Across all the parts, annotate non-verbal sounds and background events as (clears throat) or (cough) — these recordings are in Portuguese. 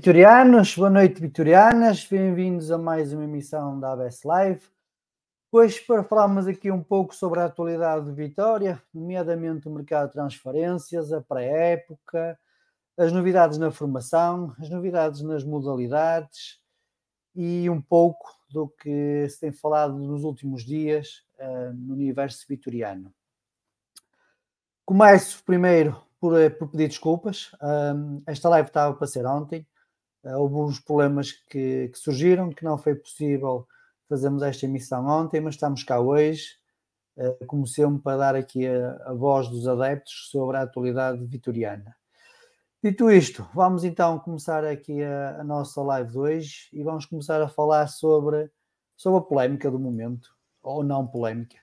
Vitorianos, boa noite, vitorianas. Bem-vindos a mais uma emissão da ABS Live. Hoje, para falarmos aqui um pouco sobre a atualidade de Vitória, nomeadamente o mercado de transferências, a pré-época, as novidades na formação, as novidades nas modalidades e um pouco do que se tem falado nos últimos dias uh, no universo vitoriano. Começo primeiro por, eh, por, pedir desculpas. Um, esta live estava para ser ontem, Uh, houve uns problemas que, que, surgiram, que não foi possível fazermos esta emissão ontem, mas estamos cá hoje, uh, como sempre, para dar aqui a, a, voz dos adeptos sobre a atualidade vitoriana. Dito isto, vamos então começar aqui a, a nossa live de hoje e vamos começar a falar sobre, sobre a polémica do momento, ou não polémica.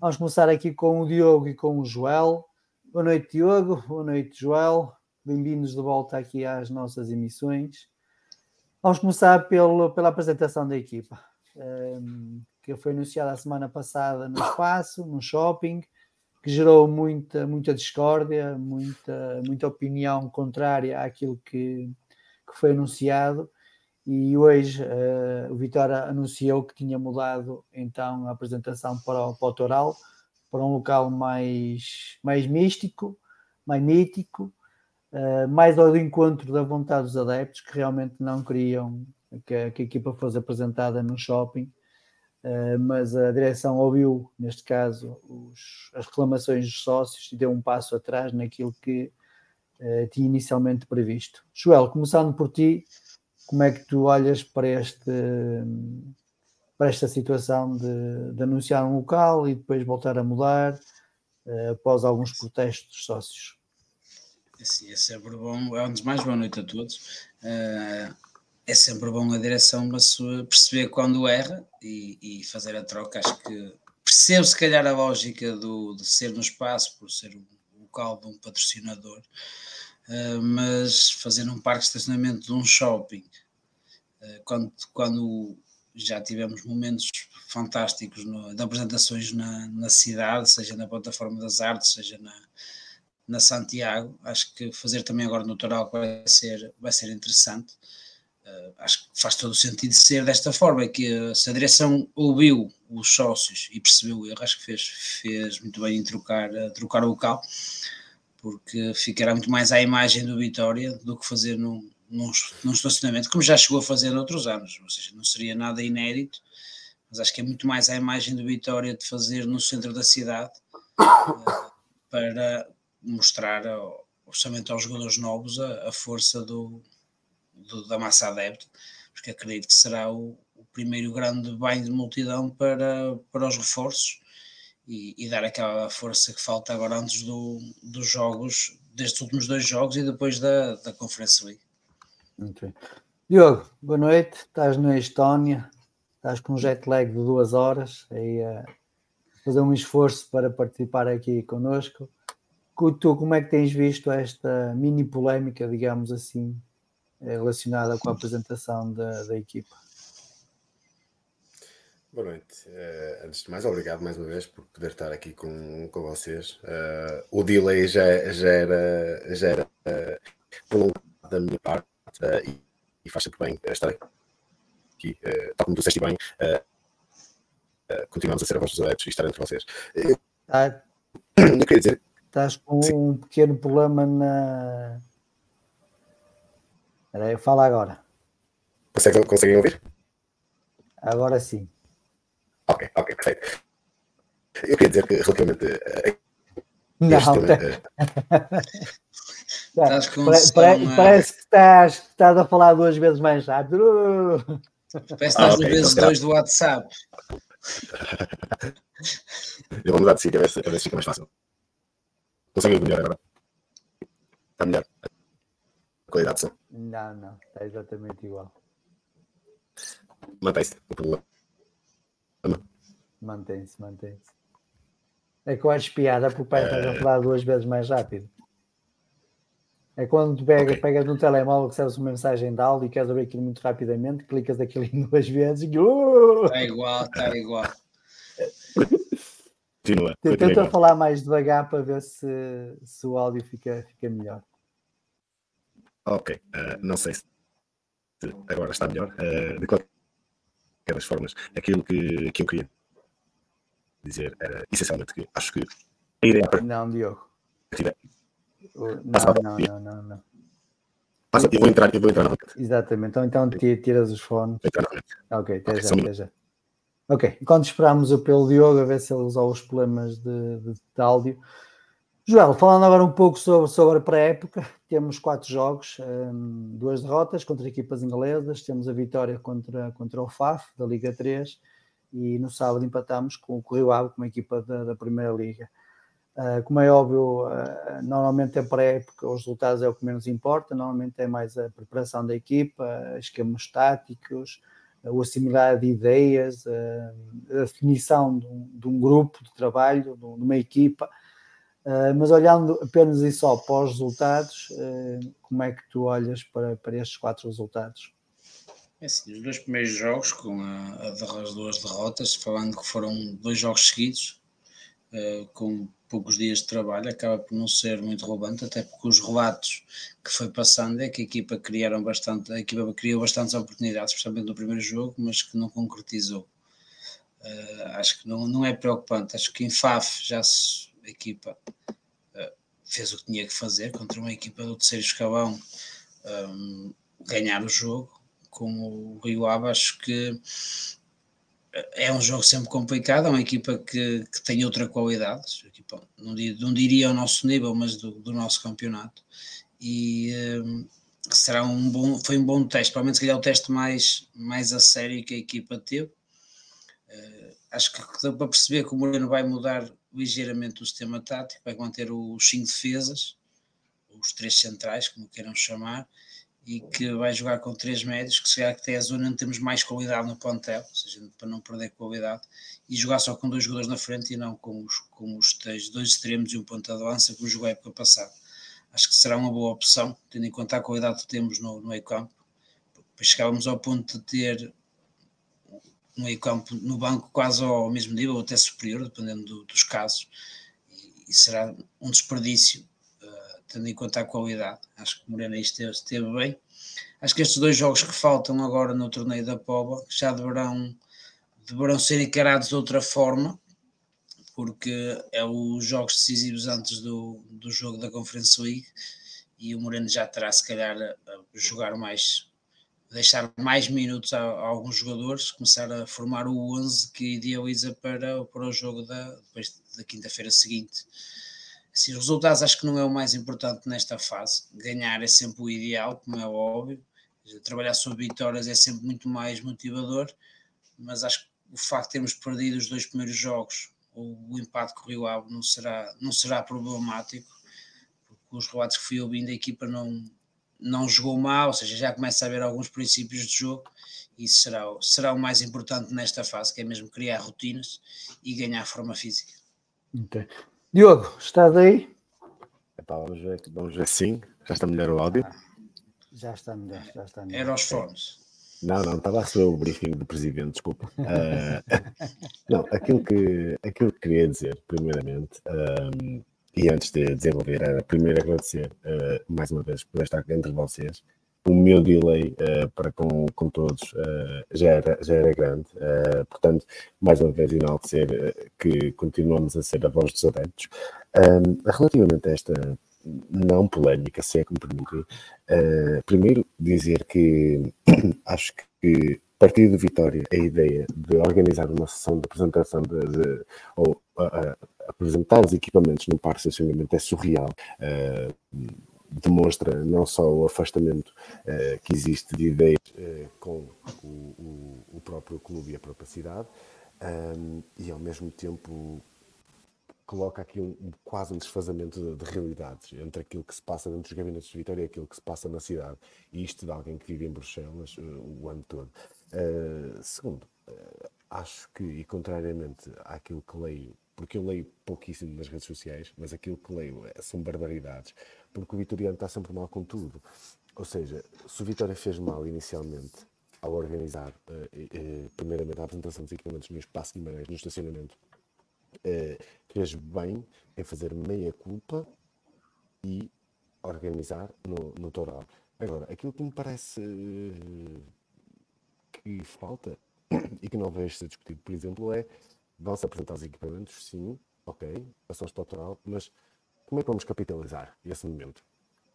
Vamos começar aqui com o Diogo e com o Joel. Boa noite, Diogo. Boa noite, Joel. Bem-vindos de volta aqui às nossas emissões. Vamos começar pelo, pela apresentação da equipa, ehm, que foi anunciada a semana passada no espaço, no shopping, que gerou muita, muita discórdia, muita, muita opinião contrária àquilo que, que foi anunciado. E hoje uh, o Vitória anunciou que tinha mudado então a apresentação para o, para o Toral, para um local mais, mais místico, mais mítico, uh, mais ao encontro da vontade dos adeptos que realmente não queriam que a, que a equipa fosse apresentada no shopping, uh, mas a direção ouviu, neste caso, os, as reclamações dos sócios e deu um passo atrás naquilo que uh, tinha inicialmente previsto. Joel, começando por ti, como é que tu olhas para este para esta situação de, de anunciar um local e depois voltar a mudar após alguns protestos dos sócios? Assim, é sempre bom, antes de mais, boa noite a todos. Uh, é sempre bom a direção mas perceber quando erra e, e, fazer a troca. Acho que percebo se calhar a lógica do, de ser no espaço, por ser o local de um patrocinador, uh, mas fazer um parque de estacionamento de um shopping, uh, quando, quando já tivemos momentos fantásticos no, de apresentações na, na cidade, seja na plataforma das artes, seja na, na Santiago. Acho que fazer também agora no Toral vai ser, vai ser interessante. Uh, acho que faz todo o sentido ser desta forma, que se a direção ouviu os sócios e percebeu o erro, acho que fez, fez muito bem em trocar, trocar o local, porque ficará muito mais à imagem do Vitória do que fazer num, num, num estacionamento, como já chegou a fazer noutros anos, ou seja, não seria nada inédito, mas acho que é muito mais à imagem do Vitória de fazer no centro da cidade uh, para mostrar, justamente aos jogadores novos, a, a força do, do, da massa adepta, porque acredito que será o, o, primeiro grande banho de multidão para, para os reforços e, e, dar aquela força que falta agora antes do, dos jogos, destes últimos dois jogos e depois da, da Conferência League. Okay. Diogo, boa noite. Estás na Estónia, estás com um jet lag de duas horas, aí a fazer um esforço para participar aqui connosco. Tu, como é que tens visto esta mini polémica, digamos assim, eh, relacionada com a apresentação da, da equipa. Boa noite. Uh, antes de mais, obrigado mais uma vez por poder estar aqui com, com vocês. Uh, o delay já, já era, já era uh, prolongado da minha parte e, e, faz sempre bem estar aqui, tal como tu disseste bem. continuamos a ser a voz dos adeptos e estar entre vocês. Tá. Eu (clears throat) queria dizer. Estás com sim. um pequeno problema na Espera aí, fala agora. Consegue, conseguem ouvir? Agora sim. Ok, ok, perfeito. Eu queria dizer que relativamente não, (laughs) com pare, parece que estás, estás a falar duas vezes mais rápido. Parece que estás ah, okay, vezes então, dois do WhatsApp. (laughs) Eu vou mudar de sítio a ver se fica mais fácil. Consegue ouvir melhor agora? Está melhor? qualidade de som. Não, não, está exatamente igual. Mantém-se o problema. Mantém-se, mantém-se. É que eu acho piada porque parece é... a falar duas vezes mais rápido. É quando tu pega, okay. pegas no telemóvel, recebes uma mensagem de áudio e queres abrir aquilo muito rapidamente, clicas aquilo (laughs) em duas vezes e. Uh! Está igual, está igual. (laughs) Continua. Tenta falar mais devagar para ver se, se o áudio fica, fica melhor. Ok, uh, não sei se agora está melhor. Uh, de qualquer das formas, aquilo que, que eu queria dizer era essencialmente que acho que a ideia. Não, Diogo. Não, não, não, não, não. Passa, eu vou entrar, eu vou entrar na Exatamente, então, então tiras os fones. Ok, até okay, já, até já. Ok, enquanto esperamos o pelo Diogo a ver se ele usou os problemas de, de, de áudio. Joel, falando agora um pouco sobre, sobre a pré-época, temos quatro jogos, um, duas derrotas contra equipas inglesas, temos a vitória contra, contra o FAF, da Liga 3, e no sábado empatamos com o Rio Ave, com uma equipa da, da Primeira Liga. Uh, como é óbvio, uh, normalmente a pré-época os resultados é o que menos importa, normalmente é mais a preparação da equipa, esquemas táticos, o assimilar de ideias, a definição de um, de um grupo de trabalho, de uma equipa, Uh, mas olhando apenas e só para os resultados, uh, como é que tu olhas para, para estes quatro resultados? É assim, os dois primeiros jogos, com a, a, as duas derrotas, falando que foram dois jogos seguidos, uh, com poucos dias de trabalho, acaba por não ser muito relevante, até porque os relatos que foi passando é que a equipa criaram bastante, a equipa criou bastantes oportunidades, especialmente no primeiro jogo, mas que não concretizou. acho que não, não é preocupante, acho que em FAF já se a equipa uh, fez o que tinha que fazer contra uma equipa do terceiro escalão um, ganhar o jogo com o Rio Ave acho que é um jogo sempre complicado, é uma equipa que, que tem outra qualidade, equipa, não, não diria ao nosso nível, mas do, do nosso campeonato. E um, será um bom, foi um bom teste, provavelmente se calhar o teste mais, mais a sério que a equipa teve. Uh, acho que deu para perceber que o Moreno vai mudar ligeiramente o sistema tático, vai manter os cinco defesas, os três centrais, como queiram chamar, e que vai jogar com três médios, que se calhar que tem a zona onde temos mais qualidade no plantel, ou seja, para não perder qualidade, e jogar só com dois jogadores na frente e não com os, com os três, dois extremos e um ponta de lança, como jogou a época passada. Acho que será uma boa opção, tendo em conta a qualidade que temos no, no meio campo. Chegávamos ao ponto de ter no meio campo, no banco quase ao mesmo nível, ou até superior, dependendo do, dos casos, e, e, será um desperdício tendo em conta a qualidade. Acho que Morena esteve, esteve bem. Acho que estes dois jogos que faltam agora no torneio da Pova já deverão, deverão ser encarados de outra forma, porque é os jogos decisivos antes do, do jogo da Conference League e o Moreno já terá se calhar a, jogar mais, deixar mais minutos a, a, alguns jogadores, começar a formar o 11 que idealiza para, para o jogo da, depois da quinta-feira seguinte. Assim, os resultados acho que não é o mais importante nesta fase. Ganhar é sempre o ideal, como é óbvio. Trabalhar sobre vitórias é sempre muito mais motivador, mas acho que o facto de termos perdido os dois primeiros jogos, ou o empate com o Rio Ave, não será, não será problemático, porque os relatos que fui ouvindo, a equipa não, não jogou mal, ou seja, já começa a haver alguns princípios de jogo, e será, será o mais importante nesta fase, que é mesmo criar rotinas e ganhar forma física. Okay. Diogo, estás aí? Epá, vamos ver, vamos ver sim. Já está melhor o áudio? Ah, já está melhor, já está melhor. Era os fones. Não, não, estava a receber o briefing do presidente, desculpa. Uh, (laughs) não, aquilo que, aquilo que queria dizer, primeiramente, um, e antes de desenvolver, era primeiro agradecer uh, mais uma vez por estar entre vocês o meu delay uh, para com, com todos uh, já, era, já era grande, uh, portanto, mais uma vez enaltecer que continuamos a ser a voz dos adeptos. Relativamente a esta não polémica, se é que me permitem, primeiro dizer que (clears throat) acho que partir de Vitória a ideia de organizar uma sessão de apresentação de, de ou apresentar os equipamentos num parque de estacionamento é surreal demonstra não só o afastamento uh, que existe de ideias uh, com o, o, o, próprio clube e a própria cidade, um, e ao mesmo tempo coloca aqui um, quase um desfazamento de, de, realidades entre aquilo que se passa dentro dos gabinetes de Vitória e aquilo que se passa na cidade. E isto de alguém que vive em Bruxelas uh, o ano todo. segundo, acho que, e contrariamente àquilo que leio porque eu leio pouquíssimo nas redes sociais, mas aquilo que leio é, são barbaridades, porque o Vitoriano está sempre mal com tudo. Ou seja, se o Vitória fez mal inicialmente ao organizar, uh, uh, primeiramente, a apresentação dos equipamentos no espaço de Guimarães, no estacionamento, uh, fez bem em fazer meia culpa e organizar no, no Toral. Agora, aquilo que me parece que falta (coughs) e que não vejo ser discutido, por exemplo, é Vão-se apresentar os equipamentos, sim, ok, ações para o total, mas como é que vamos capitalizar esse momento?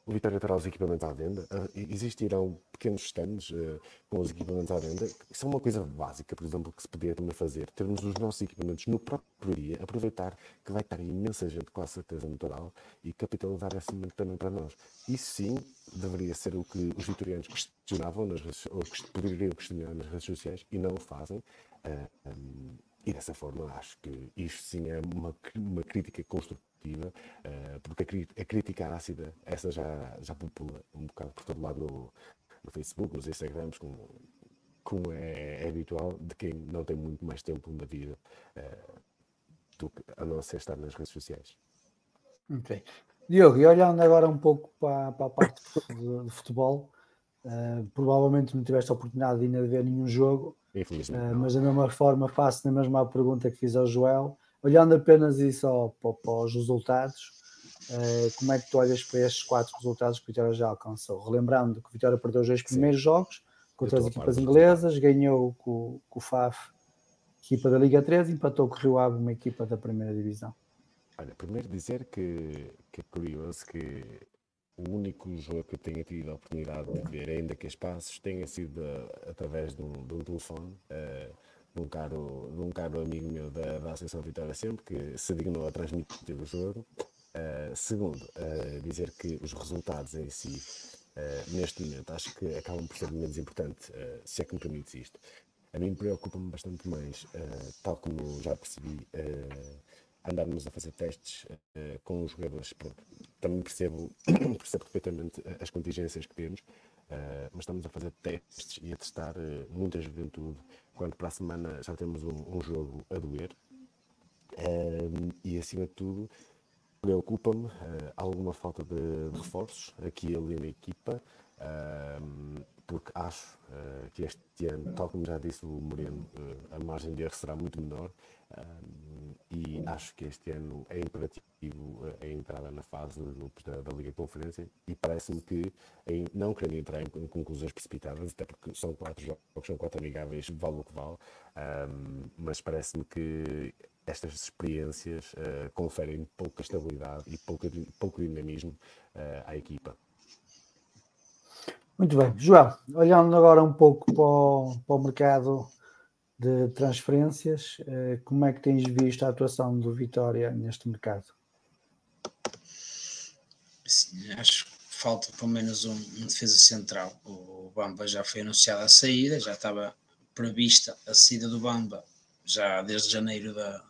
O Vitória terá os equipamentos à venda, uh, existirão pequenos stands uh, com os equipamentos à venda. Isso é uma coisa básica, por exemplo, que se podia também fazer. Termos os nossos equipamentos no próprio dia, aproveitar que vai estar imensa gente com a certeza no total e capitalizar esse momento também para nós. Isso sim deveria ser o que os vitorianos questionavam, nas redes, ou que poderiam questionar nas redes sociais e não o fazem. Uh, um, e dessa forma acho que isto sim é uma, uma crítica construtiva, uh, porque a, a, crítica ácida, essa já, já popula um bocado por todo lado no, no Facebook, nos Instagrams, como, como é, é, habitual, de quem não tem muito mais tempo na vida uh, do que a não ser estar nas redes sociais. Ok. Diogo, e olhando agora um pouco para, para a parte de, de futebol, uh, provavelmente não tiveste a oportunidade de ainda ver nenhum jogo, Uh, mas da mesma forma faço na mesma pergunta que fiz ao Joel, olhando apenas isso ao, para, os resultados, uh, como é que tu olhas para estes quatro resultados que o Vitória já alcançou? Relembrando que o Vitória perdeu os dois primeiros Sim. jogos contra as equipas inglesas, ganhou com, com o FAF, equipa da Liga 3, empatou com o Rio Ave, uma equipa da primeira divisão. Olha, primeiro dizer que, que é curioso que o único jogo que eu tenha tido a oportunidade de ver, ainda que espaços, tenha sido uh, através de um, de um telefone uh, de, um caro, de um caro amigo meu da, da Associação Vitória Sempre, que se dignou a transmitir o jogo. Uh, segundo, dizer que os resultados em si, neste momento, acho que acabam por ser menos importante, se é que me permites isto. A mim preocupa-me bastante mais, tal como já percebi andarmos a fazer testes uh, com os jogadores. Pronto, também percebo, (coughs) percebo perfeitamente as contingências que temos, uh, mas estamos a fazer testes e a testar uh, muita juventude, quando para a semana já temos um, um jogo a doer. e acima de tudo, preocupa-me alguma falta de, de, reforços aqui ali na equipa. porque acho que este ano, tal como já disse o Moreno, a margem de erro será muito menor e acho que este ano é imperativo a entrada na fase grupos da, da Liga Conferência e parece-me que, em, não querendo entrar em conclusões precipitadas, até porque são quatro jogos, são quatro amigáveis, vale o que vale, mas parece-me que estas experiências uh, conferem pouca estabilidade e pouca, pouco dinamismo uh, à equipa. Muito bem. João, olhando agora um pouco para o, para o mercado de transferências, uh, como é que tens visto a atuação do Vitória neste mercado? Sim, acho que falta pelo menos um, um defesa central. O Bamba já foi anunciado a saída, já estava prevista a saída do Bamba já desde janeiro da,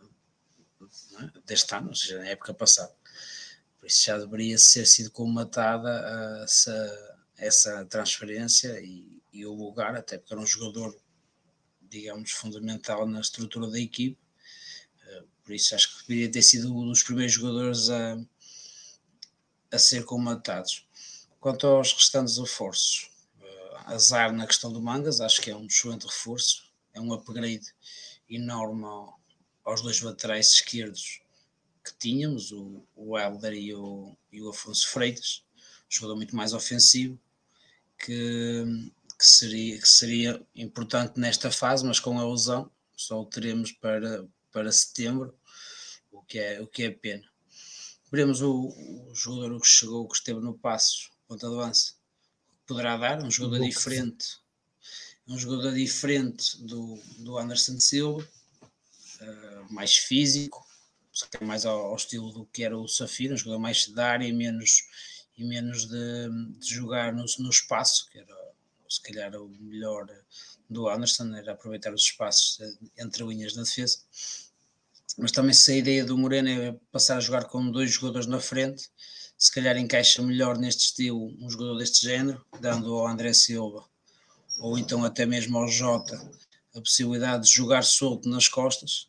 é? deste ano, ou seja, na época passada. Por isso já deveria ser sido comatada essa, essa transferência e, e, o lugar, até porque era um jogador, digamos, fundamental na estrutura da equipe. Eh, por isso acho que deveria ter sido um dos primeiros jogadores a, a ser comatados. Quanto aos restantes reforços, eh, azar na questão do Mangas, acho que é um excelente reforço, é um upgrade enorme ao, aos dois laterais esquerdos que tínhamos, o, o Helder e o, e o Afonso Freitas, um jogador muito mais ofensivo, que, que, seria, que seria importante nesta fase, mas com a lesão só o teremos para, para setembro, o que é, o que é pena. Veremos o, o jogador que chegou, que esteve no passo, ponta de lança, poderá dar, um jogador diferente, um jogador diferente do, do Anderson Silva, uh, mais físico, mais ao, ao, estilo do que era o Safira, um jogador mais de área e menos, e menos de, de jogar no, no espaço, que era se calhar o melhor do Anderson, era aproveitar os espaços entre linhas da defesa. Mas também se a ideia do Moreno é passar a jogar com dois jogadores na frente, se calhar encaixa melhor neste estilo um jogador deste género, dando ao André Silva ou então até mesmo ao Jota a possibilidade de jogar solto nas costas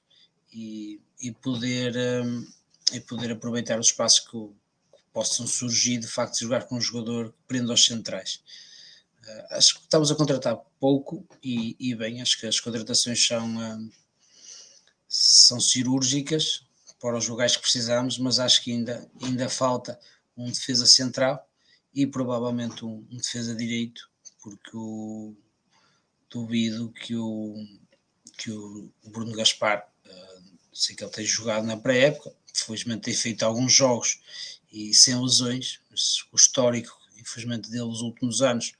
e, e poder, um, e poder aproveitar os espaços que, que, possam surgir de facto de jogar com um jogador que prenda aos centrais. Uh, acho que estamos a contratar pouco e, e, bem, acho que as contratações são, um, são cirúrgicas para os lugares que precisamos, mas acho que ainda, ainda falta um defesa central e provavelmente um, um defesa direito, porque o, duvido que o, que o Bruno Gaspar, uh, sei que ele tem jogado na pré-época, felizmente tem feito alguns jogos e sem lesões, mas o histórico, infelizmente, dele nos últimos anos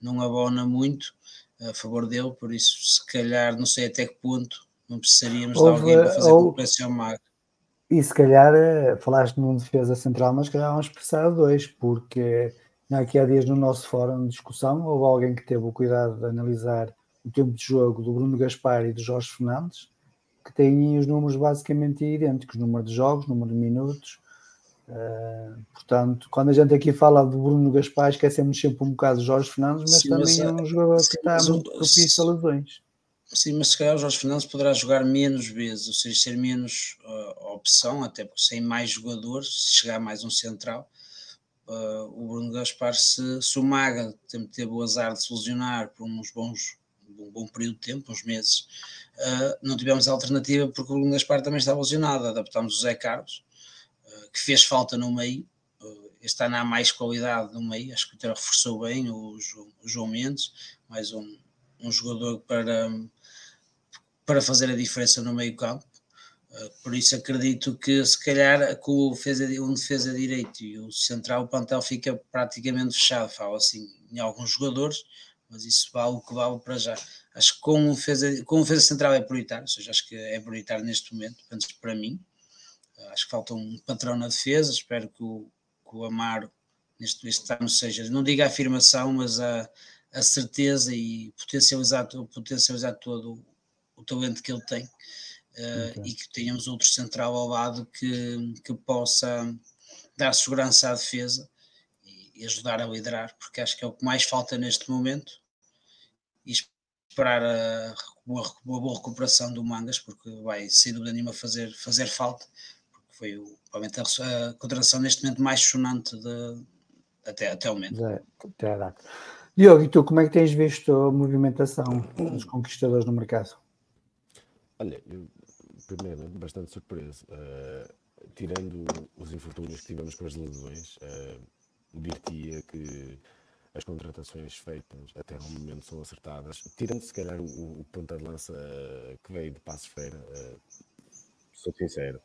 não abona muito a favor dele, por isso, se calhar, não sei até que ponto não precisaríamos Houve, de alguém para fazer ou, concorrência ao Mago. E se calhar, eh, falaste num defesa central, mas se calhar vamos precisar de dois, porque aqui há dias no nosso fórum de discussão, houve alguém que teve o cuidado de analisar o tempo de jogo do Bruno Gaspar e do Jorge Fernandes, que têm os números basicamente idênticos, número de jogos, número de minutos. Uh, portanto, quando a gente aqui fala do Bruno Gaspar, esquecemos sempre um bocado de Jorge Fernandes, mas sim, também mas, é um jogador sim, que está muito propício a lesões. Sim, mas se calhar o Jorge Fernandes poderá jogar menos vezes, ou seja, ser menos uh, opção, até porque sem mais jogadores, se chegar mais um central, uh, o Bruno Gaspar, se, se o Maga teve o azar de se lesionar por uns bons, um bom período de tempo, uns meses, não tivemos alternativa porque o Bruno Gaspar também estava lesionado, adaptámos o Zé Carlos, que fez falta no meio, este ano há mais qualidade no meio, acho que o reforçou bem o João, o João Mendes, mais um, um jogador para, para fazer a diferença no meio campo, Uh, por isso acredito que se calhar com o um defesa direito e o central o plantel fica praticamente fechado, falo assim em alguns jogadores, mas isso vale o que vale para já. Acho que com o defesa, com o defesa central é prioritário, ou seja, acho que é prioritário neste momento, antes para mim. Acho que falta um patrão na defesa, espero que o, que o Amaro neste, este ano seja, não diga a afirmação, mas a, a certeza e potencializar, potencializar todo o, talento que ele tem uh, e que tenhamos outro central ao lado que, que possa dar segurança à defesa e, ajudar a liderar, porque acho que é o que mais falta neste momento e esperar a, uma, uma boa recuperação do Mangas, porque vai sem dúvida nenhuma fazer, fazer falta, foi provavelmente a, a contratação neste momento mais sonante de, até, até o momento. Até a data. Diogo, e tu como é que tens visto a movimentação dos conquistadores no mercado? Olha, eu, primeiramente, bastante surpreso. Uh, tirando os infortúnios que tivemos com as lesões, uh, dir-te-ia que as contratações feitas até ao momento são acertadas. Tirando, se calhar, o, o ponta de lança uh, que veio de Passos Feira, uh, sou sincero,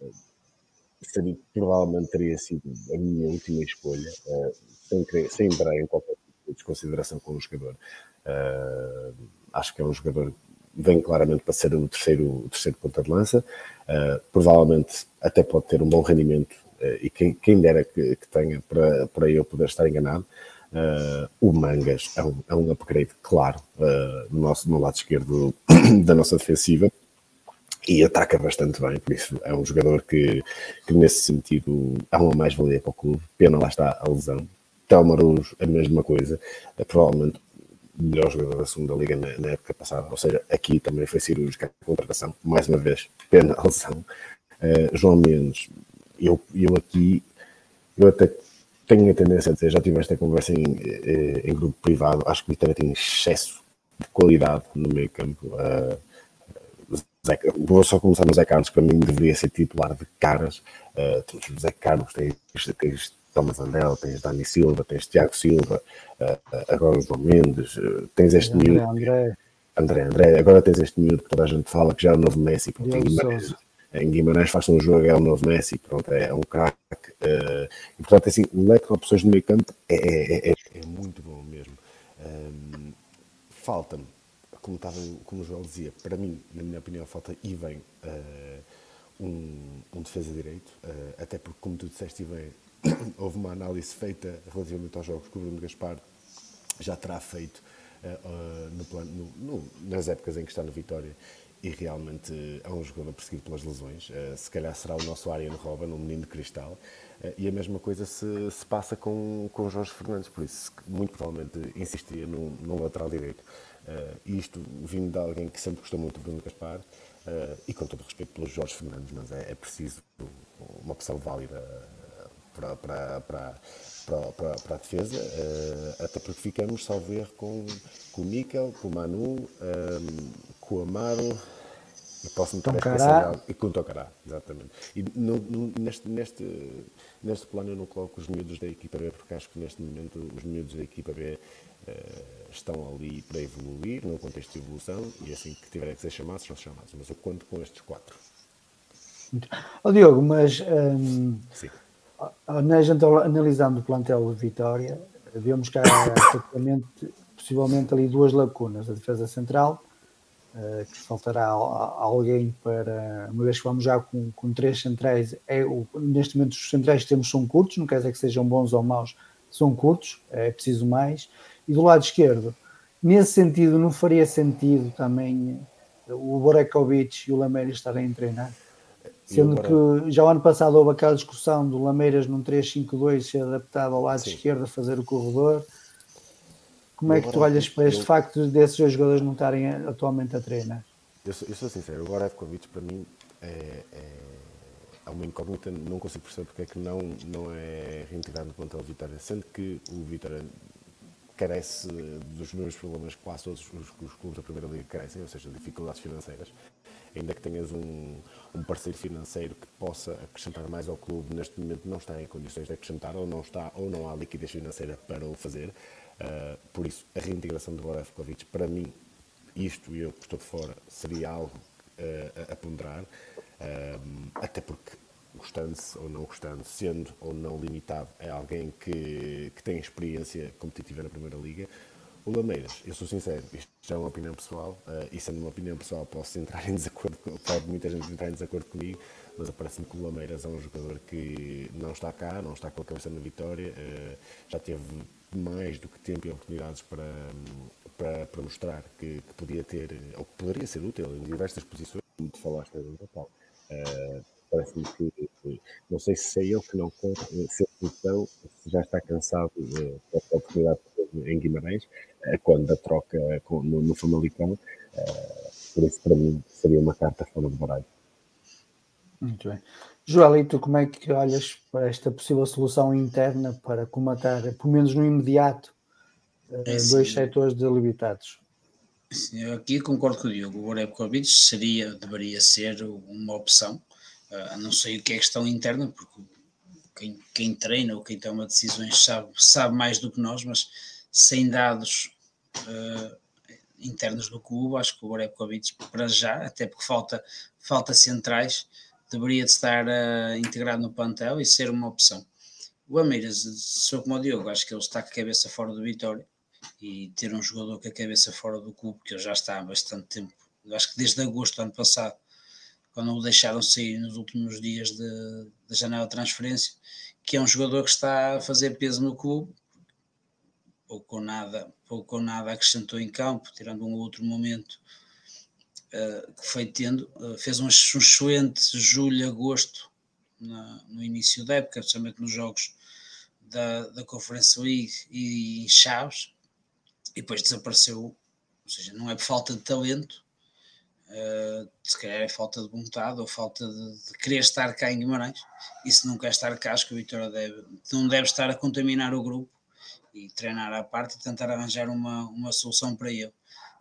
uh, seria, provavelmente teria sido a minha última escolha, sem, querer, sem entrar em qualquer tipo de desconsideração com o jogador. acho que é um jogador vem claramente para ser o terceiro, o terceiro ponta de lança. Uh, provavelmente até pode ter um bom rendimento uh, e quem, quem dera que, que, tenha para, para eu poder estar enganado. Uh, o Mangas é um, é um upgrade claro no, nosso, no lado esquerdo (coughs) da nossa defensiva e ataca bastante bem, por isso é um jogador que, que nesse sentido é uma mais-valia para o clube. Pena lá está a lesão. Telmarus, a mesma coisa, é provavelmente melhor jogador da segunda liga na, na, época passada, ou seja, aqui também foi cirúrgica a contratação, mais uma vez, (laughs) pena a lesão. Uh, João Mendes, eu, eu aqui, eu até tenho a tendência a dizer, já tive esta conversa em, eh, em grupo privado, acho que o Vitória tem excesso de qualidade no meio campo. Uh, vou só começar no Zé Carlos, que para mim deveria ser titular de caras. Uh, temos o Zé Carlos, tens, tens Thomas Andel, tens Dani Silva, tens Tiago Silva, uh, agora o João Mendes, uh, tens este André, miúdo. André. André, André, agora tens este miúdo que toda a gente fala que já é o novo Messi. Pronto, em, Guimarães, em Guimarães faz um jogo, é o novo Messi, pronto, é, um craque. Uh, e portanto, assim, o leque de opções no meio campo é, é, é, é muito bom mesmo. Um, Falta-me, como, estava, como o João dizia, para mim, na minha opinião, falta e vem um, um defesa direito, até porque, como tu disseste, e bem, (coughs) houve uma análise feita relativamente aos jogos que o Bruno Gaspar já terá feito uh, no plano, no, no, nas épocas em que está no Vitória e realmente uh, é um jogador perseguido pelas lesões. Uh, se calhar será o nosso Ariano Robben, um menino de cristal. e a mesma coisa se, se passa com, com Jorge Fernandes, por isso muito provavelmente insistiria no, no lateral direito. Isto vindo de alguém que sempre gostou muito do Bruno Gaspar e com todo o respeito pelos Jorge Fernandes, mas é, é preciso uma opção válida para, para, para, para, para a defesa, uh, até porque ficamos, salvo erro, com, com o Níquel, com o Manu, um, ehm, com o Amaro e posso-me estar e com o Tocará, exatamente. E no, no, neste, neste, neste plano eu não coloco os miúdos da equipa B, porque acho que neste momento os miúdos da equipa B uh, estão ali para evoluir, no contexto de evolução, e assim que tiverem que ser chamados, são chamados. Mas eu conto com estes quatro. Oh, Diogo, mas um, Sim analisando o plantel de Vitória, vemos que há possivelmente ali duas lacunas. A defesa central, uh, que faltará alguém para, uma vez que vamos já com, com três centrais, é o, neste momento os centrais que temos são curtos, não quer dizer que sejam bons ou maus, são curtos, é preciso mais. E do lado esquerdo, nesse sentido, não faria sentido também o Borekovic e o Lameira estarem a treinar? Sendo que já o ano passado houve aquela discussão do Lameiras num 3-5-2 ser adaptado ao lado Sim. esquerdo a fazer o corredor. Como é que tu olhas para este eu... facto desses dois jogadores não estarem atualmente a treinar? Eu sou, eu sou sincero, o Gorevkovic para mim é, é, é, uma incógnita, não consigo perceber porque é que não, não é reintegrado no plantel Vitória, sendo que o Vitória carece dos mesmos problemas que quase todos os, os clubes da Primeira Liga carecem, ou seja, dificuldades financeiras ainda que tenhas um, um, parceiro financeiro que possa acrescentar mais ao clube, neste momento não está em condições de acrescentar ou não está ou não há liquidez financeira para o fazer. Uh, por isso, a reintegração de Borevkovic, para mim, isto e eu que estou de fora, seria algo uh, a ponderar, uh, até porque gostando-se ou não gostando, sendo ou não limitado, é alguém que, que tem experiência competitiva na Primeira Liga. O Lameiras, eu sou sincero, isto já é uma opinião pessoal, uh, e sendo uma opinião pessoal posso entrar em desacordo, pode muita gente entrar em desacordo comigo, mas parece-me que o Lameiras é um jogador que não está cá, não está com a cabeça na vitória, uh, já teve mais do que tempo e oportunidades para, para, para mostrar que, que, podia ter, ou que poderia ser útil em diversas posições, como falaste do Natal. Uh, parece-me que, não sei se é ele que não conta, se ele se já está cansado uh, da oportunidade em Guimarães, eh, quando a troca no, no Famalicão. Eh, por isso, para mim, seria uma carta fora de baralho. Muito bem. Joelito, como é que olhas para esta possível solução interna para comatar, pelo menos no imediato, é, dois setores delimitados. Sim, eu aqui concordo com o Diogo. O Orebkovic seria, deveria ser uma opção. Uh, não sei o que é questão interna, porque quem, quem treina ou quem toma decisões sabe, sabe mais do que nós, mas sem dados uh, internos do clube, acho que o Orebkovic para já, até porque falta, falta centrais, deveria de estar uh, integrado no plantel e ser uma opção. O Ameiras, sou como o Diogo, acho que ele está com a cabeça fora do Vitória e ter um jogador com a cabeça fora do clube, que ele já está há bastante tempo, acho que desde agosto do ano passado, quando o deixaram sair nos últimos dias da janela de transferência, que é um jogador que está a fazer peso no clube, pouco ou nada, pouco ou nada acrescentou em campo, tirando um outro momento uh, que foi tendo, uh, fez um, excelente julho, agosto na, no início da época, especialmente nos jogos da, da Conferência League e em Chaves, e depois desapareceu, ou seja, não é por falta de talento, uh, se calhar é falta de vontade ou falta de, de, querer estar cá em Guimarães, e se não quer estar cá, acho que o Vitória deve, não deve estar a contaminar o grupo e treinar à parte e tentar arranjar uma, uma solução para ele.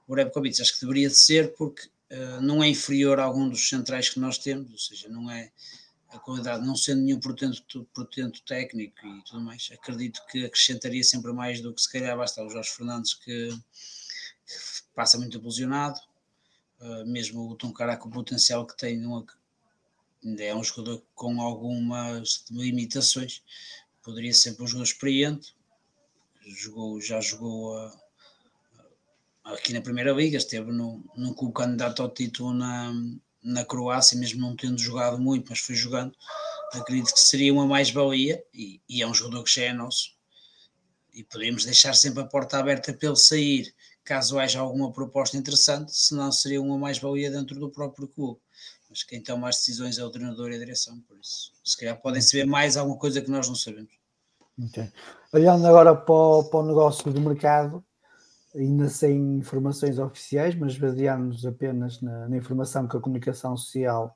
O Rebkovic acho que deveria de ser porque uh, não é inferior a algum dos centrais que nós temos, ou seja, não é a qualidade, não sendo nenhum portento, portento técnico e tudo mais, acredito que acrescentaria sempre mais do que se calhar basta o Jorge Fernandes que, que passa muito ilusionado, uh, mesmo o Tom Cara com o potencial que tem, não, ainda é um jogador com algumas limitações, poderia ser um jogador experiente, jogou, já jogou a, aqui na Primeira Liga, esteve no, num clube candidato ao título na, na Croácia, mesmo não tendo jogado muito, mas foi jogando, acredito que seria uma mais-valia e, e, é um jogador que já é nosso. E podemos deixar sempre a porta aberta para ele sair, caso haja alguma proposta interessante, senão seria uma mais-valia dentro do próprio clube. Mas quem toma as decisões é o treinador e a direção, por isso, se calhar podem saber mais alguma coisa que nós não sabemos. Okay. Olhando agora para o, para o negócio do mercado, ainda sem informações oficiais, mas baseando-nos apenas na, na, informação que a comunicação social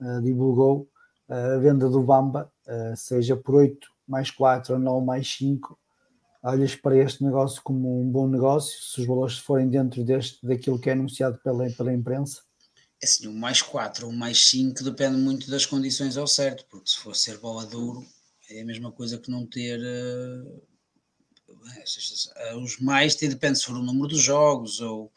uh, divulgou, uh, a venda do Bamba, uh, seja por 8 mais 4 ou não mais 5, olhas para este negócio como um bom negócio, se os valores forem dentro deste, daquilo que é anunciado pela, pela imprensa? É assim, o mais 4 ou mais 5 depende muito das condições ao certo, porque se for ser bola duro, é a mesma coisa que não ter eh, os mais depende se for o número de jogos ou,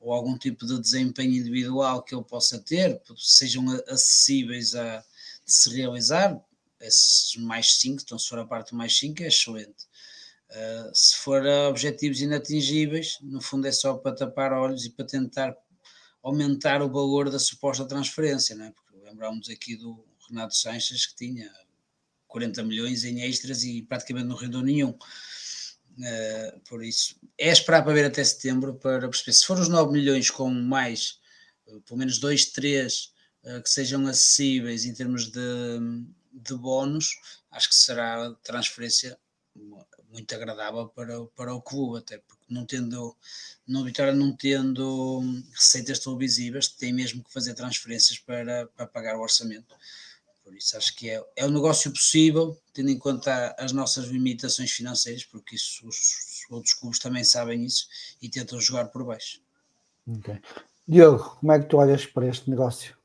ou algum tipo de desempenho individual que ele possa ter, sejam acessíveis a se realizar. Esses mais 5, então se for a parte mais 5, é excelente. Uh, se for a objetivos inatingíveis, no fundo é só para tapar olhos e para tentar aumentar o valor da suposta transferência, não é? porque lembramos aqui do Renato Sanches que tinha 40 milhões em extras e praticamente não rendeu nenhum. Uh, por isso, é esperar para ver até setembro para perceber se for os 9 milhões com mais, uh, pelo menos 2, 3 uh, que sejam acessíveis em termos de, de bónus, acho que será transferência muito agradável para, para o clube, até porque não tendo, no Vitória não tendo receitas televisivas, tem mesmo que fazer transferências para, para pagar o orçamento. Por isso acho que é, é um negócio possível, tendo em conta as nossas limitações financeiras, porque isso, os, os outros clubes também sabem isso e tentam jogar por baixo. Okay. Diogo, como é que tu olhas para este negócio?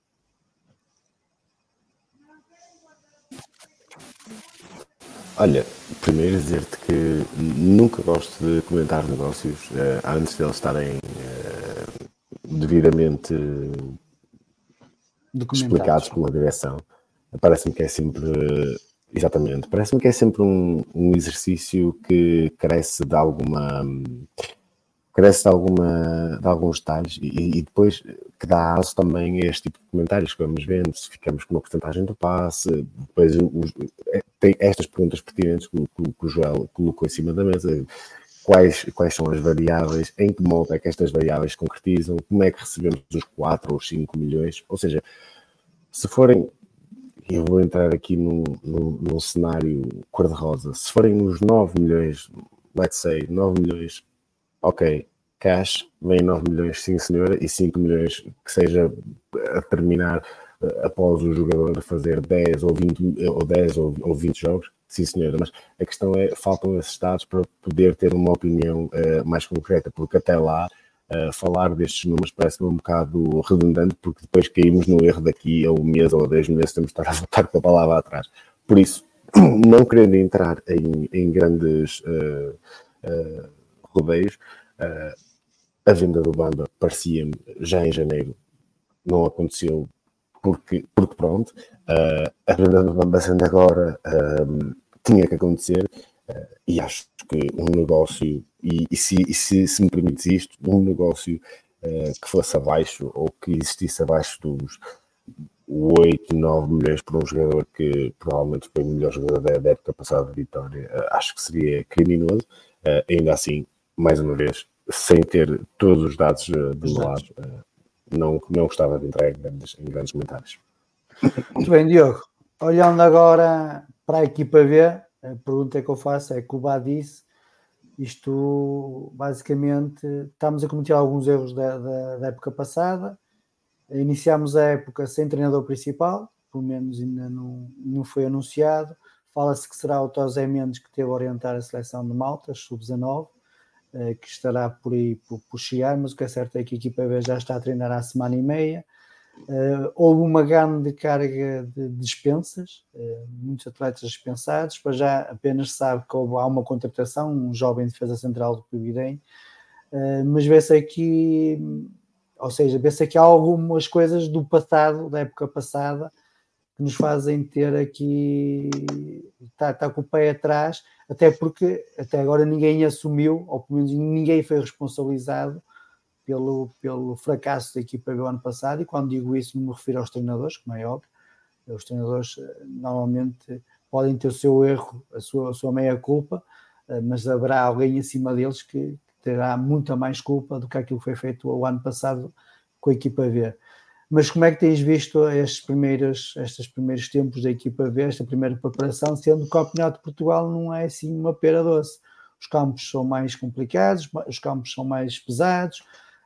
Olha, primeiro dizer-te que nunca gosto de comentar negócios eh, antes de eles estarem eh, devidamente explicados pela direção parece-me que é sempre. Exatamente, parece-me que é sempre um, um, exercício que carece de alguma. Carece de, alguma, de alguns detalhes e, e depois que dá aso também a este tipo de comentários que vamos vendo, se ficamos com uma porcentagem do passe, depois os, é, tem estas perguntas pertinentes que, que, que o Joel colocou em cima da mesa quais, quais são as variáveis, em que modo é que estas variáveis se concretizam, como é que recebemos os 4 ou 5 milhões, ou seja, se forem eu vou entrar aqui num, num, num cenário cor-de-rosa. Se forem os 9 milhões, let's say, 9 milhões, ok, cash, vem 9 milhões, sim senhora, e 5 milhões que seja a terminar uh, após o jogador fazer 10 ou 20 ou 10 ou, ou 20 jogos, sim senhora, mas a questão é, faltam esses dados para poder ter uma opinião uh, mais concreta, porque até lá uh, falar destes números parece-me um bocado redundante, porque depois caímos no erro daqui a um mês ou a dois meses, temos de estar a voltar com a palavra atrás. Por isso, (clears throat) não querendo entrar em, em grandes uh, rodeios, a venda do Bamba parecia-me já em janeiro, não aconteceu porque, porque pronto, uh, a venda do Bamba sendo agora uh, tinha que acontecer e acho que um negócio, e, e, se, e se, se, me permites isto, um negócio que fosse abaixo ou que existisse abaixo dos 8, 9 milhões por um jogador que provavelmente foi o melhor jogador da época passada de Vitória, acho que seria criminoso. ainda assim, mais uma vez, sem ter todos os dados uh, do meu lado, uh, não, não gostava de entrar em grandes, em grandes comentários. Muito bem, Diogo. Olhando agora para a equipa V, a pergunta que eu faço é que o Bá disse, isto basicamente estamos a cometer alguns erros da, da, da época passada. Iniciámos a época sem treinador principal, pelo menos ainda não, não foi anunciado. Fala-se que será o Tosé Mendes que teve a orientar a seleção de Malta, sub-19. Eh, que estará por aí por, por, chegar, mas o que é certo é que a equipa B já está a treinar há semana e meia. Uh, houve uma grande carga de dispensas, uh, muitos atletas dispensados, para já apenas sabe que houve, há uma contratação, um jovem defesa central do Pividem, uh, mas vê-se aqui, ou seja, vê-se aqui algumas coisas do passado, da época passada, que nos fazem ter aqui, está, está com o pé atrás, até porque até agora ninguém assumiu, ou pelo menos ninguém foi responsabilizado pelo, pelo fracasso da equipa do ano passado, e quando digo isso não me refiro aos treinadores, como é óbvio, os treinadores eh, normalmente podem ter o seu erro, a sua, a sua meia-culpa, eh, mas haverá alguém acima deles que terá muita mais culpa do que aquilo que foi feito o ano passado com a equipa V. Mas como é que tens visto estes primeiros, estes primeiros tempos da equipa V, esta primeira preparação, sendo que o Campeonato de Portugal não é assim uma pera doce? Os campos são mais complicados, os campos são mais pesados,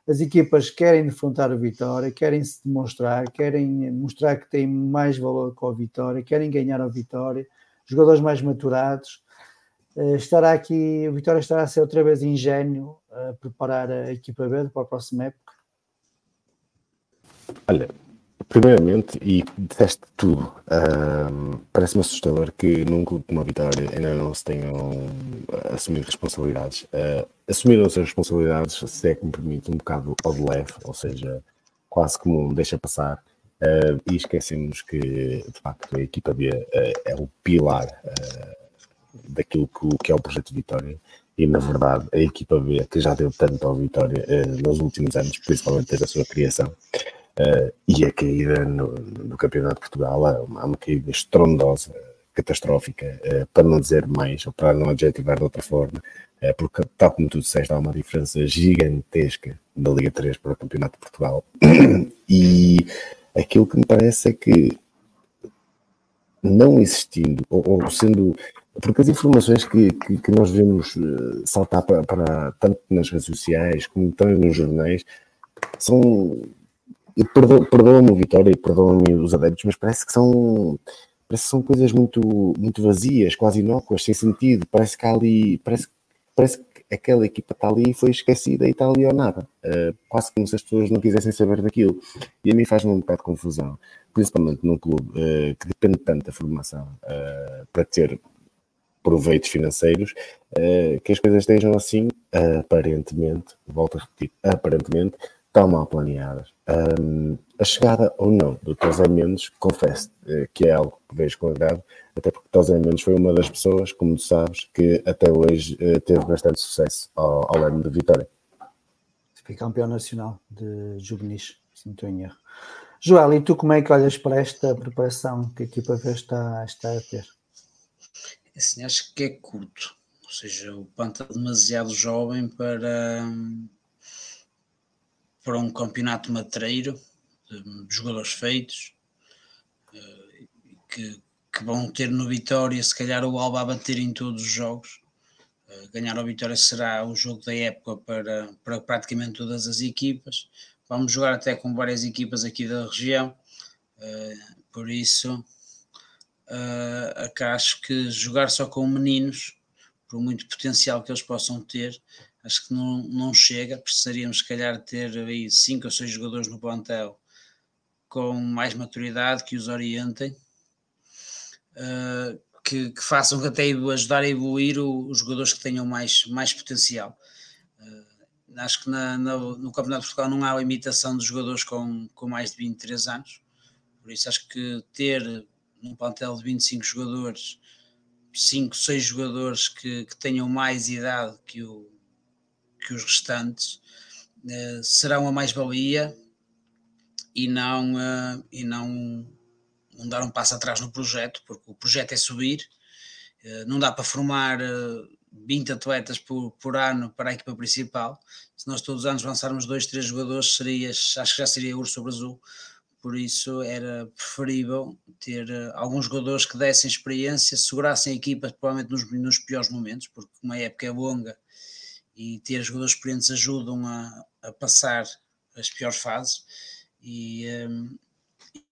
as equipas querem defrontar a vitória, querem se demonstrar, querem mostrar que têm mais valor com a vitória, querem ganhar a vitória, jogadores mais maturados. Eh, estará aqui, a vitória estará a ser outra vez ingênio a preparar a equipa B para a próxima época? Olha, primeiramente, e disseste tudo, parece-me assustador que num clube como a Vitória ainda não se tenham assumido responsabilidades. Uh, assumiram as responsabilidades, se é que me permite, um bocado ao de leve, ou seja, quase como um deixa passar. Uh, e esquecemos que, de facto, a equipa B uh, é o pilar daquilo que, que, é o projeto Vitória. E, na verdade, a equipa B, que já deu tanto ao Vitória nos últimos anos, principalmente desde a sua criação, Uh, e a caída no, no, Campeonato de Portugal há uma, uma caída estrondosa, catastrófica, uh, para não dizer mais, ou para não adjetivar de outra forma, uh, porque, tal como tu disseste, há uma diferença gigantesca da Liga 3 para o Campeonato de Portugal. (clears throat) e aquilo que me parece é que, não existindo, ou, ou sendo porque as informações que, que, que nós vemos saltar para, para, tanto nas redes sociais como também nos jornais são e perdoa-me o Vitória e perdoa-me os adeptos, mas parece que são parece que são coisas muito, muito vazias, quase inócuas, sem sentido. Parece que ali, parece, parece que aquela equipa está ali e foi esquecida e está ali ou nada. Uh, quase como se as pessoas não quisessem saber daquilo. E a mim faz-me um bocado de confusão, principalmente num clube uh, que depende tanto da formação uh, para ter proveitos financeiros, que as coisas estejam assim, aparentemente, volto a repetir, aparentemente, tão mal planeadas. Um, a chegada ou não do Tosé Mendes, confesso eh, que é algo que vejo com agrado, até porque Tosé Mendes foi uma das pessoas, como tu sabes, que até hoje eh, teve bastante sucesso ao, ao leme de Vitória. Foi campeão nacional de juvenis, se não estou em erro. Joel, e tu como é que olhas para esta preparação que a equipa V está, está a ter? Assim, acho que é curto, ou seja, o Panta é demasiado jovem para para um campeonato matreiro, de jogadores feitos, eh, que, que, vão ter no Vitória, se calhar o Alba a bater em todos os jogos. Eh, ganhar a Vitória será o jogo da época para, para praticamente todas as equipas. Vamos jogar até com várias equipas aqui da região, eh, por isso acho que jogar só com meninos, por muito potencial que eles possam ter, acho que não, não chega, precisaríamos se calhar ter aí cinco ou seis jogadores no plantel com mais maturidade que os orientem, uh, que, que, façam que até ajudar a evoluir o, os jogadores que tenham mais, mais potencial. Uh, acho que na, na, no Campeonato de Portugal não há limitação de jogadores com, com mais de 23 anos, por isso acho que ter num plantel de 25 jogadores, 5, 6 jogadores que, que tenham mais idade que, o, que os restantes, uh, serão a mais-valia e não, uh, e não, não dar um passo atrás no projeto, porque o projeto é subir, uh, não dá para formar uh, 20 atletas por, por ano para a equipa principal. Se nós todos os anos lançarmos dois, três jogadores, seria, acho que já seria urso sobre azul. Por isso era preferível ter alguns jogadores que dessem experiência, segurassem a equipa provavelmente nos, nos piores momentos, porque uma época é longa e ter jogadores experientes ajudam a, a passar as piores fases e, um,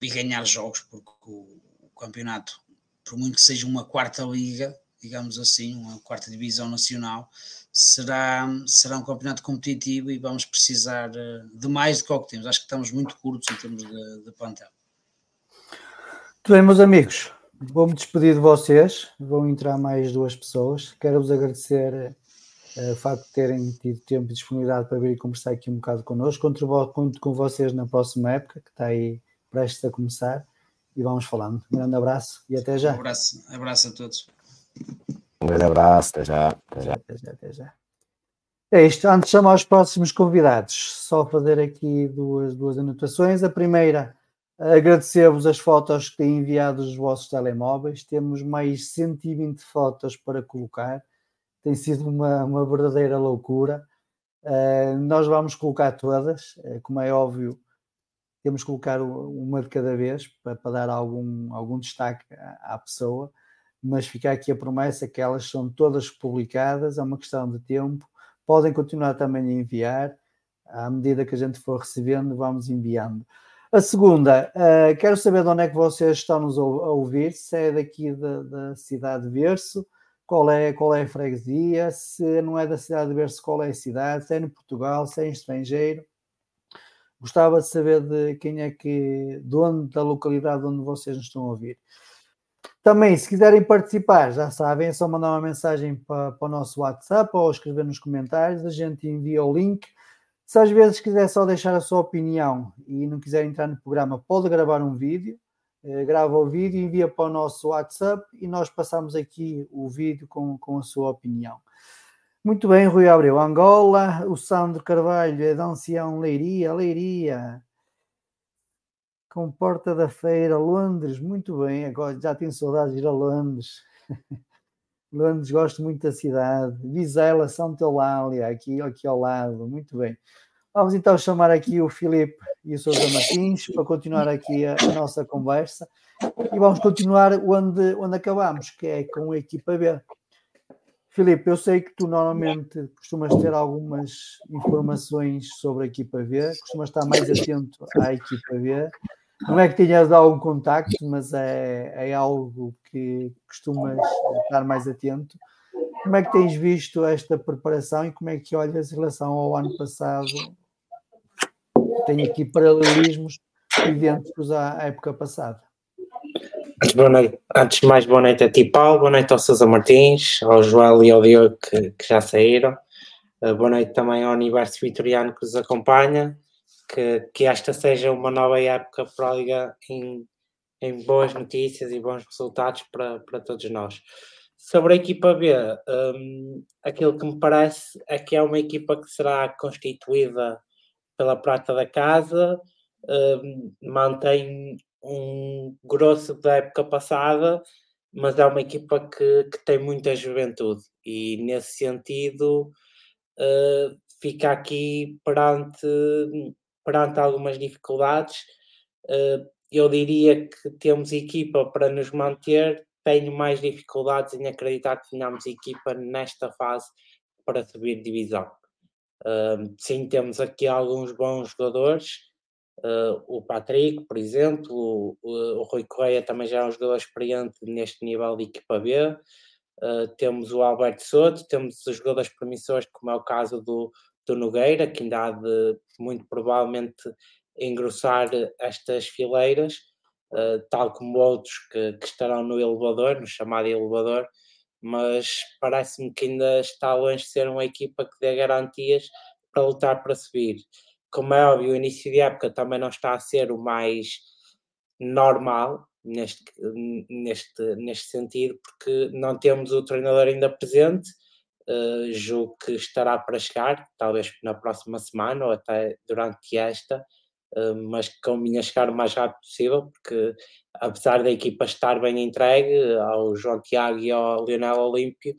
e ganhar jogos, porque o, o, campeonato, por muito que seja uma quarta liga, digamos assim, uma quarta divisão nacional, será, será um campeonato competitivo e vamos precisar eh, de mais do que o que temos. Acho que estamos muito curtos em termos de, de plantel. Muito bem, meus amigos, vou-me despedir de vocês. Vão entrar mais duas pessoas. Quero-vos agradecer o facto de terem tido tempo e disponibilidade para vir e conversar aqui um bocado connosco. Conto, conto com vocês na próxima época, que está aí prestes a começar, e vamos falando. Um grande abraço e até já. Um abraço, abraço a todos. Um grande abraço, até já. Até já, até já. Até já. É isto. Antes de chamar os próximos convidados, só fazer aqui duas, duas anotações. A primeira, agradecer-vos as fotos que têm enviado dos vossos telemóveis. Temos mais 120 fotos para colocar tem sido uma, uma verdadeira loucura. Uh, nós vamos colocar todas, uh, como é óbvio, temos que colocar uma de cada vez para, para dar algum, algum destaque à, à, pessoa, mas fica aqui a promessa que elas são todas publicadas, é uma questão de tempo, podem continuar também a enviar, à medida que a gente for recebendo, vamos enviando. A segunda, uh, quero saber de onde é que vocês estão nos a ouvir, se é daqui da, da cidade de Verso, qual é, qual é a freguesia, se não é da cidade de Berço, qual é a cidade, se é em Portugal, se é em estrangeiro. Gostava de saber de quem é que, de onde, da localidade onde vocês nos estão a ouvir. Também, se quiserem participar, já sabem, é só mandar uma mensagem para, para o nosso WhatsApp ou escrever nos comentários, a gente envia o link. Se às vezes quiser só deixar a sua opinião e não quiser entrar no programa, pode gravar um vídeo grava o vídeo, envia para o nosso WhatsApp e nós passamos aqui o vídeo com, com a sua opinião. Muito bem, Rui Abreu, Angola, o Sandro Carvalho é de Ancião, Leiria, Leiria, com Porta da Feira, Londres, muito bem, agora já tenho saudades de ir a Londres. (laughs) Londres, gosto muito da cidade. Vizela, Santa Eulália, aqui, aqui ao lado, muito bem. Vamos então chamar aqui o Filipe e o Sousa Martins para continuar aqui a, a, nossa conversa e vamos continuar onde, onde acabamos, que é com a equipa B. Filipe, eu sei que tu normalmente costumas ter algumas informações sobre a equipa B, costumas estar mais atento à equipa B. Não é que tenhas algum contacto, mas é, é algo que costumas estar mais atento. Como é que tens visto esta preparação e como é que olhas em relação ao ano passado tem aqui paralelismos idênticos à época passada. Antes, noite, antes de mais, boa noite a ti, Paulo, boa noite ao Sousa Martins, ao Joel e ao Diogo que, que já saíram. Uh, boa noite também ao Universo Vitoriano que nos acompanha. Que, que esta seja uma nova época para a Liga em, em boas notícias e bons resultados para, para todos nós. Sobre a equipa B, um, aquilo que me parece é que é uma equipa que será constituída pela prata da casa, uh, mantém um grosso da época passada, mas é uma equipa que, que tem muita juventude e nesse sentido uh, fica aqui perante, perante algumas dificuldades. Uh, eu diria que temos equipa para nos manter, tenho mais dificuldades em acreditar que tenhamos equipa nesta fase para subir divisão. Sim, temos aqui alguns bons jogadores, Uh, o Patrick, por exemplo, o, o, Rui Correia também já é um jogador experiente neste nível de equipa B. Uh, temos o Alberto Soto, temos os jogadores promissores, como é o caso do, do Nogueira, que ainda há de muito provavelmente engrossar estas fileiras, uh, tal como outros que, que, estarão no elevador, no chamado elevador, mas parece-me que ainda está longe de ser uma equipa que dê garantias para lutar para subir como é óbvio, o início de época também não está a ser o mais normal neste, neste, neste sentido, porque não temos o treinador ainda presente. Uh, julgo que estará para chegar, talvez na próxima semana ou até durante esta, mas que convinha chegar o mais rápido possível, porque apesar da equipa estar bem entregue ao João Tiago e ao Leonel Olímpio,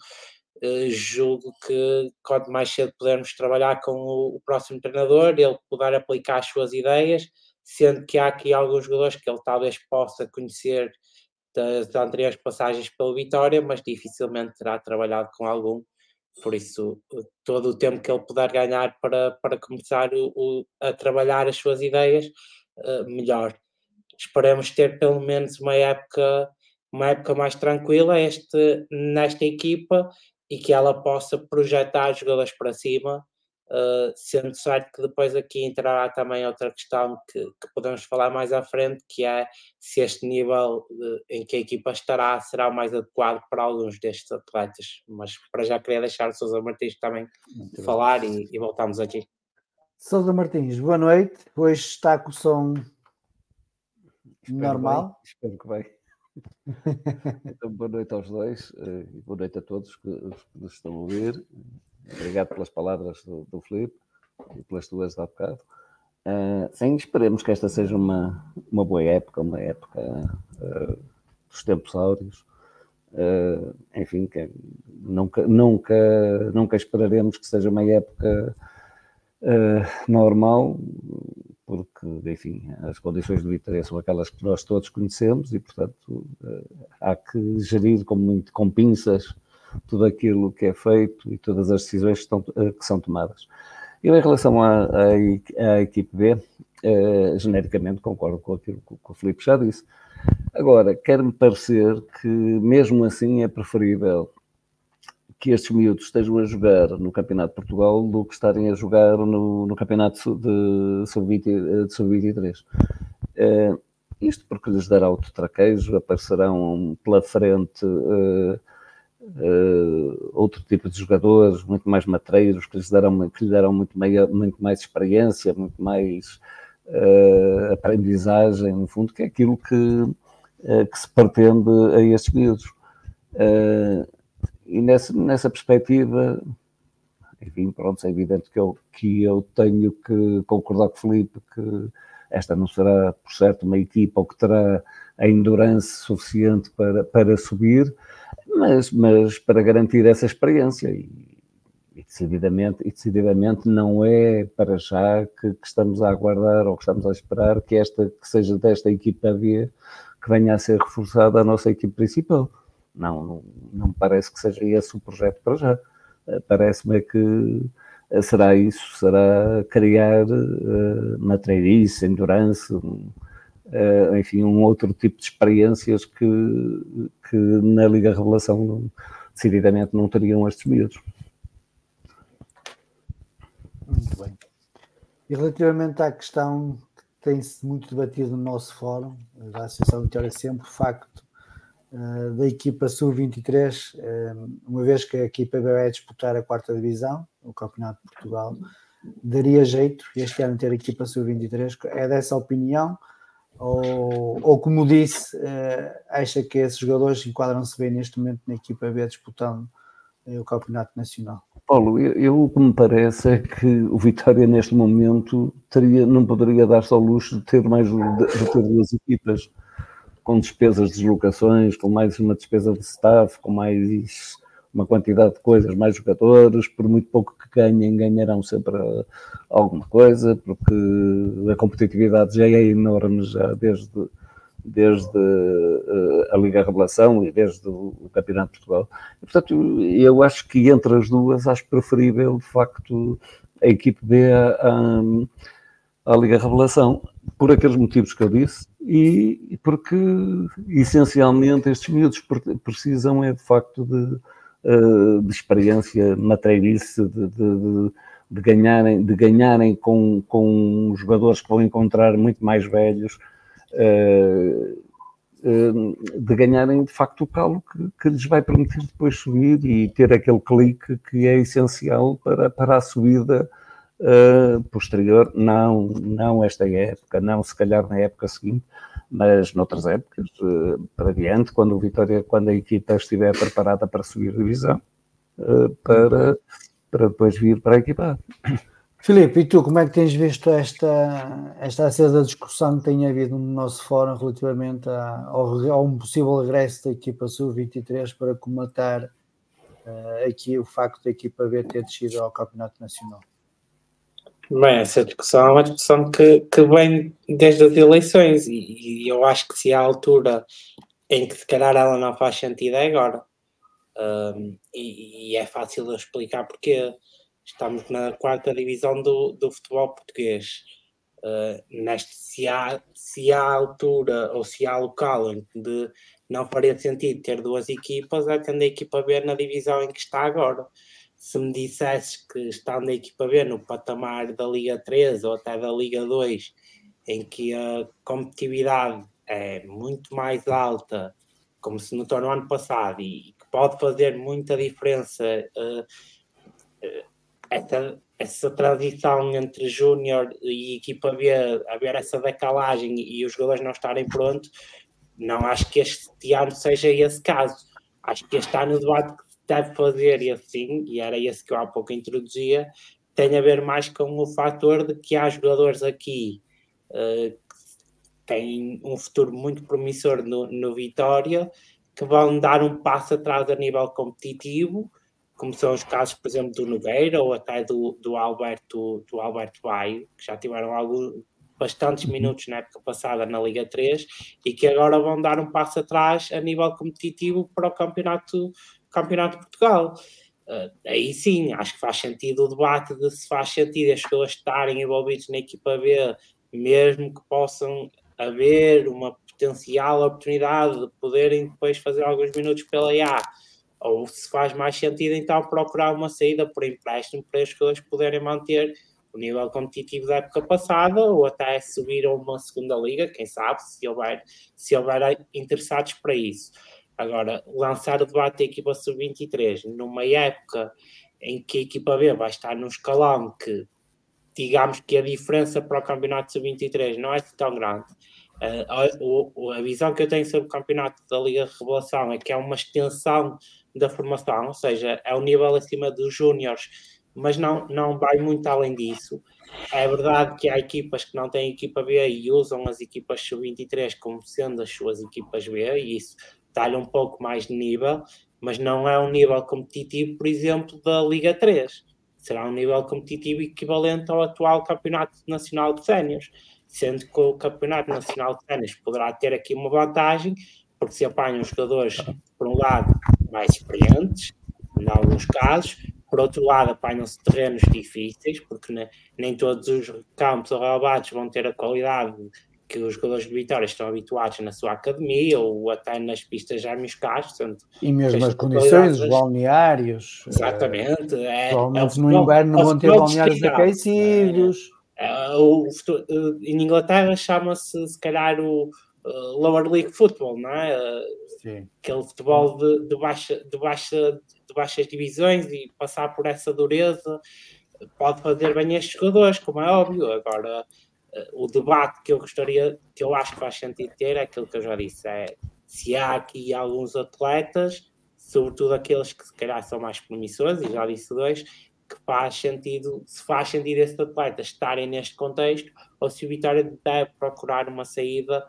uh, julgo que quanto mais cedo pudermos trabalhar com o, o, próximo treinador, ele poder aplicar as suas ideias, sendo que há aqui alguns jogadores que ele talvez possa conhecer das, das anteriores passagens pela Vitória, mas dificilmente terá trabalhado com algum. Por isso, todo o tempo que ele puder ganhar para, para começar o, o, a trabalhar as suas ideias, uh, melhor. Esperemos ter pelo menos uma época uma época mais tranquila este, nesta equipa e que ela possa projetar jogadores para cima, uh, sendo certo que depois aqui entrará também outra questão que, que podemos falar mais à frente, que é se este nível de, em que a equipa estará será o mais adequado para alguns destes atletas. Mas para já queria deixar o Sousa Martins também Muito falar e, e, voltamos aqui. Sousa Martins, boa noite. Hoje está com o som espero normal. Bem, espero que bem. (laughs) Então, boa noite aos dois eh, e boa noite a todos que, nos estão a ouvir. Obrigado pelas palavras do, do Filipe e pelas tuas de há bocado. Uh, sim, esperemos que esta seja uma, uma boa época, uma época uh, dos tempos áureos. Uh, enfim, que nunca, nunca, nunca esperaremos que seja uma época normal, porque, enfim, as condições do Vitória são aquelas que nós todos conhecemos e, portanto, há que gerir com, muito, com pinças tudo aquilo que é feito e todas as decisões que, estão, eh, que são tomadas. Eu, em relação à, à, à equipe B, eh, genericamente concordo com aquilo que, que o Filipe já disse. Agora, quer-me parecer que, mesmo assim, é preferível que estes miúdos estejam a jogar no Campeonato de Portugal do que estarem a jogar no, no Campeonato de Sub-23. Sub uh, isto porque lhes dará outro traquejo, aparecerão pela frente uh, uh, outro tipo de jogadores, muito mais matreiros, que lhes darão, que lhes darão muito, meia, muito mais experiência, muito mais uh, aprendizagem, no fundo, que é aquilo que, que se pretende a estes miúdos. Uh, e nessa, nessa perspectiva, enfim, pronto, é evidente que eu, que eu tenho que concordar com o Felipe que esta não será, por certo, uma equipa ou que terá a endurance suficiente para, para subir, mas, mas para garantir essa experiência. E, e, decididamente, e decididamente não é para já que, que, estamos a aguardar ou que estamos a esperar que esta que seja desta equipa B que venha a ser reforçada a nossa equipe principal. Não, não, parece que seja esse o projeto para já. Eh, parece-me que eh, será isso, será criar uh, matreirice, endurance, um, uh, enfim, um outro tipo de experiências que, que na Liga Revelação não, decididamente não teriam estes miúdos. Muito bem. E relativamente à questão que tem-se muito debatido no nosso fórum, da Associação Vitória sempre, o facto uh, da equipa Sub-23, uh, eh, uma vez que a equipa vai disputar a quarta divisão, o Campeonato de Portugal, daria jeito este ano ter a equipa Sub-23. É dessa opinião? Ou, ou como disse, uh, acha que esses jogadores enquadram-se bem neste momento na equipa B disputando o Campeonato Nacional? Paulo, eu, o que me parece é que o Vitória neste momento teria, não poderia dar-se ao luxo de ter mais de, ter duas equipas com despesas de deslocações, com mais uma despesa de staff, com mais uma quantidade de coisas, mais jogadores, por muito pouco ganhem, ganharão sempre alguma coisa, porque a competitividade já é enorme já desde, desde uh, a Liga Revelação e desde o, Campeonato de Portugal. E, portanto, eu acho que entre as duas, acho preferível, de facto, a equipe B à Liga Revelação, por aqueles motivos que eu disse, e porque essencialmente estes miúdos precisam é de facto de, eh, de experiência materialista, de, de, de, ganharem, de ganharem com, com jogadores que vão encontrar muito mais velhos, eh, eh, de ganharem de facto o calo que, que, lhes vai permitir depois subir e ter aquele clique que é essencial para, para a subida uh, posterior, não, não esta época, não se calhar na época seguinte, mas noutras épocas, uh, para diante, quando, o Vitória, quando a equipa estiver preparada para subir divisão, uh, para, para depois vir para a equipa. Filipe, e tu como é que tens visto esta, esta acesa discussão que tem havido no nosso fórum relativamente a, ao, um possível regresso da equipa Sub-23 para comatar uh, aqui o facto da equipa B ter descido ao Campeonato Nacional? Bem, essa discussão é uma discussão que, que vem desde as eleições e, e, eu acho que se há altura em que se calhar ela não faz sentido é agora. Um, e, e, é fácil de explicar porque estamos na quarta divisão do, do futebol português. Uh, neste, se, há, se há altura ou se há local em que não faria sentido ter duas equipas, é tendo a equipa B na divisão em que está agora se me dissesses que estando a equipa B no patamar da Liga 3 ou até da Liga 2, em que a competitividade é muito mais alta, como se notou no ano passado, e que pode fazer muita diferença uh, uh, essa, essa transição entre júnior e equipa B, haver essa decalagem e os jogadores não estarem prontos, não acho que este ano seja esse caso. Acho que este ano o debate deve fazer e assim, e era esse que eu há pouco introduzia, tem a ver mais com o fator de que há jogadores aqui uh, que têm um futuro muito promissor no, no Vitória, que vão dar um passo atrás a nível competitivo, como são os casos, por exemplo, do Nogueira ou até do, do Alberto do Alberto Baio, que já tiveram algum, bastantes uhum. minutos na época passada na Liga 3 e que agora vão dar um passo atrás a nível competitivo para o campeonato Campeonato de Portugal. Uh, aí sim, acho que faz sentido o debate de se faz sentido as pessoas estarem envolvidas na equipa B, mesmo que possam haver uma potencial oportunidade de poderem depois fazer alguns minutos pela A, ou se faz mais sentido então procurar uma saída por empréstimo para as pessoas poderem manter o nível competitivo da época passada ou até subir a uma segunda liga, quem sabe, se houver, se houver interessados para isso. Agora, lançar o debate da equipa sub-23 numa época em que a equipa B vai estar num escalão que, digamos que a diferença para o campeonato sub-23 não é tão grande. Uh, a, a, visão que eu tenho sobre o campeonato da Liga de Revelação é que é uma extensão da formação, ou seja, é um nível acima dos júniores, mas não, não vai muito além disso. É verdade que há equipas que não têm equipa B e usam as equipas sub-23 como sendo as suas equipas B, e isso dá-lhe um pouco mais de nível, mas não é um nível competitivo, por exemplo, da Liga 3. Será um nível competitivo equivalente ao atual Campeonato Nacional de Sénios, sendo que o Campeonato Nacional de Sénios poderá ter aqui uma vantagem, porque se apanham jogadores, por um lado, mais experientes, em alguns casos, por outro lado, apanham-se terrenos difíceis, porque nem todos os campos arrelabados vão ter a qualidade que os jogadores de Vitória estão habituados na sua academia ou até nas pistas já Castro. E mesmo as condições, os balneários. Exatamente. É, provavelmente é no inverno não vão ter balneários aquecidos. É, é, o, em Inglaterra chama-se, se calhar, o uh, Lower League Football, não é? Sim. Aquele futebol de, de, baixa, de, baixa, de baixas divisões e passar por essa dureza pode fazer bem estes jogadores, como é óbvio. Agora, o debate que eu gostaria, que eu acho que faz sentido ter, é aquilo que eu já disse: é se há aqui alguns atletas, sobretudo aqueles que se calhar são mais promissores, e já disse dois, que faz sentido, se faz sentido esses atletas estarem neste contexto, ou se o Vitória deve procurar uma saída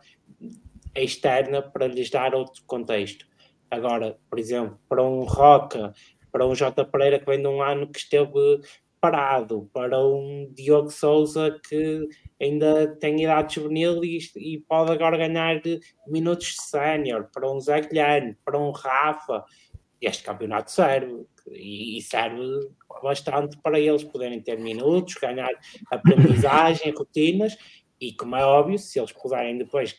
externa para lhes dar outro contexto. Agora, por exemplo, para um Roca, para um J. Pereira que vem de um ano que esteve parado, para um Diogo Souza que ainda tem idade juvenil e, e pode agora ganhar minutos de sénior, para um Zé Guilherme, para um Rafa, este campeonato serve. e, e serve bastante para eles poderem ter minutos, ganhar aprendizagem, (laughs) rotinas, e como é óbvio, se eles puderem depois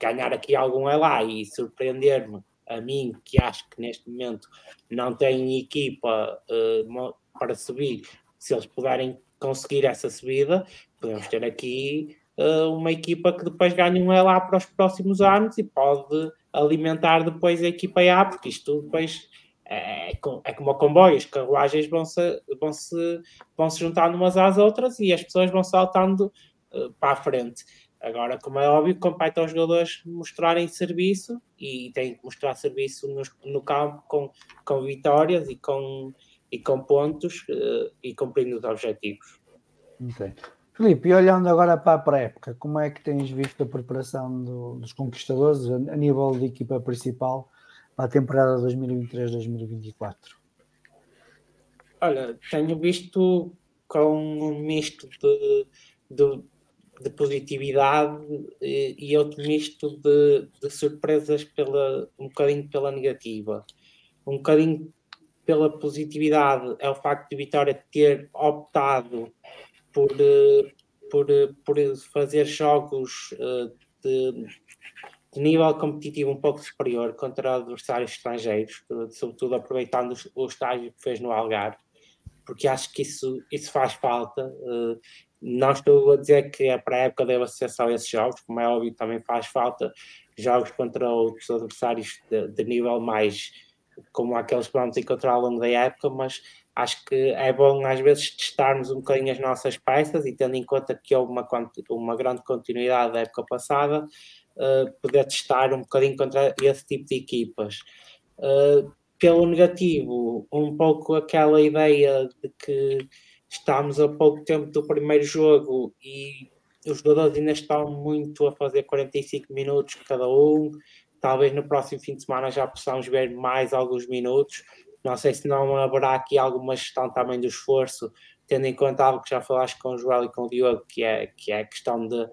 ganhar aqui algum é lá e surpreender-me a mim, que acho que neste momento não tem equipa uh, para subir, se eles puderem conseguir essa subida, podemos ter aqui uh, uma equipa que depois ganha um lá para os próximos anos e pode alimentar depois a equipa A, porque isto depois é, é, é como o comboio, as carruagens vão se, vão se, vão se juntando umas às outras e as pessoas vão saltando uh, para a frente. Agora, como é óbvio, compete aos jogadores mostrarem serviço e têm que mostrar serviço no, no campo com, com vitórias e com, e com pontos uh, e cumprindo os objetivos. Okay. Filipe, e olhando agora para a pré-época, como é que tens visto a preparação do, dos conquistadores a, a, nível de equipa principal para a temporada 2023-2024? Olha, tenho visto com um misto de, de, de positividade e, e, outro misto de, de surpresas pela, um bocadinho pela negativa. Um bocadinho pela positividade é o facto de Vitória ter optado por, eh, por, eh, por fazer jogos eh, de, de, nível competitivo um pouco superior contra adversários estrangeiros, sobretudo aproveitando o estágio que fez no Algarve, porque acho que isso, isso faz falta. Não estou a dizer que é para a época deve só esses jogos, como é óbvio, também faz falta jogos contra outros adversários de, de nível mais como aqueles que vamos encontrar ao longo da época, mas acho que é bom às vezes testarmos um bocadinho as nossas peças e tendo em conta que houve uma, uma grande continuidade da época passada, uh, poder testar um bocadinho contra esse tipo de equipas. Uh, pelo negativo, um pouco aquela ideia de que estamos a pouco tempo do primeiro jogo e os jogadores ainda estão muito a fazer 45 minutos cada um. Talvez no próximo fim de semana já possamos ver mais alguns minutos. Não sei se não haverá aqui alguma gestão também do esforço, tendo em conta algo que já falaste com o Joel e com o Diogo, que é, que é a questão de,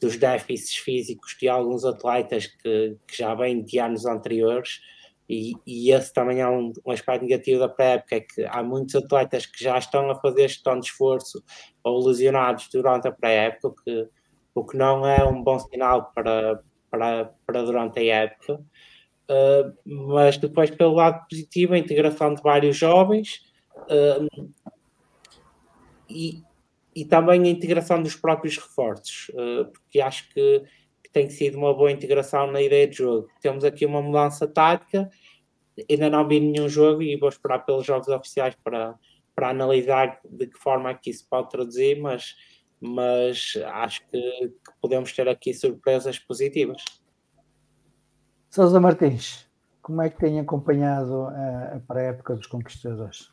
dos déficits físicos de alguns atletas que, que já vêm de anos anteriores. E, e, esse também é um, um aspecto negativo da pré-época, é que há muitos atletas que já estão a fazer gestão de esforço ou lesionados durante a pré-época, o que, não é um bom sinal para, para, para durante a época. Uh, mas depois, pelo lado positivo, a integração de vários jovens uh, e, e também a integração dos próprios reforços, uh, porque acho que, que, tem sido uma boa integração na ideia de jogo. Temos aqui uma mudança tática, ainda não vi nenhum jogo e vou esperar pelos jogos oficiais para, para analisar de que forma é que isso pode traduzir, mas, mas acho que, que podemos ter aqui surpresas positivas. Sousa Martins, como é que tem acompanhado a, a pré-época dos conquistadores?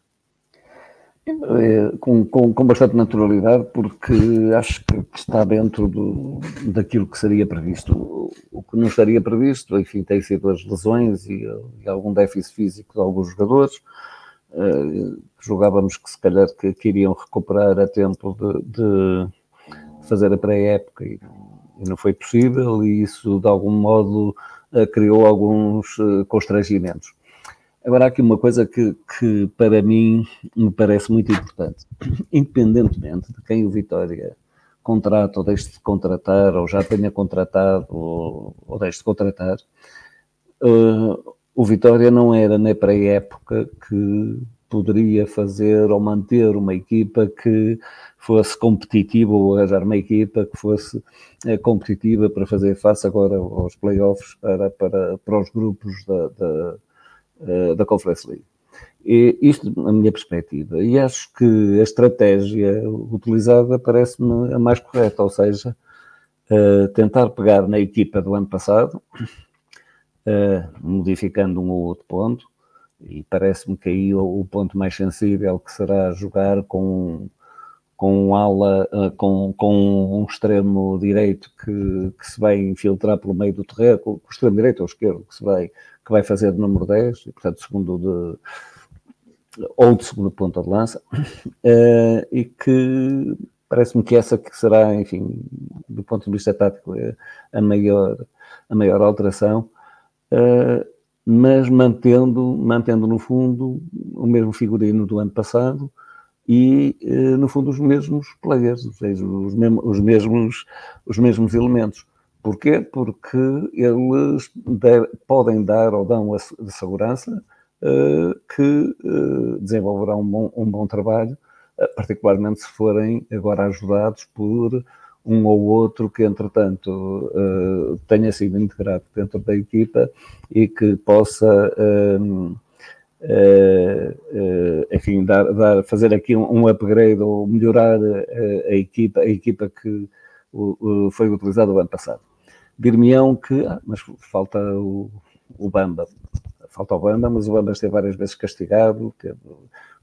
É, com, com, com, bastante naturalidade, porque acho que está dentro do, daquilo que seria previsto. O que não estaria previsto, enfim, tem sido as lesões e, e algum déficit físico de alguns jogadores. Uh, julgávamos que se calhar que, que iriam recuperar a tempo de, de fazer a pré-época e, não foi possível, e isso de algum modo eh, criou alguns eh, constrangimentos. Agora, há aqui uma coisa que, que, para mim me parece muito importante. (clears throat) Independentemente de quem o Vitória contrata ou deixe de contratar, ou já tenha contratado ou, ou deixe de contratar, uh, o Vitória não era na pré-época que poderia fazer ou manter uma equipa que fosse competitiva ou arranjar uma equipa que fosse é, competitiva para fazer face agora aos playoffs para, para, para os grupos da, da, eh, da Conference League. E isto, a minha perspectiva. E acho que a estratégia utilizada parece-me a mais correta, ou seja, uh, tentar pegar na equipa do ano passado, modificando um ou outro ponto, e parece-me que aí o, o, ponto mais sensível que será jogar com com um ala, uh, com, com um extremo direito que, que se vai infiltrar pelo meio do terreno, com o extremo direito ou esquerdo, que se vai, que vai fazer de número 10, e portanto segundo de, ou de segundo ponto de lança, uh, (coughs) e que parece-me que essa que será, enfim, do ponto de vista tático, a maior, a maior alteração. Uh, mas mantendo, mantendo no fundo o mesmo figurino do ano passado e, eh, no fundo, os mesmos players, ou seja, os, mesmos, os mesmos, os mesmos elementos. Porquê? Porque eles podem dar ou dão a segurança uh, que uh, desenvolverão um bom, um bom trabalho, uh, particularmente se forem agora ajudados por um ou outro que, entretanto, tenha sido integrado dentro da equipa e que possa. enfim, dar, dar, fazer aqui um, um upgrade ou melhorar a, a equipa, a equipa que foi utilizada o ano passado dir-me-ão que, ah, mas falta o, o Bamba, falta o Bamba, mas o Bamba esteve várias vezes castigado, teve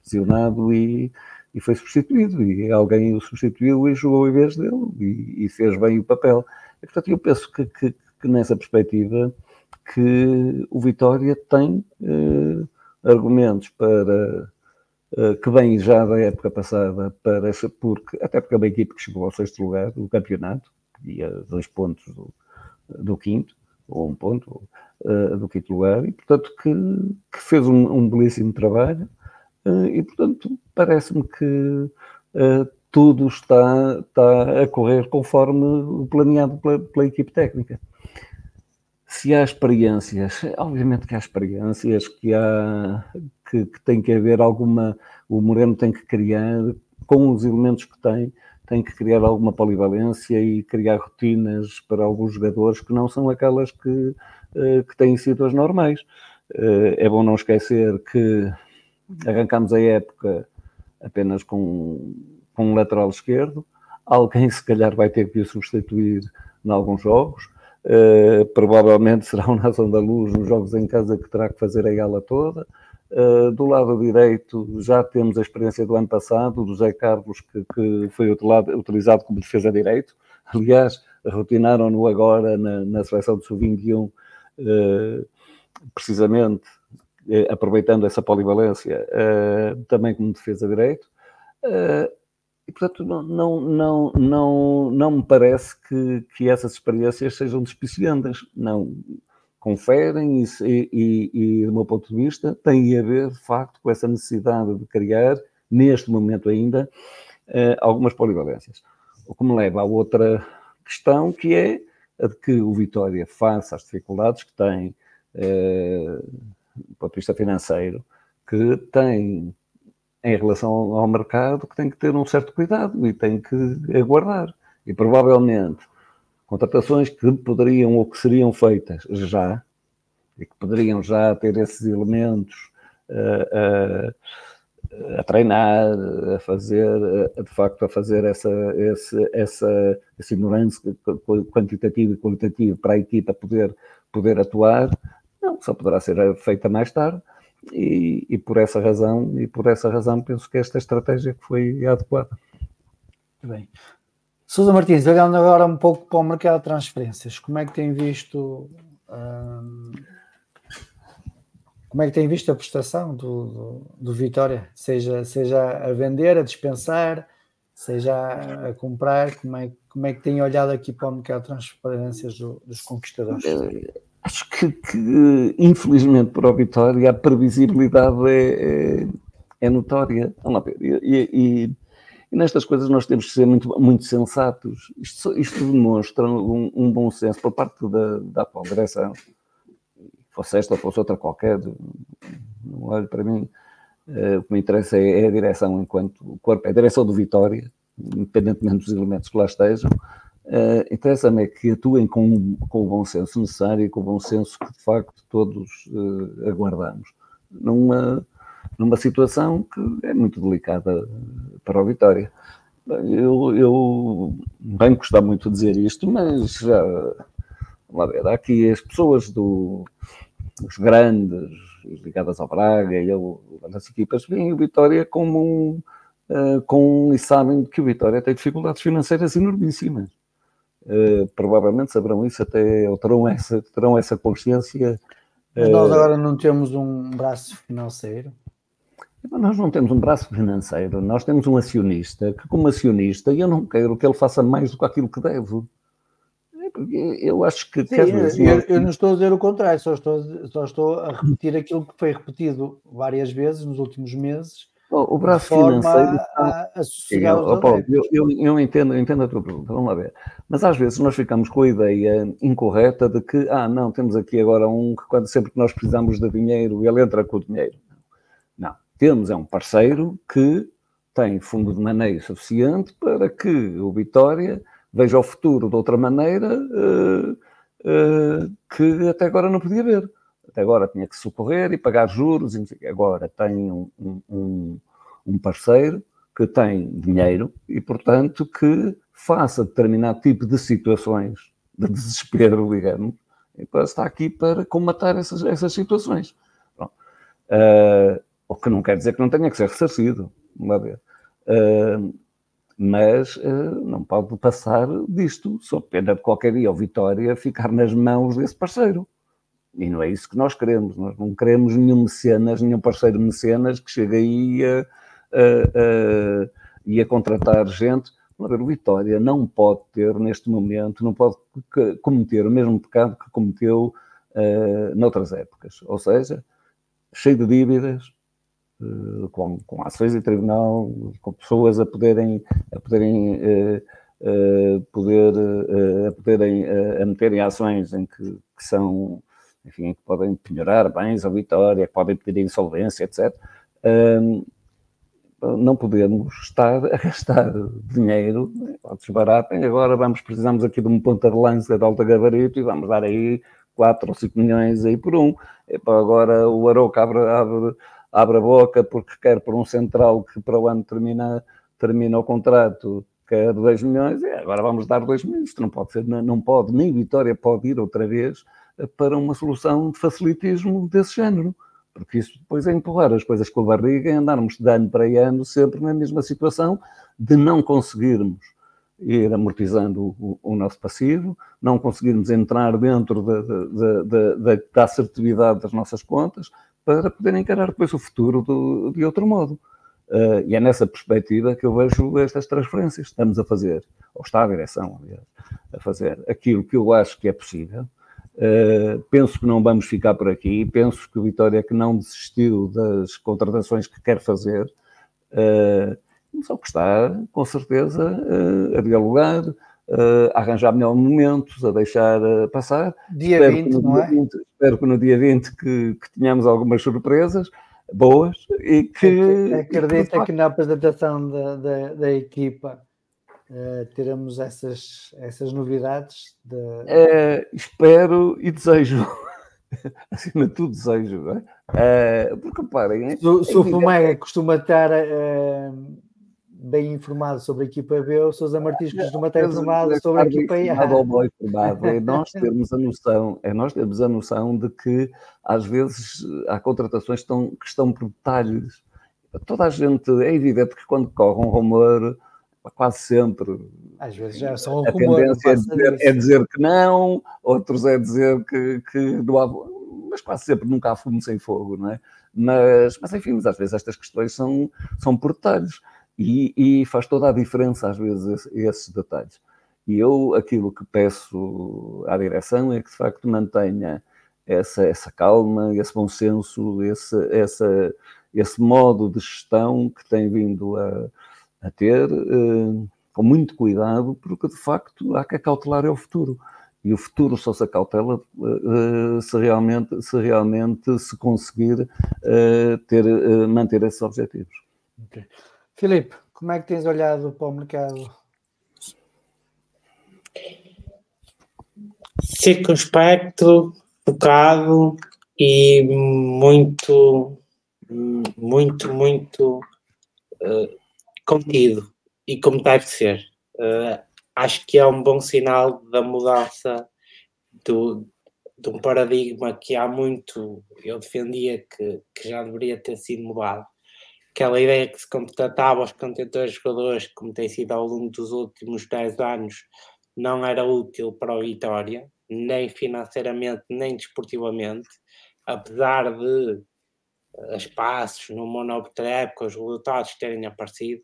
lesionado e, e foi substituído, e alguém o substituiu e jogou em vez dele, e, e fez bem o papel. Portanto, eu penso que, que, que, nessa perspectiva que o Vitória tem eh, argumentos para eh, que vem já da época passada para porque até porque é uma equipe que chegou ao sexto lugar do campeonato, e a dois pontos do, do quinto, ou um ponto uh, do quinto lugar, e portanto que, que fez um, um, belíssimo trabalho, uh, e portanto parece-me que uh, tudo está, está a correr conforme o planeado pela, pela equipe técnica. Se há experiências, obviamente que há experiências, que há que, que tem que haver alguma, o Moreno tem que criar com os elementos que tem, tem que criar alguma polivalência e criar rotinas para alguns jogadores que não são aquelas que, eh, que têm sido as normais. Eh, é bom não esquecer que arrancamos a época apenas com, com um lateral esquerdo, alguém (laughs) se calhar vai ter que o substituir em alguns jogos, uh, provavelmente será o Nação da Luz nos jogos em casa que terá que fazer a gala toda, Uh, do lado direito já temos a experiência do ano passado, do José Carlos, que, que foi utilizado, utilizado, como defesa direito. Aliás, rotinaram-no agora na, na seleção de sub-21, uh, precisamente uh, aproveitando essa polivalência, também como defesa direito. e, portanto, não, não, não, não, não me parece que, que essas experiências sejam despiciantes. Não, conferem e, e, e, do meu ponto de vista, tem a ver, de facto, com essa necessidade de criar, neste momento ainda, eh, algumas polivalências. O que me leva a outra questão, que é a de que o Vitória, face às dificuldades que tem, eh, do ponto de vista financeiro, que tem em relação ao mercado, que tem que ter um certo cuidado e tem que aguardar. E provavelmente contratações que poderiam ou que seriam feitas já e que poderiam já ter esses elementos uh, uh, a treinar, a fazer, uh, de facto, a fazer essa, esse, essa, essa ignorância quantitativa e qualitativa para a equipa poder, poder atuar, não, só poderá ser feita mais tarde. E, e, por essa razão e por essa razão penso que esta estratégia foi adequada. Bem, Sousa Martins, olhando agora um pouco para o mercado de transferências, como é que tem visto hum, como é que tem visto a prestação do, do, do, Vitória? Seja, seja a vender, a dispensar, seja a, a comprar, como é, como é que tem olhado aqui para o mercado de transferências do, dos conquistadores? Eh, acho que, que, infelizmente para o Vitória a previsibilidade é, é, é notória. E, e, e nestas coisas nós temos que ser muito, muito sensatos. Isto, isto demonstra um, um, bom senso por parte da, da atual direção, fosse esta ou fosse outra qualquer, não olho para mim. Uh, o que me interessa é, é, a direção enquanto corpo, é a direção do Vitória, independentemente dos elementos que lá estejam. Uh, Interessa-me é que atuem com, com o bom senso necessário e com o bom senso que de facto todos uh, aguardamos. Numa, numa situação que é muito delicada para o Vitória. Eu, eu bem muito de dizer isto, mas já, vamos ver, há aqui as pessoas do, os grandes, ligadas ao Braga e as equipas, veem o Vitória como um, uh, com, e sabem que o Vitória tem dificuldades financeiras enormíssimas. Uh, provavelmente saberão isso até, ou terão (laughs) essa, terão essa consciência. Mas nós agora não temos um braço financeiro. Nós não temos um braço financeiro, nós temos um acionista que, como acionista, eu não quero que ele faça mais do que aquilo que deve. eu acho que. Sim, eu, eu, não estou a dizer o contrário, só estou, só estou a repetir aquilo que foi repetido várias vezes nos últimos meses. O, braço financeiro. A, a eu, Paulo, eu, eu, eu, entendo, eu entendo a tua pergunta, vamos lá ver. Mas às vezes nós ficamos com a ideia incorreta de que, ah, não, temos aqui agora um que quando sempre que nós precisamos de dinheiro, ele entra com o dinheiro. Não, temos é um parceiro que tem fundo de maneio suficiente para que o Vitória veja o futuro de outra maneira uh, uh, que até agora não podia ver. Até agora tinha que socorrer e pagar juros. E agora tem um, um, um parceiro que tem dinheiro e, portanto, que faça determinado tipo de situações de desespero, (laughs) digamos, e está aqui para combatar essas, essas situações. Uh, o que não quer dizer que não tenha que ser ressarcido, vamos ver. Uh, mas uh, não pode passar disto, só pena de qualquer dia o Vitória ficar nas mãos desse parceiro. E não é isso que nós queremos. Nós não queremos nenhum mecenas, nenhum parceiro mecenas que chegue aí a, a, a, a contratar gente. O Vitória não pode ter, neste momento, não pode cometer o mesmo pecado que cometeu uh, noutras épocas. Ou seja, cheio de dívidas, eh, com, com ações em tribunal, com pessoas a poderem, a poderem, uh, uh, poder, a poderem a meterem ações em que, que, são, enfim, que podem penhorar bens ou vitória, que podem pedir insolvência, etc. não podemos estar a gastar dinheiro ao desbaratem. Agora vamos, precisamos aqui de um ponta de lança de alta gabarito e vamos dar aí 4 ou 5 milhões aí por um. Epa, agora o Aroca abre, abre abre a boca porque quer por um central que para o ano termina, termina o contrato, quer 2 milhões, e agora vamos dar 2 milhões. Não pode ser, não pode, nem Vitória pode ir outra vez para uma solução de facilitismo desse género. Porque isso depois é empurrar as coisas com a barriga e andarmos de ano para ano sempre na mesma situação de não conseguirmos ir amortizando o, o, nosso passivo, não conseguirmos entrar dentro da, da, da, da, assertividade das nossas contas, para poder encarar depois o futuro do, de outro modo. Uh, e é nessa perspectiva que eu vejo estas transferências. Estamos a fazer, ou está a direção, aliás, a fazer aquilo que eu acho que é possível. Uh, penso que não vamos ficar por aqui. Penso que o Vitória que não desistiu das contratações que quer fazer. Uh, só que está, com certeza, a dialogar, uh, a arranjar melhor momentos, a deixar uh, passar. Dia espero 20, não é? 20, espero que no dia 20 que, que tenhamos algumas surpresas boas e que... Acredita que, que na apresentação da, da, da equipa uh, teremos essas, essas novidades? De... Uh, espero e desejo. (laughs) Acima de tudo, desejo. Uh, porque reparem. É, se o Fumega costuma estar uh, bem informado sobre a equipa B, o Sousa Martins costuma estar informado sobre a equipa A. Informado, é nós (laughs) termos a noção, é nós termos a noção de que às vezes há contratações que estão, que estão por detalhes. Toda a gente, é evidente que quando corre um rumor, quase sempre. Às vezes já são um a tendência é dizer, é dizer, que não, outros é dizer que, que não há, mas quase sempre nunca há fumo sem fogo, não é? Mas, mas enfim, mas às vezes estas questões são, são por detalhes. E, e, faz toda a diferença, às vezes, esses detalhes. E eu, aquilo que peço à direção é que, de facto, mantenha essa, essa calma, esse bom senso, esse, essa, esse modo de gestão que tem vindo a, a ter, eh, com muito cuidado, porque, de facto, há que acautelar é o futuro. E o futuro só se acautela uh, se, realmente, se realmente se conseguir uh, ter, uh, manter esses objetivos. Okay. Filipe, como é que tens olhado para o mercado? Circunspecto, focado e muito, muito, muito uh, contido e como deve ser. Uh, acho que é um bom sinal da mudança do, de um paradigma que há muito eu defendia que, que já deveria ter sido mudado aquela ideia que se contratava os contentores jogadores, como tem sido ao longo dos últimos 10 anos, não era útil para o Vitória, nem financeiramente, nem desportivamente, apesar de uh, espaços no monopólio época, os resultados terem aparecido.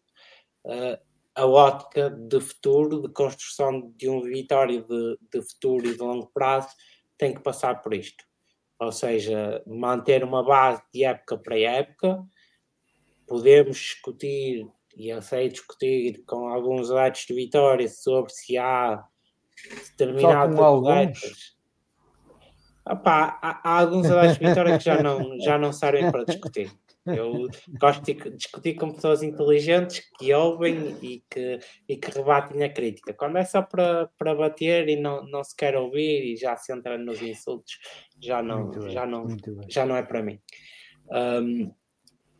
Uh, a ótica de futuro, de construção de um Vitória de, de futuro e de longo prazo, tem que passar por isto. Ou seja, manter uma base de época para época. Podemos discutir, e eu sei discutir com alguns adeptos de Vitória sobre se há determinados atletas. Há, há alguns adeptos de Vitória que já não, já não servem para discutir. Eu gosto de discutir com pessoas inteligentes que ouvem e que, e que rebatem a crítica. Quando é só para, para bater e não, não se quer ouvir e já se entra nos insultos, já não, já não, já não é para mim. Um,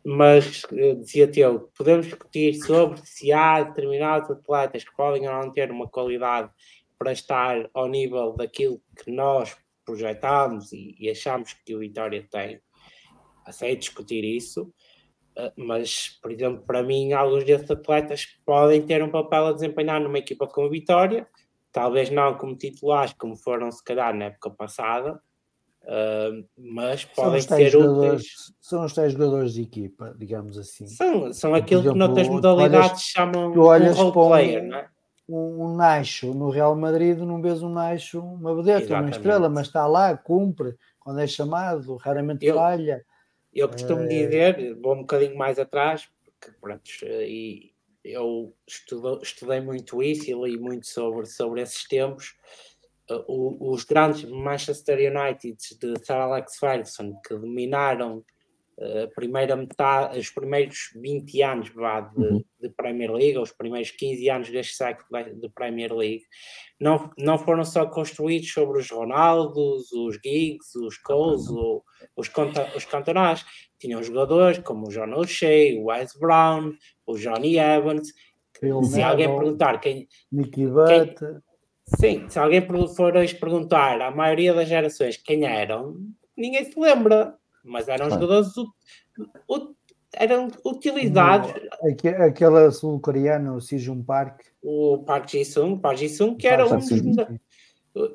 mas dizia-te eu, podemos discutir sobre se há determinados atletas que podem ou não ter uma qualidade para estar ao nível daquilo que nós projetámos e, e achamos que o Vitória tem sei discutir isso, eh, mas, por exemplo, para mim, alguns desses atletas podem ter um papel a desempenhar numa equipa como Vitória, talvez não como titulares, como foram se calhar na época passada, uh, mas podem ser úteis. São os tais jogadores de equipa, digamos assim. São, são aquilo exemplo, que noutras modalidades olhas, chamam de um role player, não é? Um, um Nacho no Real Madrid, não vês um Nacho, uma vedeta, uma estrela, mas está lá, cumpre quando é chamado, raramente eu, falha. Eu costumo é... dizer, vou um bocadinho mais atrás, porque pronto, e eu estudo, estudei muito isso e li muito sobre, sobre esses tempos. Uh, os grandes Manchester United de Sir Alex Ferguson que dominaram a primeira metade, os primeiros 20 anos vá, de, uhum. de, Premier League, os primeiros 15 anos deste século de Premier League, não, não foram só construídos sobre os Ronaldos, os Giggs, os Coles, uhum. os, os Cantonás. Tinham jogadores como o John O'Shea, o Wes Brown, o Johnny Evans. Phil se alguém perguntar quem. Nicky Butt. Sim, se alguém for hoje perguntar à maioria das gerações quem eram, ninguém se lembra mas eram jogadores eram utilizados. Aquela sul-coreana, o Sijun Park. O Park Ji-sung, Park Ji-sung, que era um dos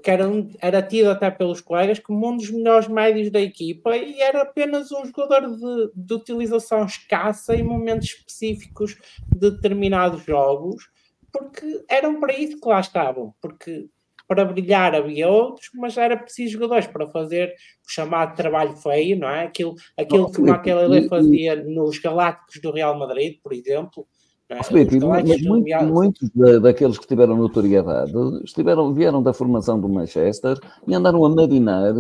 que era, era tido até pelos colegas como um dos melhores médios da equipa e era apenas um jogador de, de utilização escassa em momentos específicos de determinados jogos, porque eram para isso que lá estavam, porque para brilhar havia outros, mas era preciso jogadores para fazer o chamado trabalho feio, não é? Aquilo, aquilo que o Maquelele fazia nos Galácticos do Real Madrid, por exemplo. É? Felipe, muito, muitos daqueles que tiveram notoriedade estiveram, vieram da formação do Manchester e andaram a marinar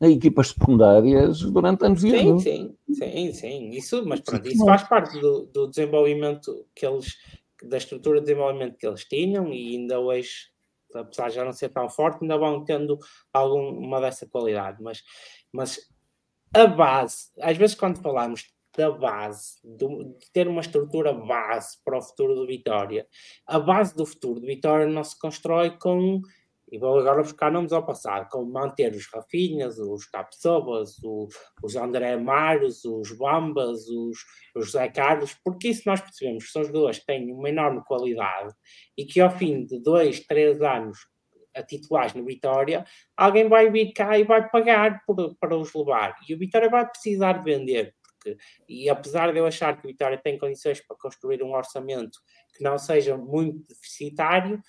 em equipas secundárias durante anos e anos. Sim, sim, sim, isso, mas pronto, isso faz parte do, do desenvolvimento que eles, da estrutura de desenvolvimento que eles tinham e ainda hoje apesar de já não ser tão forte, ainda vão tendo alguma dessa qualidade. Mas, mas a base, às vezes quando falamos da base, de ter uma estrutura base para o futuro do Vitória, a base do futuro do Vitória não se constrói com e vou agora buscar nomes ao passado, como manter os Rafinhas, os Tapsobas, os André Maros, os Bambas, os, os José Carlos, porque isso nós percebemos que são jogadores que têm uma enorme qualidade e que ao fim de dois, três anos a titulares no Vitória, alguém vai vir cá e vai pagar por, para os levar. E o Vitória vai precisar de vender. Porque, e apesar de eu achar que o Vitória tem condições para construir um orçamento que não seja muito deficitário,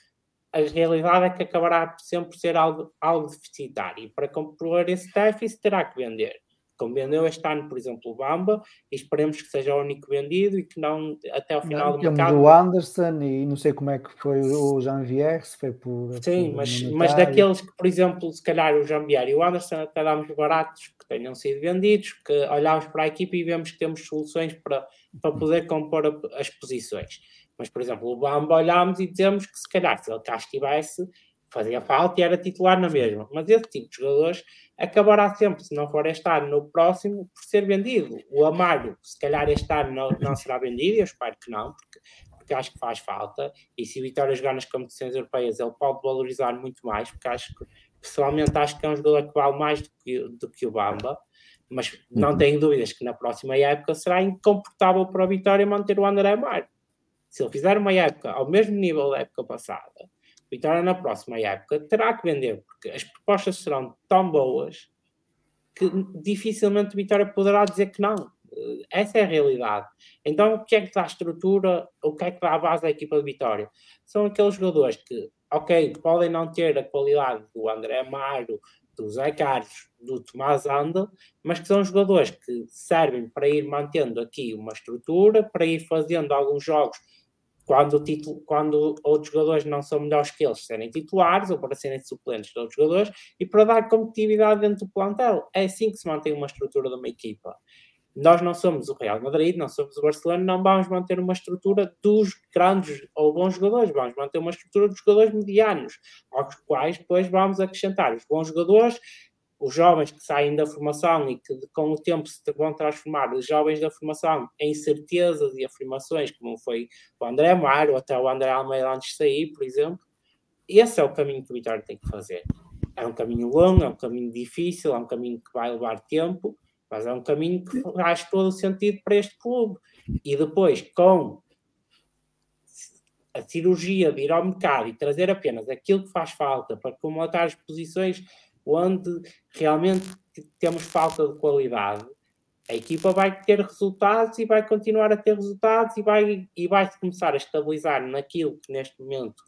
a realidade é que acabará sempre por ser algo, algo deficitário. E para comprovar esse déficit, terá que vender. Como vendeu este ano, por exemplo, o Bamba, e esperemos que seja o único vendido e que não até ao final não, do mercado. o Anderson e não sei como é que foi o Janvier, se foi por. Sim, por mas, mas daqueles que, por exemplo, se calhar o Janvier e o Anderson até damos baratos que tenham sido vendidos, que olhamos para a equipe e vemos que temos soluções para, para poder compor as posições. Mas, por exemplo, o Bamba olhámos e dizemos que se calhar se ele cá estivesse, fazia falta e era titular na mesma. Mas esse tipo de jogadores acabará sempre, se não for este ano, no próximo, por ser vendido. O Amário, se calhar este ano não, não será vendido, eu espero que não, porque, porque acho que faz falta. E se o Vitória jogar nas competições europeias, ele pode valorizar muito mais, porque acho que, pessoalmente, acho que é um jogador que vale mais do que, do que o Bamba. Mas não uhum. tenho dúvidas que na próxima época será incomportável para o Vitória manter o André Amário se ele fizer uma época ao mesmo nível da época passada, Vitória na próxima época terá que vender, porque as propostas serão tão boas que dificilmente Vitória poderá dizer que não. Essa é a realidade. Então, o que é que dá a estrutura, o que é que dá a base da equipa de Vitória? São aqueles jogadores que, ok, podem não ter a qualidade do André Amaro, do Zé Carlos, do Tomás Anda, mas que são jogadores que servem para ir mantendo aqui uma estrutura, para ir fazendo alguns jogos quando, título, quando outros jogadores não são melhores que eles, serem titulares ou para serem suplentes de outros jogadores e para dar competitividade dentro do plantel. É assim que se mantém uma estrutura de uma equipa. Nós não somos o Real Madrid, não somos o Barcelona, não vamos manter uma estrutura dos grandes ou bons jogadores, vamos manter uma estrutura dos jogadores medianos, aos quais depois vamos acrescentar os bons jogadores os jovens que saem da formação e que com o tempo se vão transformar, os jovens da formação em certezas e afirmações, como foi o André Amaro ou até o André Almeida antes de sair, por exemplo. Esse é o caminho que o Vitória tem que fazer. É um caminho longo, é um caminho difícil, é um caminho que vai levar tempo, mas é um caminho que faz todo o sentido para este clube. E depois, com a cirurgia de ir ao mercado e trazer apenas aquilo que faz falta para completar as posições onde realmente temos falta de qualidade, a equipa vai ter resultados e vai continuar a ter resultados e vai, e vai começar a estabilizar naquilo que neste momento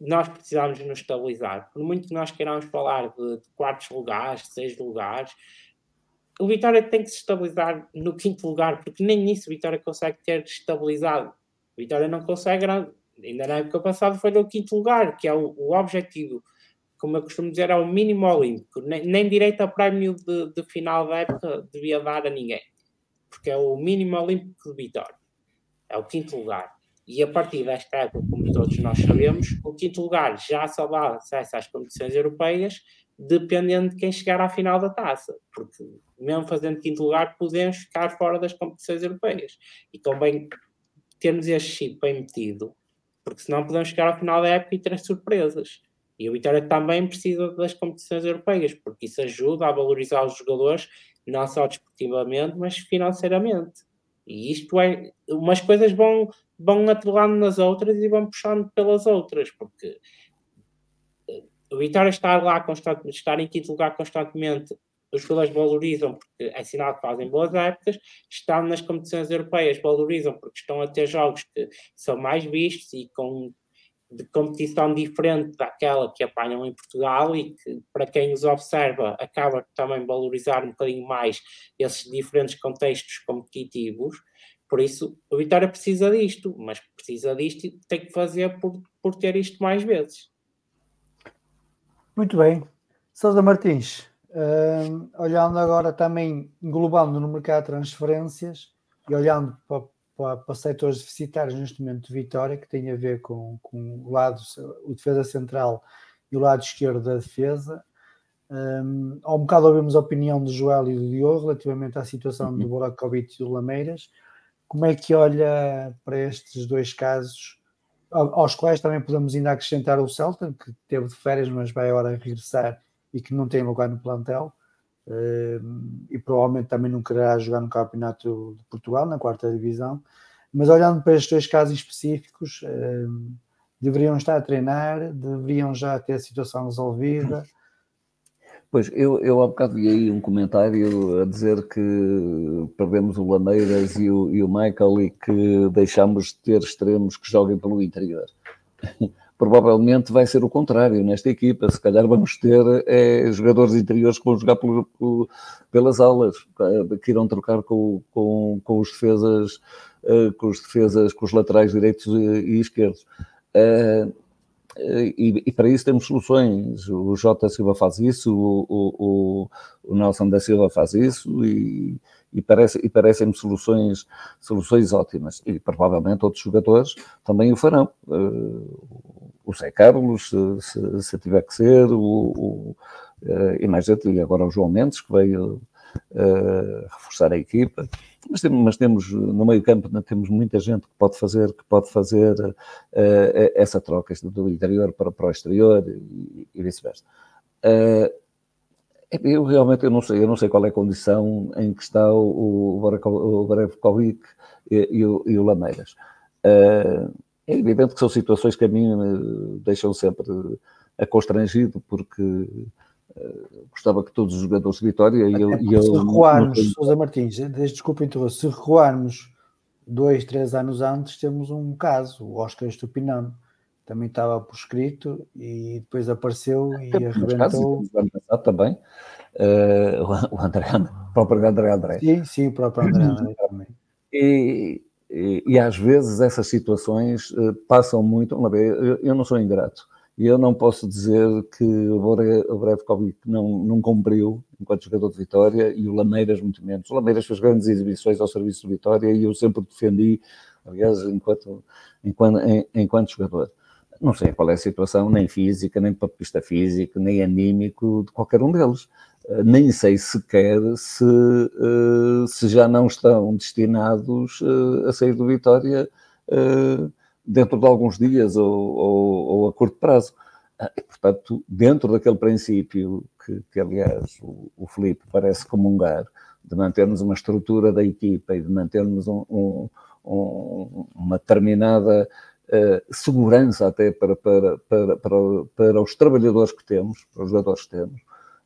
nós precisamos nos estabilizar. Por muito que nós queiramos falar de, de quartos lugares, seis lugares, o Vitória tem que se estabilizar no quinto lugar, porque nem nisso o Vitória consegue ter estabilizado. O Vitória não consegue, ainda na época passada foi no quinto lugar, que é o, o objetivo como eu costumo dizer, é o mínimo olímpico. Nem, nem direito a prémio de, de, final da época devia dar a ninguém. Porque é o mínimo olímpico de vitória. É o quinto lugar. E a partir desta época, como todos nós sabemos, o quinto lugar já só dá acesso às competições europeias, dependendo de quem chegar à final da taça. Porque, mesmo fazendo quinto lugar, podemos ficar fora das competições europeias. E convém termos este chip bem metido, porque senão podemos chegar ao final da época e ter surpresas. E o Vitória também precisa das competições europeias, porque isso ajuda a valorizar os jogadores, não só desportivamente, mas financeiramente. E isto é. Umas coisas vão, vão atrelando nas outras e vão puxando pelas outras, porque eh, o Vitória estar lá constantemente, estar em quinto lugar constantemente, os jogadores valorizam porque é sinal que fazem boas épocas, estão nas competições europeias, valorizam porque estão a ter jogos que são mais vistos e com de competição diferente daquela que apanham em Portugal e que, para quem os observa, acaba também valorizar um bocadinho mais esses diferentes contextos competitivos. Por isso, o Vitória precisa disto, mas precisa disto e tem que fazer por, por ter isto mais vezes. Muito bem. Sousa Martins, uh, olhando agora também, englobando no mercado de transferências e olhando para, para, para setores deficitários neste momento de Vitória, que tem a ver com, com o lado, o defesa central e o lado esquerdo da defesa. Um, ao bocado ouvimos a opinião do Joel e do Diogo relativamente à situação do Borakovic e do Lameiras. Como é que olha para estes dois casos, aos quais também podemos ainda acrescentar o Celta, que teve de férias, mas vai agora regressar e que não tem lugar no plantel e provavelmente também não quererá jogar no Campeonato de Portugal, na quarta divisão. Mas olhando para estes dois casos específicos, deveriam estar a treinar, deveriam já ter a situação resolvida. Pois, eu, eu há bocado vi aí um comentário a dizer que perdemos o Lameiras e o, e o Michael e que deixamos de ter extremos que joguem pelo interior provavelmente vai ser o contrário nesta equipa. Se calhar vamos ter é, jogadores interiores que vão jogar por, por, pelas alas, eh, que irão trocar com, com, com os defesas, eh, com os defesas, com os laterais direitos e, esquerdos. E, e, para isso temos soluções. O Jota Silva faz isso, o, o, o Nelson da Silva faz isso e, e, parece, e parecem-me soluções, soluções ótimas. E provavelmente outros jogadores também o farão. Uh, o Zé Carlos, se, se, tiver que ser, o, o, uh, e mais e agora o João Mendes, que veio uh, reforçar a equipa. Mas temos, mas temos, no meio campo né, temos muita gente que pode fazer, que pode fazer uh, essa troca do interior para, para o exterior e, e vice-versa. Eu realmente eu não sei, eu não sei qual é a condição em que está o, o e, e, o, e o Lameiras. Uh, é evidente que são situações que a mim me deixam sempre a constrangido, porque gostava que todos os jogadores de Vitória e eu, e eu. Se recuarmos. Sousa Martins, desculpa interromper, se recuarmos dois, três anos antes, temos um caso, o Oscar Estupinano. Também estava por escrito e depois apareceu e arrebentou. Também. Uh, o André, o próprio André André. Sim, sim, o próprio André André também. E, e, e, às vezes essas situações uh, passam muito. Uma vez, eu, eu não sou ingrato e eu não posso dizer que o Brevkovic não, não cumpriu enquanto jogador de Vitória e o Lameiras muito menos. O Lameiras fez grandes exibições ao serviço de Vitória e eu sempre defendi, aliás, enquanto, enquanto, enquanto jogador. Não sei qual é a situação, nem física, nem papista físico, nem anímico de qualquer um deles. Eh, nem sei sequer se, eh, se já não estão destinados eh, a sair do Vitória dentro de alguns dias ou, ou, ou a curto prazo. Ah, portanto, dentro daquele princípio que, que aliás, o, o Felipe parece comungar, de mantermos uma estrutura da equipa e de mantermos um, um, um, uma determinada segurança até para, para, para, para, para os trabalhadores que temos, para os jogadores que temos,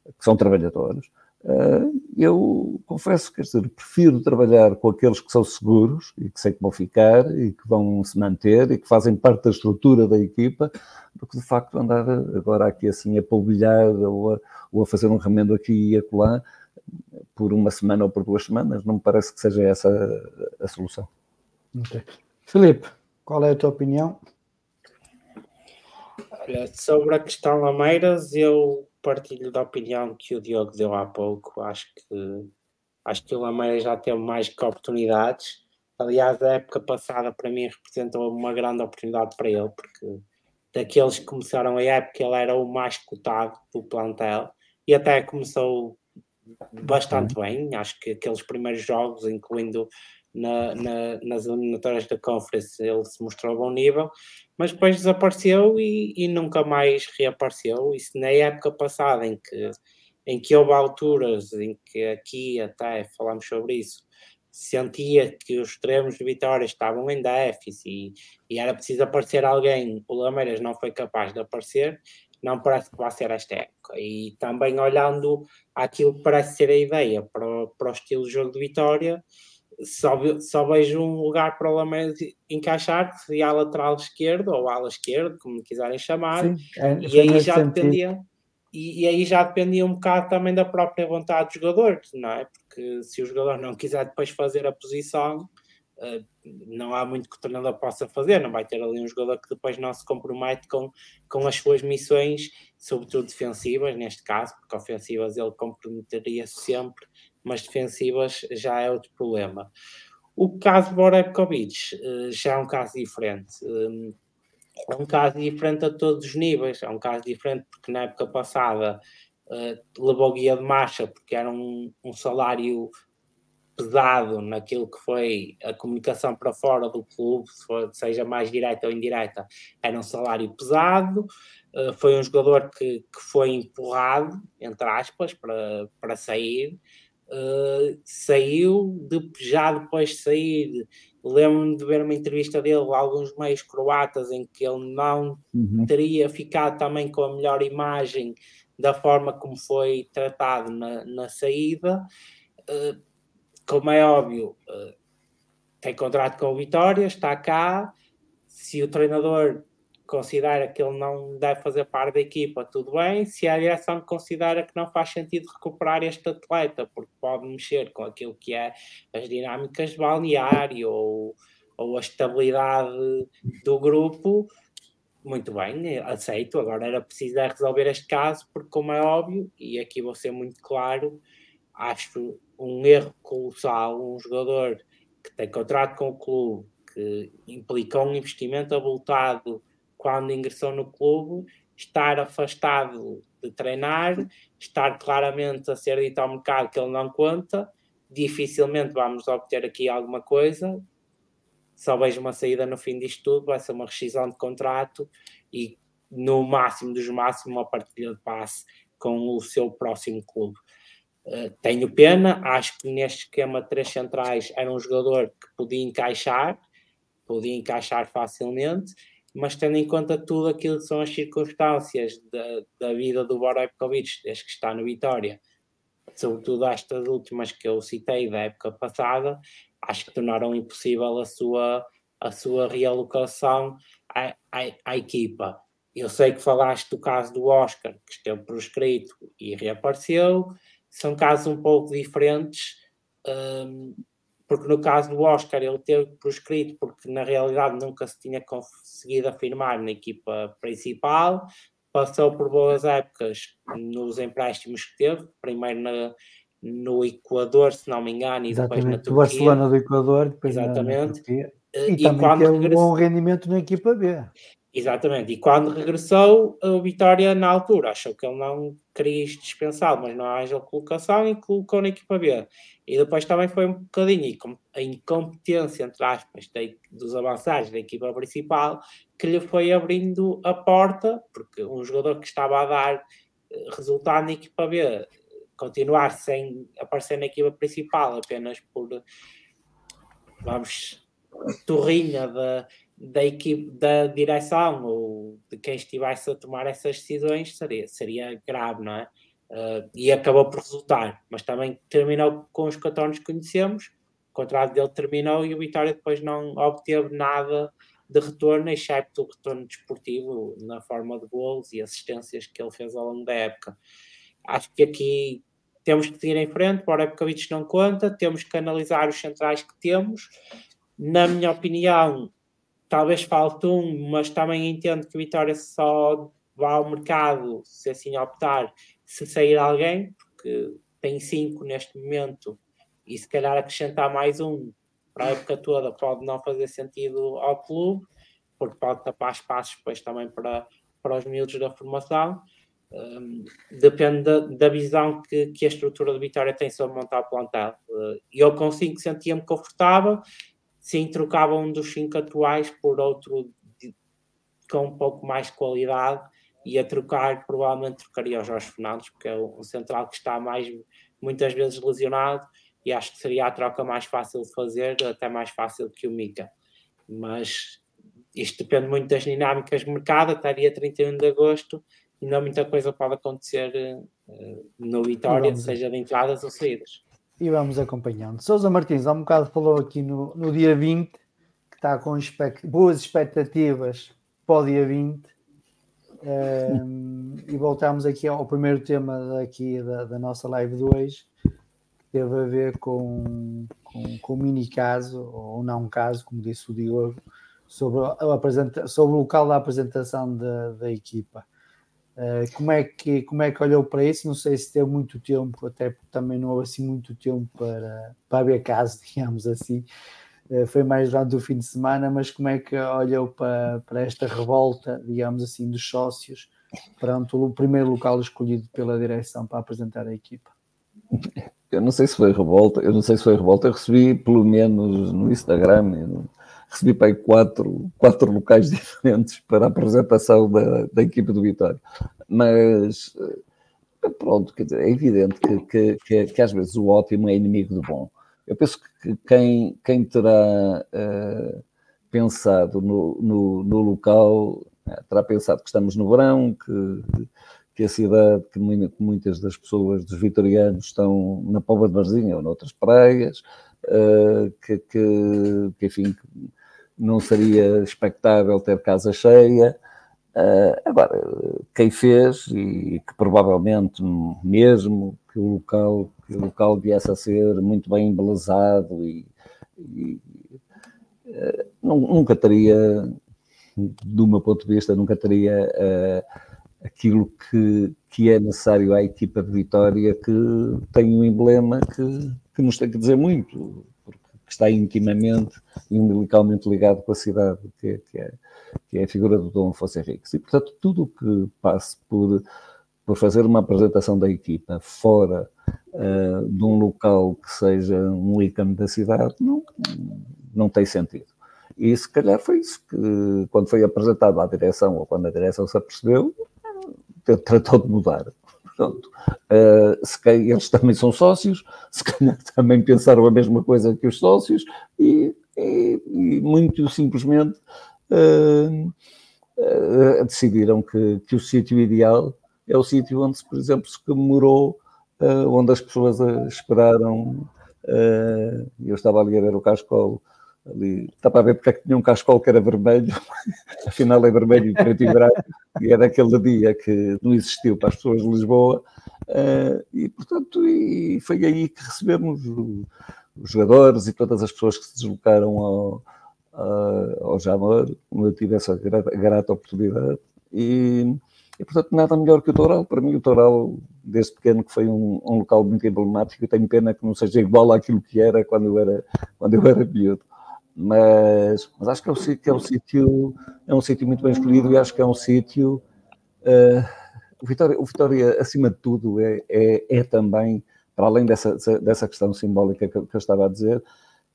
que são trabalhadores, ah, eu confesso que dizer, prefiro trabalhar com aqueles que são seguros e que sei que vão ficar e que vão se manter e que fazem parte da estrutura da equipa, do que de facto andar agora aqui assim a polvilhar ou a, ou a fazer um remendo aqui e acolá por uma semana ou por duas semanas. Não me parece que seja essa a solução. Okay. Filipe, qual é a tua opinião? Olha, sobre a questão Lameiras, eu partilho da opinião que o Diogo deu há pouco. Acho que, acho que o Lameira já teve mais que oportunidades. Aliás, a época passada para mim representou uma grande oportunidade para ele, porque daqueles que começaram a época ele era o mais cotado do plantel e até começou bastante uhum. bem. Acho que aqueles primeiros jogos, incluindo na, na, nas eliminatórias da Conference, ele se mostrou a bom nível mas depois desapareceu e, e, nunca mais reapareceu. Isso na época passada, em que, em que houve alturas em que aqui até falámos sobre isso, sentia que os extremos de Vitória estavam em déficit e, e era preciso aparecer alguém. O Lameiras não foi capaz de aparecer, não parece que vai ser esta época. E também olhando aquilo que parece ser a ideia para, para o estilo de jogo de Vitória só, só vejo um lugar para o Lameiras encaixar, que seria a lateral esquerda ou ala esquerda, como quiserem chamar, Sim, é, e aí já sentido. dependia e, e, aí já dependia um bocado também da própria vontade do jogador, não é? Porque se o jogador não quiser depois fazer a posição, uh, não há muito que o treinador possa fazer, não vai ter ali um jogador que depois não se compromete com, com as suas missões, sobretudo defensivas, neste caso, porque ofensivas ele comprometeria-se sempre mas defensivas já é outro problema. O caso de Borebkovic eh, já é um caso diferente. Eh, é um caso diferente a todos os níveis. É um caso diferente porque na época passada uh, levou guia de marcha porque era um, um, salário pesado naquilo que foi a comunicação para fora do clube, seja mais direta ou indireta, era um salário pesado. Foi um jogador que, que foi empurrado, entre aspas, para, para sair uh, saiu, de, já depois de sair, lembro-me de ver uma entrevista dele a alguns meios croatas em que ele não uhum. teria ficado também com a melhor imagem da forma como foi tratado na, na saída. Uh, como é óbvio, uh, tem contrato com o Vitória, está cá. Se o treinador considera que ele não deve fazer parte da equipa, tudo bem. Se a direção considera que não faz sentido recuperar este atleta, porque pode mexer com aquilo que é as dinâmicas de balneário ou, ou a estabilidade do grupo, muito bem, aceito. Agora era preciso é resolver este caso, porque, como é óbvio, e aqui vou ser muito claro, acho um erro colossal um jogador que tem contrato com o clube, que implica um investimento abultado quando ingressou no clube, estar afastado de treinar, estar claramente a ser dito ao mercado que ele não conta, dificilmente vamos obter aqui alguma coisa. Só vejo uma saída no fim disto tudo, vai ser uma rescisão de contrato e no máximo dos máximos uma partilha de passe com o seu próximo clube. Uh, tenho pena, acho que neste esquema de três centrais era um jogador que podia encaixar, podia encaixar facilmente, mas tendo em conta tudo aquilo que são as circunstâncias da, da vida do Borevkovic, desde que está no Vitória, sobretudo estas últimas que eu citei da época passada, acho que tornaram impossível a sua, a sua realocação à, à, à equipa. Eu sei que falaste do caso do Oscar, que esteve proscrito e reapareceu, são casos um pouco diferentes, um, porque no caso do Oscar ele teve proscrito porque na realidade nunca se tinha conseguido afirmar na equipa principal, passou por boas épocas nos empréstimos que teve, primeiro na, no Equador, se não me engano, e Exatamente, depois na Turquia. Barcelona do Equador, depois Exatamente. Na, na e, e também teve regress... um bom rendimento na equipa B. Exatamente, e quando regressou, o Vitória, na altura, achou que ele não queria dispensá-lo, mas não haja colocação e colocou na equipa B. E depois também foi um bocadinho a incompetência, entre aspas, de, dos avançados da equipa principal que lhe foi abrindo a porta, porque um jogador que estava a dar eh, resultado na equipa B continuar sem aparecer na equipa principal apenas por, vamos, torrinha da da equipe, da direção ou de quem estivesse a tomar essas decisões seria, seria grave, não é? Uh, e acabou por resultar, mas também terminou com os cartões que conhecemos, o contrato dele terminou e o Vitória depois não obteve nada de retorno, exceto o retorno desportivo na forma de gols e assistências que ele fez ao longo da época. Acho que aqui temos que seguir em frente, para a época não conta, temos que analisar os centrais que temos. Na minha opinião, talvez falte um, mas também entendo que Vitória só vá ao mercado, se assim optar, se sair alguém, porque tem cinco neste momento, e se calhar acrescentar mais um para a época toda pode não fazer sentido ao clube, porque pode tapar espaços depois também para, para os miúdos da formação. Um, depende da, da, visão que, que a estrutura de Vitória tem sobre montar o plantel. Uh, eu consigo sentia-me confortável sim trocava um dos cinco atuais por outro de, com um pouco mais de qualidade e a trocar provavelmente trocaria o Jorge Fernandes porque é um central que está mais muitas vezes lesionado e acho que seria a troca mais fácil de fazer até mais fácil que o Mica. Mas isto depende muito das dinâmicas de mercado até dia 31 de agosto ainda muita coisa pode acontecer uh, no Vitória, seja de entradas ou saídas e vamos acompanhando. Sousa Martins, há um bocado falou aqui no, no dia 20, que está com expect, boas expectativas para o dia 20. Um, e voltamos aqui ao primeiro tema daqui da, da nossa live de hoje, que teve a ver com, com, com um mini caso, ou não caso, como disse o Diogo, sobre, a sobre o local da apresentação da, da equipa. Uh, como, é que, como é que olhou para isso? Não sei se teve muito tempo, até porque também não houve assim muito tempo para, para ver caso, (laughs) digamos assim. Uh, foi mais durante o fim de semana, mas como é que olhou para, para esta revolta, digamos assim, dos sócios perante o primeiro local escolhido pela direção para apresentar a equipa? Eu não sei se foi revolta, eu não sei se foi revolta, eu recebi pelo menos no Instagram, no, recebi para quatro, quatro locais (laughs) diferentes para a apresentação da, da equipe do Vitória. Mas eh, pronto, quer dizer, é evidente que, que, que, que, às vezes o ótimo é inimigo do bom. Eu penso que quem, quem terá uh, pensado no, no, no local uh, terá pensado que estamos no verão, que, que a cidade, que muitas das pessoas, dos vitorianos, estão na Pova de Varzinha ou noutras praias, uh, que, que, que, enfim, não seria expectável ter casa cheia. Uh, agora, quem fez, e que provavelmente mesmo que o local, que o local viesse a ser muito bem embelezado e, e uh, nunca teria, do meu ponto de vista, nunca teria uh, aquilo que, que é necessário à equipa de Vitória, que tem um emblema que, que nos tem que dizer muito que está intimamente e umbilicalmente ligado com a cidade, que é, que é, que é a figura do Dom Afonso Henriques. E, portanto, tudo o que passe por, por fazer uma apresentação da equipa fora uh, de um local que seja um ícone da cidade, não, não tem sentido. E se calhar foi isso que, quando foi apresentado à direção, ou quando a direção se apercebeu, tratou de mudar. Pronto. Uh, se eles também são sócios, (laughs) se calhar também pensaram a mesma coisa que os sócios e, e, e muito simplesmente uh, uh, decidiram que, que o sítio ideal é o sítio onde, por exemplo, se comemorou, onde as pessoas esperaram. eu estava ali a ver o Cascol, ali, estava a ver porque é que tinha um Cascol que era vermelho, (laughs) afinal é vermelho e preto e branco, e era aquele dia que não existiu para as pessoas de Lisboa, e portanto e foi aí que recebemos os jogadores e todas as pessoas que se deslocaram ao, ao Jamor, eu tive essa grata, grata oportunidade e, e, portanto, nada melhor que o Toral. Para mim, o Toral, desde pequeno, que foi um, um local muito emblemático. Eu tenho pena que não seja igual àquilo que era quando eu era, quando eu era miúdo. Mas, mas acho que é um, que é um sítio é um sítio muito bem escolhido e acho que é um sítio. Uh, o, Vitória, o Vitória, acima de tudo, é, é, é também, para além dessa, dessa questão simbólica que, que eu estava a dizer,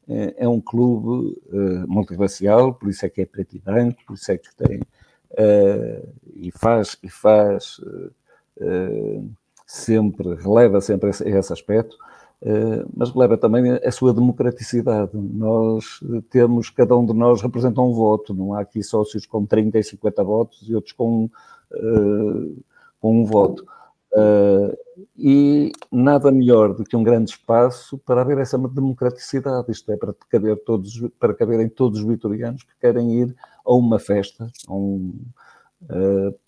é, é um clube uh, por isso é que é preto e branco, por isso é que tem uh, e faz e faz uh, sempre releva sempre esse, esse aspecto, mas releva também a sua democraticidade. Nós temos cada um de nós representa um voto, não há aqui sócios com 30 e 50 votos e outros com com um voto. Uh, e nada melhor do que um grande espaço para haver essa democraticidade, isto é, para caber, todos, para caberem todos os vitorianos que querem ir a uma festa, a um,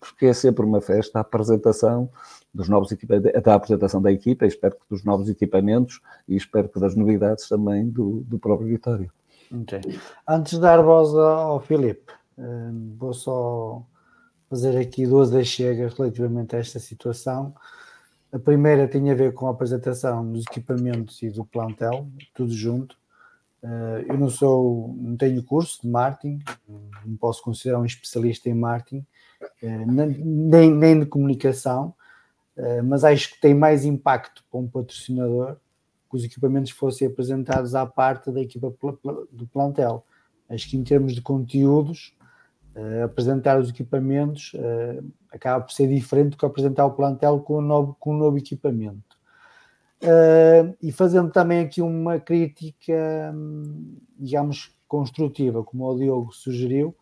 porque é sempre uma festa, a apresentação dos novos equipamentos, da apresentação da equipa, espero que dos novos equipamentos e espero que das novidades também do, do próprio Vitória. Okay. Antes de dar voz ao Filipe, uh, vou só fazer aqui duas achegas relativamente a esta situação. A primeira tem a ver com a apresentação dos equipamentos e do plantel, tudo junto. Eh, eu não sou, não tenho curso de marketing, não posso considerar um especialista em marketing, eh, nem, nem de comunicação, eh, mas acho que tem mais impacto para um patrocinador que os equipamentos fossem apresentados à parte da equipa do plantel. Acho que em termos de conteúdos, apresentar os equipamentos acaba por ser diferente do que apresentar o plantel com um novo, com um novo equipamento. Uh, e fazendo também aqui uma crítica, digamos, construtiva, como o Diogo sugeriu,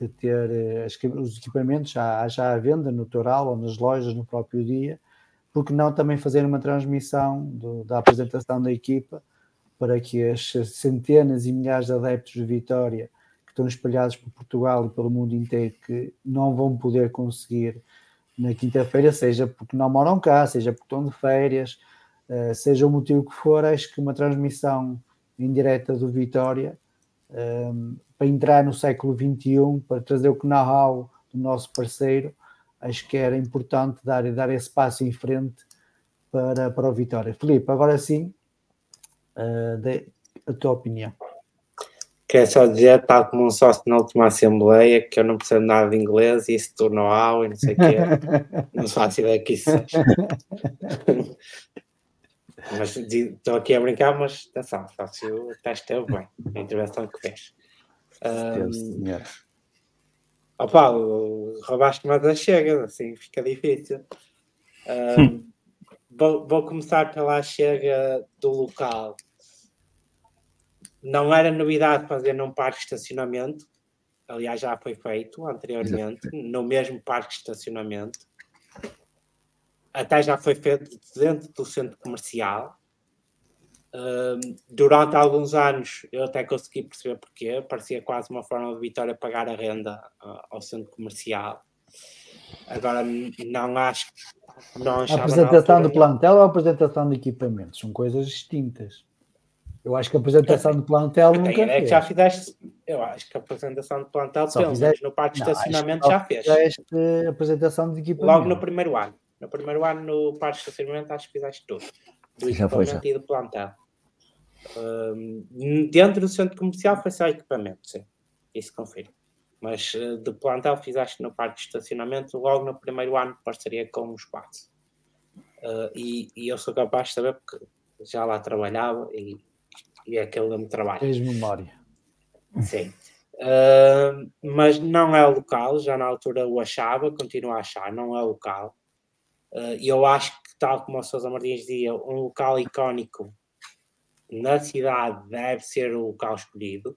de ter as, os equipamentos já, já à venda no Toral ou nas lojas no próprio dia, porque não também fazer uma transmissão do, da apresentação da equipa para que as centenas e milhares de adeptos de Vitória que estão espalhados por Portugal e pelo mundo inteiro que não vão poder conseguir na quinta-feira, seja porque não moram cá, seja porque estão de férias, uh, seja o motivo que for, acho que uma transmissão em direta do Vitória um, ehm, para entrar no século XXI, para trazer o know-how do nosso parceiro, acho que era importante dar, dar esse passo em frente para, para o Vitória. Filipe, agora sim, uh, de, a tua opinião. Quer só dizer, tal como um sócio na última Assembleia, que eu não percebo nada de inglês e isso tornou ao e não sei o quê. (laughs) não faço ideia que isso seja. (laughs) mas estou aqui a brincar, mas atenção, o teste esteve bem, a intervenção que fez. Um, oh Paulo, roubaste mais a chega, assim fica difícil. Um, vou, vou começar pela chega do local não era novidade fazer num parque de estacionamento, aliás, já foi feito anteriormente, no mesmo parque de estacionamento. Até já foi feito dentro do centro comercial. Um, durante alguns anos eu até consegui perceber porquê, parecia quase uma forma de Vitória pagar a renda uh, ao centro comercial. Agora não acho. Não a apresentação do plantel ou a apresentação de equipamentos são coisas distintas. Eu acho que a apresentação do plantel nunca é já fizeste, eu acho que a apresentação do plantel, Só pelo menos no parque de estacionamento, já fez. Fizeste apresentação de equipamento. Logo no primeiro ano. No primeiro ano, no parque de estacionamento, acho que fizeste tudo. Do já equipamento foi, já. e do plantel. Um, dentro do centro comercial foi só equipamento, sim. Isso confirmo. Mas uh, do plantel fizeste no parque de estacionamento logo no primeiro ano, parceria com o espaço. Uh, e, e eu sou capaz de saber porque já lá trabalhava e e é aquele me trabalho. Tens memória. Sim. Uh, mas não é local, já na altura o achava, continuo a achar, não é local. E eu acho que, tal como o Sousa Martins dizia, um local icónico na cidade deve ser o local escolhido.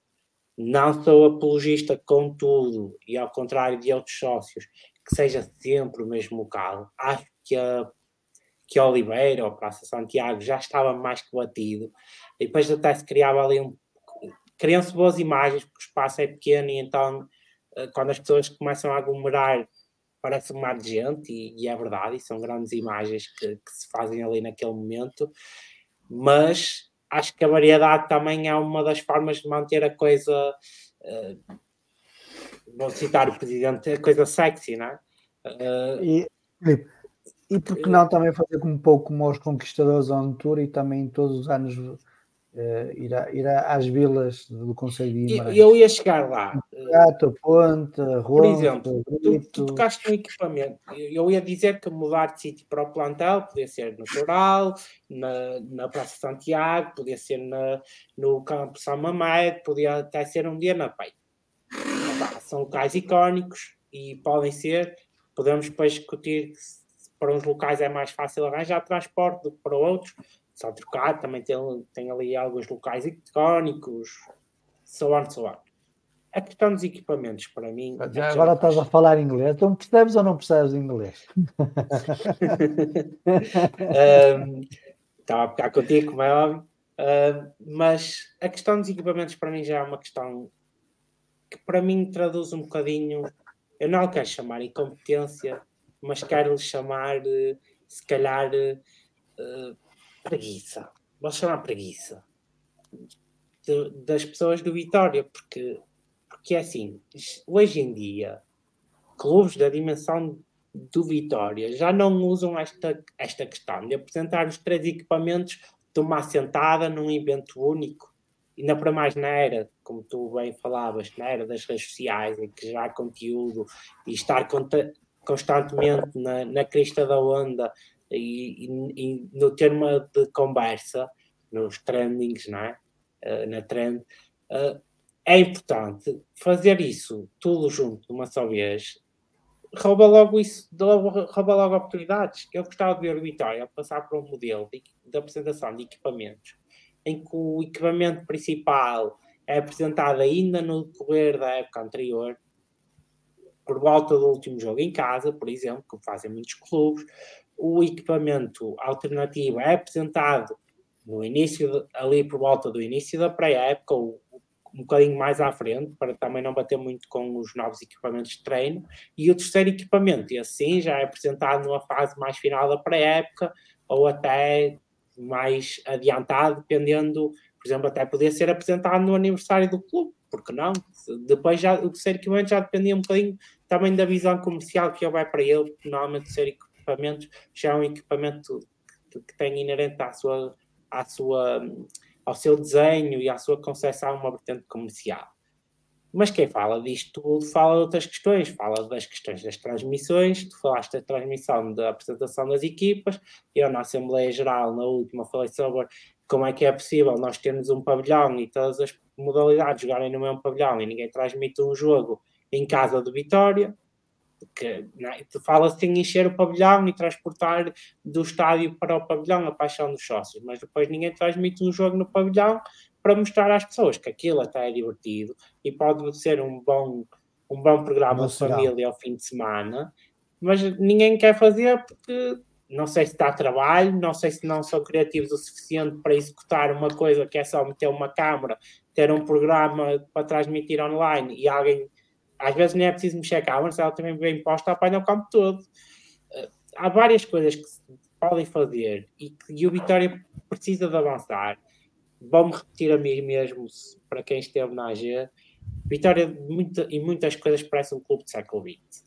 Não sou apologista, contudo, e ao contrário de outros sócios, que seja sempre o mesmo local. Acho que a que Oliveira ou Praça Santiago já estava mais que batido, e depois até se criava ali um. Criam-se boas imagens, porque o espaço é pequeno, e então, eh, quando as pessoas começam a aglomerar, parece um mar de gente, e, e é verdade, e são grandes imagens que, que se fazem ali naquele momento, mas acho que a variedade também é uma das formas de manter a coisa. Uh, vou citar o presidente, a coisa sexy, não é? Uh, e, e por que não também fazer um pouco como os conquistadores on tour e também todos os anos uh, ir, a, ir a, às vilas do Conselho de Guimarães? Eu ia chegar lá. Gato, Ponte, Ronto, Por exemplo, tu, tu tocaste no equipamento. Eu ia dizer que mudar de sítio para o plantel podia ser no Toral, na, na Praça Santiago, podia ser na, no Campo São Mamede, podia até ser um dia na Pai. São locais icónicos e podem ser. Podemos depois discutir para uns locais é mais fácil arranjar transporte do que para outros. Só trocar, também tem, tem ali alguns locais icónicos, so on, so on. A questão dos equipamentos, para mim. Já agora estás a falar inglês, então percebes ou não percebes inglês? (laughs) um, estava a ficar contigo, como é óbvio. Uh, mas a questão dos equipamentos, para mim, já é uma questão que, para mim, traduz um bocadinho. Eu não quero chamar incompetência, mas quero-lhe chamar, eh, se calhar, uh, preguiça. Vou chamar preguiça de, das pessoas do Vitória, porque, porque é assim, hoje em dia, clubes da dimensão do Vitória já não usam esta, esta questão de apresentar os três equipamentos de uma assentada num evento único. Ainda para mais na era, como tu bem falavas, na era das redes sociais, em que já há conteúdo e estar constantemente na, na crista da onda e, e, e, no termo de conversa, nos trendings, não é? Uh, na trend, uh, é importante fazer isso tudo junto de uma só vez. Rouba logo isso, rouba logo oportunidades. Eu gostava de ver o Vitória passar por um modelo de, de apresentação de equipamentos em que o equipamento principal é apresentado ainda no decorrer da época anterior por volta do último jogo em casa, por exemplo, como fazem muitos clubes, o equipamento alternativo é apresentado no início, ali por volta do início da pré-época, ou um bocadinho mais à frente, para também não bater muito com os novos equipamentos de treino, e o terceiro equipamento, e assim já é apresentado numa fase mais final da pré-época, ou até mais adiantado, dependendo, por exemplo, até poder ser apresentado no aniversário do clube, porque não? Depois já, o terceiro equipamento já dependia um bocadinho também da visão comercial que vai para ele, porque normalmente o terceiro equipamento já é um equipamento que, que tem inerente à sua, à sua, ao seu desenho e à sua concepção uma vertente comercial. Mas quem fala disto tudo fala de outras questões, fala das questões das transmissões, tu falaste da transmissão da apresentação das equipas, eu na Assembleia Geral, na última, falei sobre como é que é possível nós termos um pavilhão e todas as modalidades jogarem no mesmo pavilhão e ninguém transmite um jogo em casa do Vitória, que é? fala-se em encher o pavilhão e transportar do estádio para o pavilhão a paixão dos sócios, mas depois ninguém transmite um jogo no pavilhão para mostrar às pessoas que aquilo até é divertido e pode ser um bom, um bom programa de família ao fim de semana, mas ninguém quer fazer porque não sei se dá trabalho, não sei se não são criativos o suficiente para executar uma coisa que é só meter uma câmera, ter um programa para transmitir online e alguém, às vezes nem é preciso mexer a câmera, se ela também vem imposta, apanha o campo todo. Eh, há várias coisas que se podem fazer e e o Vitória precisa de avançar. Vou-me repetir a mim mesmo, para quem esteve na AG, Vitória muita, em muitas coisas parece um clube do século XX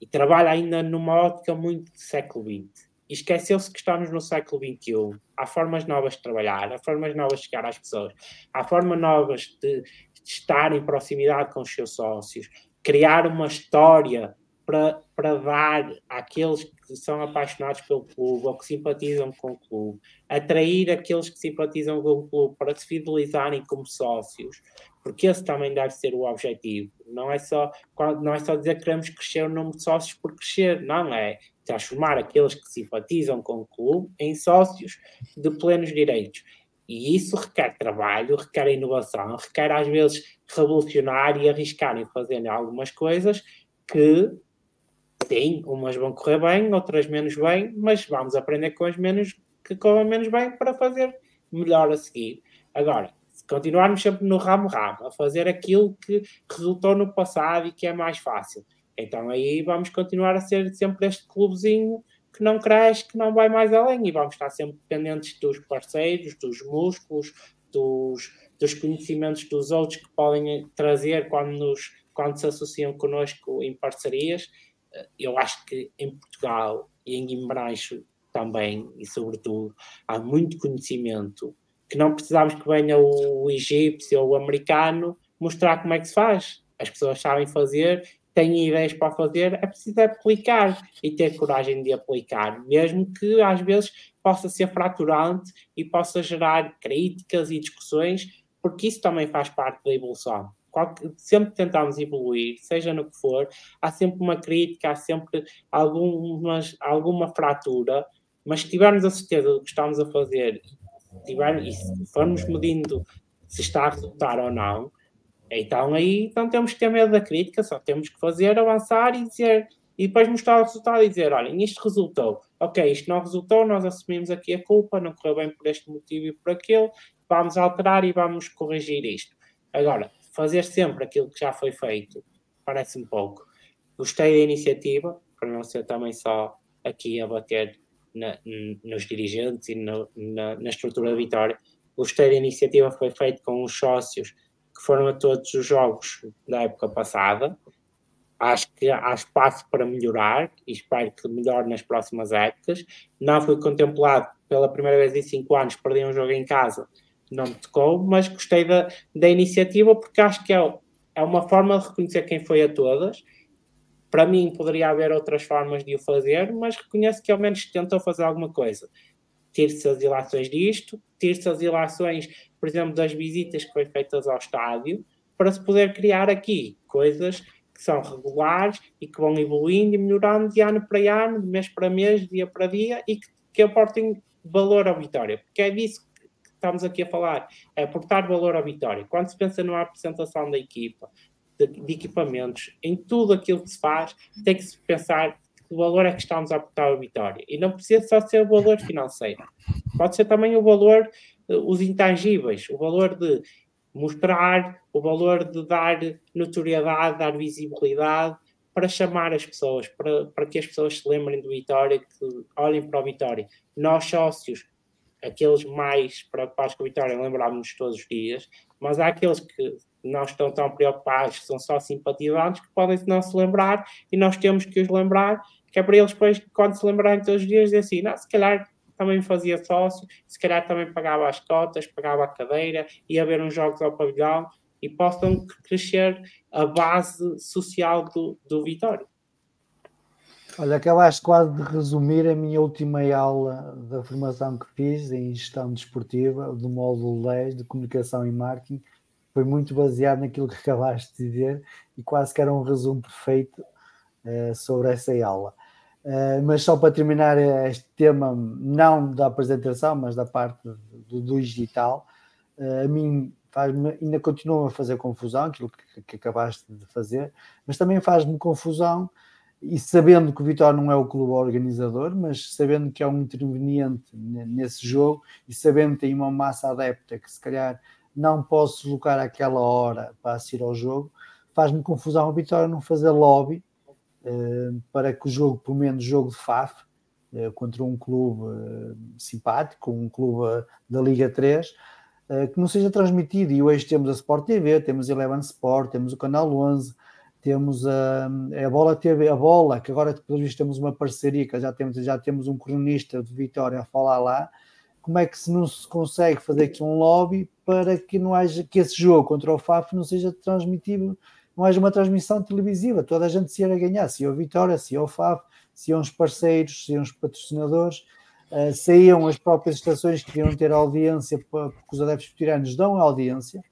e trabalha ainda numa ótica muito do século XX e esqueceu-se que estamos no século XXI. Há formas novas de trabalhar, há formas novas de chegar às pessoas, há formas novas de, de estar em proximidade com os seus sócios, criar uma história para, para dar àqueles que são apaixonados pelo clube ou que simpatizam com o clube, atrair aqueles que simpatizam com o clube para se fidelizarem como sócios, porque esse também deve ser o objetivo. Não é só, não é só dizer que queremos crescer o número de sócios por crescer, não é transformar aqueles que simpatizam com o clube em sócios de plenos direitos. E isso requer trabalho, requer inovação, requer às vezes revolucionar e arriscar em fazer algumas coisas que, sim, umas vão correr bem, outras menos bem, mas vamos aprender com as menos que corram menos bem para fazer melhor a seguir. Agora, se continuarmos sempre no ramo-ramo, a fazer aquilo que resultou no passado e que é mais fácil, então aí vamos continuar a ser sempre este clubezinho que não cresce, que não vai mais além e vamos estar sempre dependentes dos parceiros, dos músculos, dos, dos conhecimentos dos outros que podem trazer quando, nos, quando se associam connosco em parcerias. Eu acho que em Portugal e em Guimarães também, e sobretudo, há muito conhecimento que não precisamos que venha o egípcio ou o americano mostrar como é que se faz. As pessoas sabem fazer têm ideias para fazer, é preciso aplicar e ter coragem de aplicar, mesmo que às vezes possa ser fraturante e possa gerar críticas e discussões, porque isso também faz parte da evolução. Sempre tentamos evoluir, seja no que for, há sempre uma crítica, há sempre algumas, alguma fratura, mas se tivermos a certeza do que estamos a fazer e se formos medindo se está a resultar ou não, então aí não temos que ter medo da crítica, só temos que fazer, avançar e dizer, e depois mostrar o resultado e dizer, olha, isto resultou, ok, isto não resultou, nós assumimos aqui a culpa, não correu bem por este motivo e por aquele, vamos alterar e vamos corrigir isto. Agora, fazer sempre aquilo que já foi feito, parece um pouco. Gostei da iniciativa, para não ser também só aqui a bater na, nos dirigentes e no, na, na estrutura da vitória. Gostei da iniciativa, foi feita com os sócios que foram a todos os jogos da época passada. Acho que há espaço para melhorar e espero que melhore nas próximas épocas. Não fui contemplado pela primeira vez em cinco anos, perdi um jogo em casa, não me tocou, mas gostei da, da iniciativa porque acho que é, é uma forma de reconhecer quem foi a todas. Para mim, poderia haver outras formas de o fazer, mas reconheço que ao menos tentou fazer alguma coisa. Tire-se as ilações disto, tire-se as ilações por exemplo, das visitas que foi feitas ao estádio, para se poder criar aqui coisas que são regulares e que vão evoluindo e melhorando de ano para ano, de mês para mês, dia para dia e que, que aportem valor à vitória, porque é disso que estamos aqui a falar, é aportar valor à vitória. Quando se pensa numa apresentação da equipa, de, de equipamentos, em tudo aquilo que se faz, tem que se pensar que valor é que estamos a aportar à vitória. E não precisa só ser o valor financeiro, pode ser também o valor os intangíveis, o valor de mostrar, o valor de dar notoriedade, dar visibilidade, para chamar as pessoas, para, para que as pessoas se lembrem do Vitória, que olhem para o Vitória. Nós, sócios, aqueles mais preocupados com a Vitória, lembramos-nos todos os dias, mas há aqueles que não estão tão preocupados, que são só simpatizantes, que podem não se lembrar e nós temos que os lembrar, que é para eles depois, quando se lembrarem todos os dias, dizer assim, não, se calhar também fazia sócio, se calhar também pagava as cotas, pagava a cadeira, ia ver uns jogos ao pavilhão e possam crescer a base social do, do Vitória. Olha, acabaste quase de resumir a minha última aula da formação que fiz em gestão desportiva, do módulo 10 de comunicação e marketing. Foi muito baseado naquilo que (laughs) acabaste de dizer e quase que era um resumo perfeito uh, sobre essa aula. Uh, mas só para terminar este tema, não da apresentação, mas da parte do, do digital, uh, a mim faz ainda continua a fazer confusão, aquilo que, que acabaste de fazer, mas também faz-me confusão, e sabendo que o Vitória não é o clube organizador, mas sabendo que é um interveniente nesse jogo e sabendo que tem uma massa adepta que se calhar não posso deslocar aquela hora para assistir ao jogo, faz-me confusão o Vitória não fazer lobby eh, para que o jogo, pelo menos jogo de FAF, eh, contra um clube eh, simpático, um clube da Liga 3, que não seja transmitido. E hoje temos a Sport TV, temos a Eleven Sport, temos o Canal 11, temos a, a Bola TV, a Bola, que agora pelo visto temos uma parceria, que já temos, já temos um cronista de Vitória a falar lá. Como é que se não se consegue fazer aqui um lobby para que não haja que esse jogo contra o FAF não seja transmitido haja uma transmissão televisiva, toda a gente se ia ganhar, se o Vitória, se o FAF, se iam os parceiros, se iam os patrocinadores, uh, saíam as próprias estações que iam ter audiência, porque os adeptos tiranos dão audiência,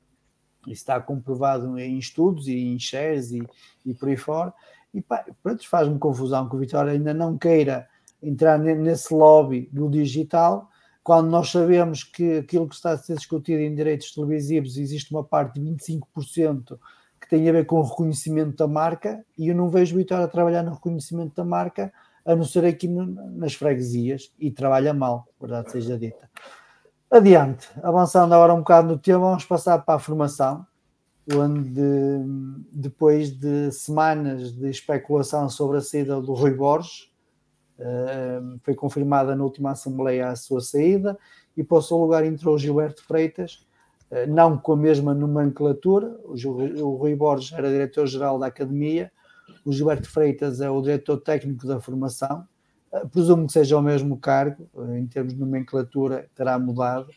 isso está comprovado em estudos e em shares e, e por aí fora, e pá, pronto, faz-me confusão que o Vitória ainda não queira entrar nesse lobby do digital, quando nós sabemos que aquilo que está a ser discutido em direitos televisivos existe uma parte de 25% que tem a ver com o reconhecimento da marca e eu não vejo o Vitória trabalhar no reconhecimento da marca a não ser aqui nas freguesias e trabalha mal, verdade seja dita. Adiante, avançando agora um bocado no tema, vamos passar para a formação, onde depois de semanas de especulação sobre a saída do Rui Borges, eh, foi confirmada na última Assembleia a sua saída e para o seu lugar entrou Gilberto Freitas, não com a mesma nomenclatura, o Rui Borges era diretor-geral da Academia, o Gilberto Freitas é o diretor técnico da formação, eh, presumo que seja o mesmo cargo, eh, em termos de nomenclatura terá mudado.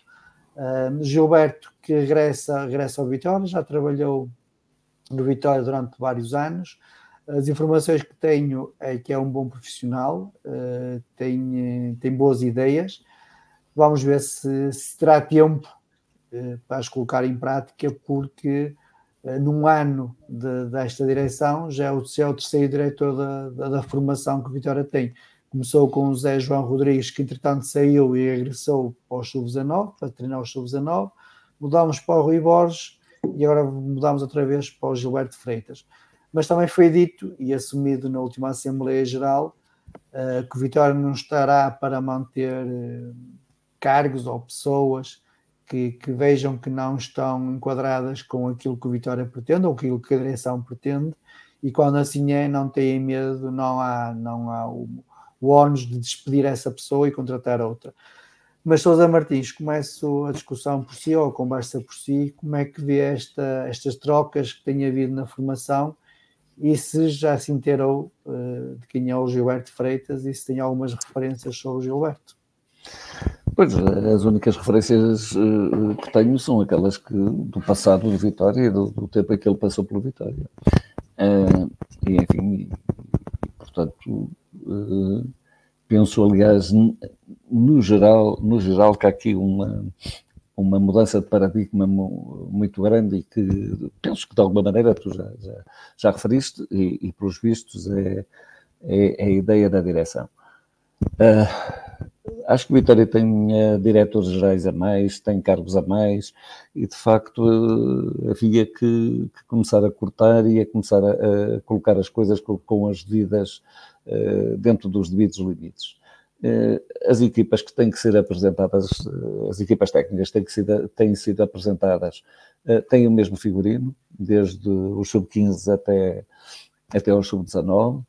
Gilberto, que regressa, regressa ao Vitória, já trabalhou no Vitória durante vários anos. As informações que tenho é que é um bom profissional, tem, tem boas ideias. Vamos ver se, se terá tempo para as colocar em prática, porque num ano de, desta direção já é o, já é o terceiro diretor da, da, da formação que o Vitória tem Começou com o Zé João Rodrigues, que entretanto saiu e regressou para o Sub-19, para treinar o Sub-19. Mudámos para o Rui Borges e agora mudámos outra vez para o Gilberto Freitas. Mas também foi dito e assumido na última Assembleia Geral uh, que o Vitória não estará para manter uh, cargos ou pessoas que, que, vejam que não estão enquadradas com aquilo que o Vitória pretende ou aquilo que a direção pretende e quando assim é não têm medo, não há, não há o, o ónus de despedir essa pessoa e contratar outra. Mas Sousa Martins, começo a discussão por si ou a conversa por si, como é que vê esta, estas trocas que tem havido na formação e se já se inteirou uh, de quem é o Gilberto Freitas e se tem algumas referências sobre o Gilberto? Pois, as únicas referências uh, que tenho são aquelas que, do passado do Vitória e do, do tempo em que ele passou pelo Vitória. Uh, e, enfim, e, portanto, eh, penso, aliás, no geral, no geral que há aqui uma, uma mudança de paradigma muito grande e que penso que de alguma maneira tu já, já, já referiste e, e pelos vistos é, é, é, a ideia da direção. Uh, acho que o Vitória tem uh, diretores gerais a mais, tem cargos a mais e de facto uh, havia que, que, começar a cortar e a começar a, a colocar as coisas com, com as devidas eh, dentro dos devidos limites. Eh, as equipas que têm que ser apresentadas, eh, as equipas técnicas têm, que ser, têm sido apresentadas, têm o mesmo figurino, desde os sub-15 até, até os sub-19.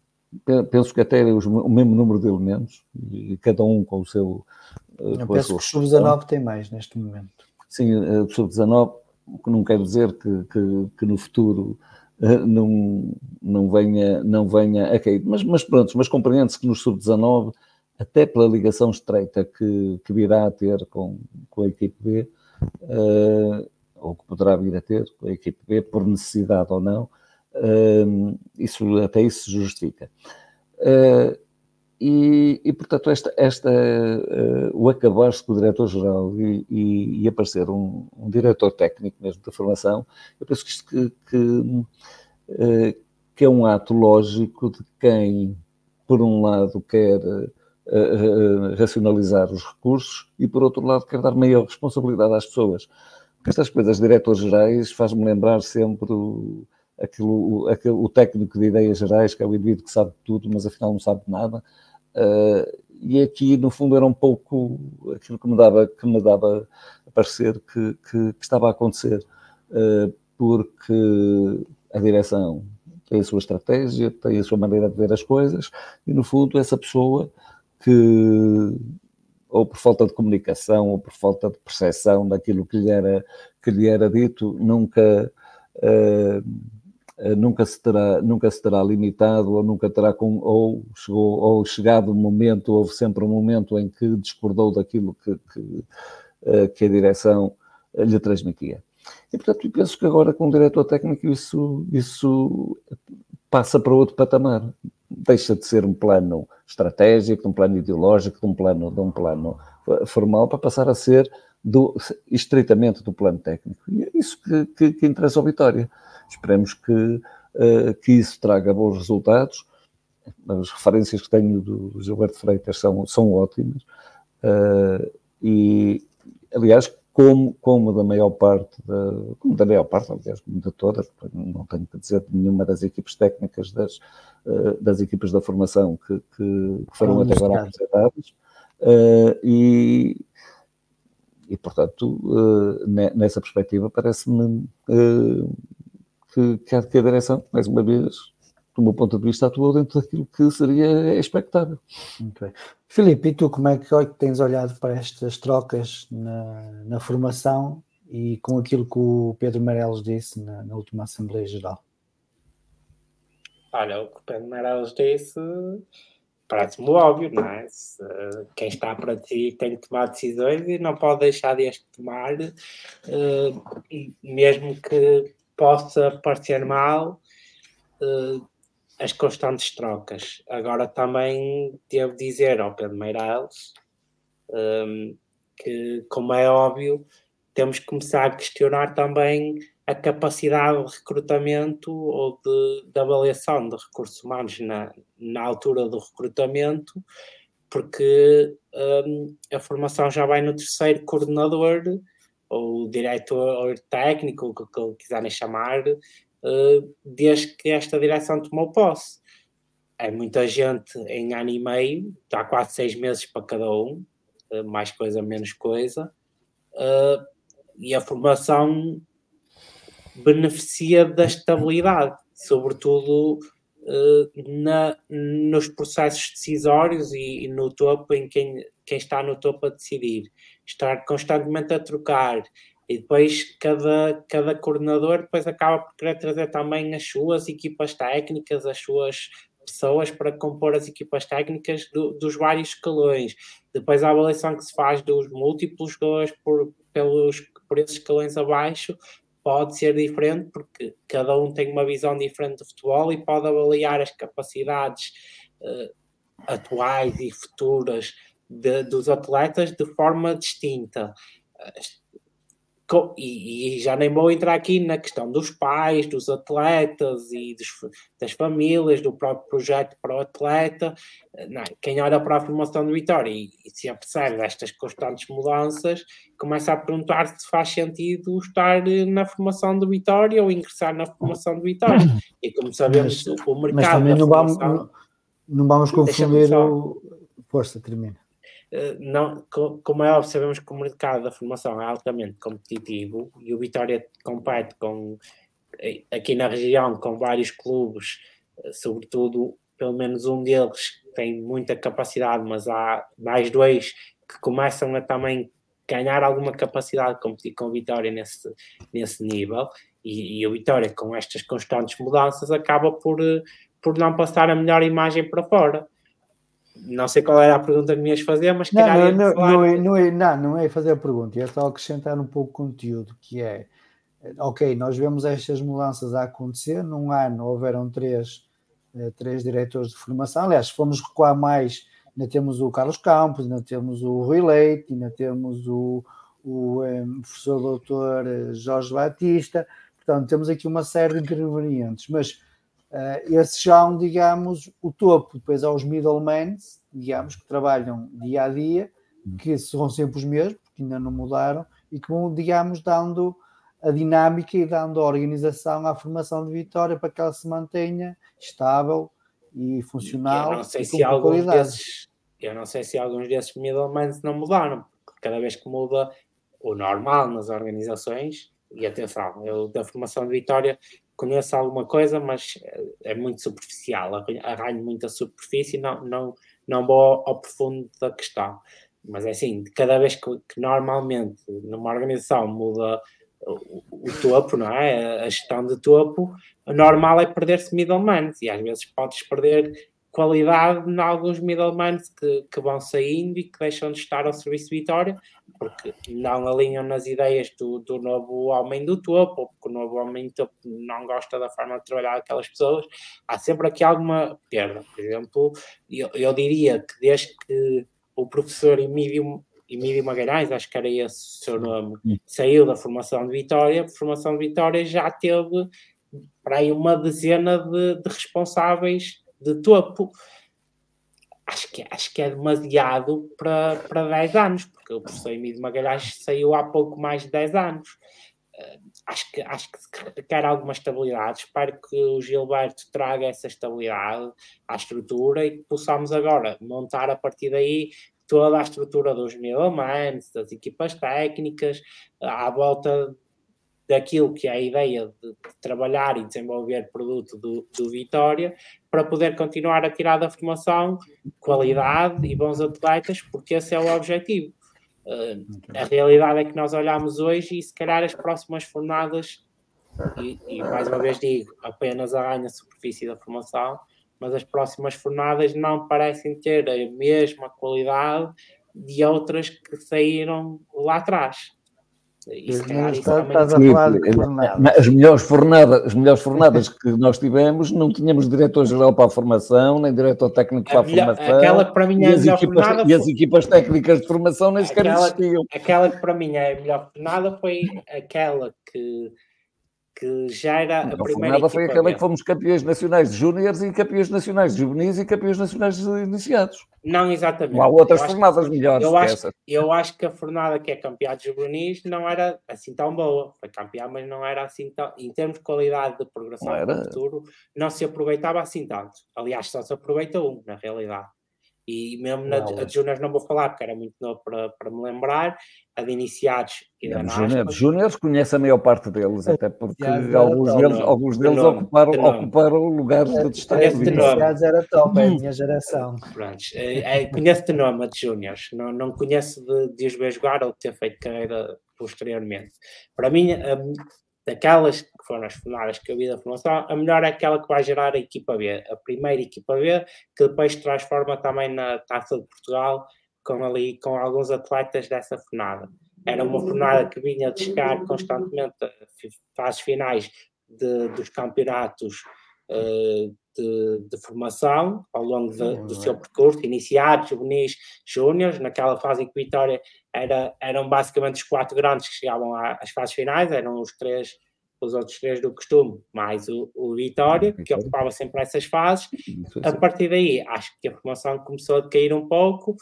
Penso que até os, o mesmo número de elementos, e cada um com o seu. Eu penso que o sub-19 tem mais neste momento. Sim, o sub-19, que não quer dizer que, que, que no futuro não, não venha, não venha a cair. Mas, mas pronto, mas compreende-se que no sub-19, até pela ligação estreita que, que virá a ter com, com a equipe B, uh, ou que poderá vir a ter com a equipe B, por necessidade ou não, uh, isso, até isso se justifica. Uh, e, e, portanto, esta, esta, uh, o acabar-se com o diretor-geral e, e, e, aparecer um, um, diretor técnico mesmo da formação, eu penso que isto que, que, uh, que, é um ato lógico de quem, por um lado, quer racionalizar os recursos e, por outro lado, quer dar maior responsabilidade às pessoas. Porque estas coisas, diretores-gerais, faz-me lembrar sempre o, aquilo, aquilo, o técnico de ideias gerais, que é o indivíduo que sabe tudo, mas afinal não sabe nada Uh, e aqui, no fundo, era um pouco aquilo que me dava, que me dava a parecer que, que, que estava a acontecer, uh, porque a direção tem a sua estratégia, tem a sua maneira de ver as coisas, e no fundo, essa pessoa que, ou por falta de comunicação, ou por falta de percepção daquilo que lhe era, que lhe era dito, nunca. Uh, nunca se terá, nunca se terá limitado ou nunca terá com, ou chegou ou chegado o um momento, houve sempre um momento em que discordou daquilo que, que, eh, que a direção lhe transmitia. E, portanto, eu penso que agora com o diretor técnico isso, isso passa para outro patamar. Deixa de ser um plano estratégico, um plano ideológico, de um plano, de um plano eh, formal, para passar a ser do, estritamente do plano técnico. E é isso que, que, que interessa ao Vitória. Esperemos que, uh, que isso traga bons resultados. As referências que tenho do Gilberto Freitas são, são ótimas. Uh, E, aliás, como, como da maior parte, da, como da maior parte, aliás, como de todas, não tenho que dizer de nenhuma das equipes técnicas das, uh, das equipes da formação que, que, que foram até agora apresentadas, uh, e, e, portanto, uh, nessa perspectiva, parece-me que, que, a, que a direção, mais uma vez, do meu ponto de vista, atuou dentro daquilo que seria expectável. Muito bem. Filipe, e tu como é que tens olhado para estas trocas na, na formação e com aquilo que o Pedro Meirelles disse na, na última Assembleia Geral? Olha, o que o Pedro Meirelles disse parece-me óbvio, não é? Se, quem está para ti tem que tomar decisões e não pode deixar de as tomar, uh, mesmo que possa parecer mal, uh, as constantes trocas. Agora também devo dizer ao Pedro Meirelles um, que, como é óbvio, temos que começar a questionar também a capacidade de recrutamento ou de, de avaliação de recursos humanos na, na altura do recrutamento, porque um, a formação já vai no terceiro coordenador ou diretor técnico, o que quiserem chamar, uh, desde que esta direção tomou posse. É muita gente em ano e meio, há quase seis meses para cada um, uh, mais coisa, menos coisa, uh, e a formação beneficia da estabilidade, sobretudo na, nos processos decisórios e, e, no topo, em quem, quem está no topo a decidir. Estar constantemente a trocar e depois cada, cada coordenador depois acaba por querer trazer também as suas equipas técnicas, as suas pessoas para compor as equipas técnicas do, dos vários escalões. Depois a avaliação que se faz dos múltiplos jogadores por, pelos, por esses escalões abaixo pode ser diferente porque cada um tem uma visão diferente do futebol e pode avaliar as capacidades uh, atuais e futuras de, dos atletas de forma distinta e, e, já nem vou entrar aqui na questão dos pais, dos atletas e dos, das famílias, do próprio projeto para o atleta. Não, quem olha para a formação de Vitória e, e se apercebe destas constantes mudanças, começa a perguntar se faz sentido estar na formação de Vitória ou ingressar na formação de Vitória. E como sabemos, mas, o mercado. Mas também não, vamos, não, não vamos confundir o. Força, termina. Eh, não, como é óbvio, sabemos que o mercado da formação é altamente competitivo e o Vitória compete com, eh, aqui na região com vários clubes, eh, sobretudo pelo menos um deles tem muita capacidade, mas há mais dois que começam a também ganhar alguma capacidade de competir com o Vitória nesse, nesse nível. E, e o Vitória com estas constantes mudanças acaba por, por não passar a melhor imagem para fora não sei qual era a pergunta que me ias fazer, mas não, não, não, não, é, não, é, não, não é fazer a pergunta, é só acrescentar um pouco de conteúdo, que é, ok, nós vemos estas mudanças a acontecer, num ano houveram três, eh, três diretores de formação, aliás, se formos recuar mais, ainda temos o Carlos Campos, ainda temos o Rui Leite, ainda temos o, o um, eh, professor doutor eh, Jorge Batista, portanto, temos aqui uma série de intervenientes, mas Uh, esses são, digamos, o topo. Depois há os middlemen, digamos, que trabalham dia a dia, que são sempre os mesmos, porque ainda não mudaram, e que vão, digamos, dando a dinâmica e dando a organização à formação de Vitória para que ela se mantenha estável e funcional. Eu não sei, se, alguns desses, eu não sei se alguns desses middlemen não mudaram, porque cada vez que muda o normal nas organizações, e atenção, eu da formação de Vitória conheço alguma coisa, mas é muito superficial, arranho muita superfície não, não, não vou ao profundo da questão. Mas é assim, cada vez que, que normalmente numa organização muda o, o, topo, não é? A gestão de topo, o normal é perder-se middlemen e às vezes podes perder qualidade em alguns middlemen que, que vão saindo e que deixam de estar ao serviço de Vitória porque não alinham nas ideias do, do novo homem do topo ou porque o novo homem do topo não gosta da forma de trabalhar aquelas pessoas. Há sempre aqui alguma perda. Por exemplo, eu, eu diria que desde que o professor Emílio Emílio Magalhães, acho que era esse o seu nome, saiu da formação de Vitória, a formação de Vitória já teve para aí uma dezena de, de responsáveis de topo. acho que, acho que é demasiado para, para 10 anos, porque o professor Emílio Magalhães saiu há pouco mais de 10 anos. Uh, acho que, acho que quer alguma estabilidade. Espero que o Gilberto traga essa estabilidade à estrutura e que possamos agora montar a partir daí toda a estrutura dos middlemans, das equipas técnicas, à volta daquilo que é a ideia de, trabalhar e desenvolver produto do, do Vitória, para poder continuar a tirar da formação qualidade e bons atletas, porque esse é o objetivo. Uh, a realidade é que nós olhamos hoje e se calhar as próximas fornadas, e, e mais uma vez digo, apenas a ganha superfície da formação, mas as próximas fornadas não parecem ter a mesma qualidade de outras que saíram lá atrás. Isso, calhar, isso também... a falar de As melhores fornadas, as melhores fornadas que nós tivemos, não tínhamos diretor-geral para a formação, nem diretor técnico para a, a formação. Aquela que para mim é a melhor equipas, fornada. E as equipas técnicas de formação nem sequer existiam. Aquela que para mim é a melhor fornada foi aquela que que já era a, a primeira foi aquela que fomos campeões nacionais de júniores e campeões nacionais de juvenis e campeões nacionais de iniciados. Não, exatamente. Não há outras eu fornadas acho, melhores eu acho. Eu acho que a fornada que é campeã de juvenis não era assim tão boa. Foi campeã, mas não era assim tão... Em termos de qualidade de progressão no futuro, não se aproveitava assim tanto. Aliás, só se aproveita um, na realidade. E mesmo na, a de Júniors não vou falar, porque era muito novo para, para me lembrar. A de iniciados e da Júniors, Júniors conhece a maior parte deles, até porque alguns deles, alguns deles nome, ocuparam, de ocuparam lugares de destaque. De iniciados era top, é a minha geração. Pronto, é, é, conheço de nome a de Júniors, não, não conheço de, de os ver jogar ou de ter feito carreira posteriormente. Para mim, daquelas que foram as formadas que eu vi da formação, a melhor é aquela que vai gerar a equipa B, a primeira equipa B, que depois transforma também na Taça de Portugal, com ali com alguns atletas dessa fornada. Era uma fornada que vinha de chegar constantemente fases finais de, dos campeonatos uh, de, de, formação ao longo de, do seu percurso, iniciados, juvenis, júniores, naquela fase em que Vitória era, eram basicamente os quatro grandes que chegavam às fases finais, eram os três, os outros três do costume, mais o, o Vitória, que ocupava sempre essas fases. A partir daí, acho que a formação começou a cair um pouco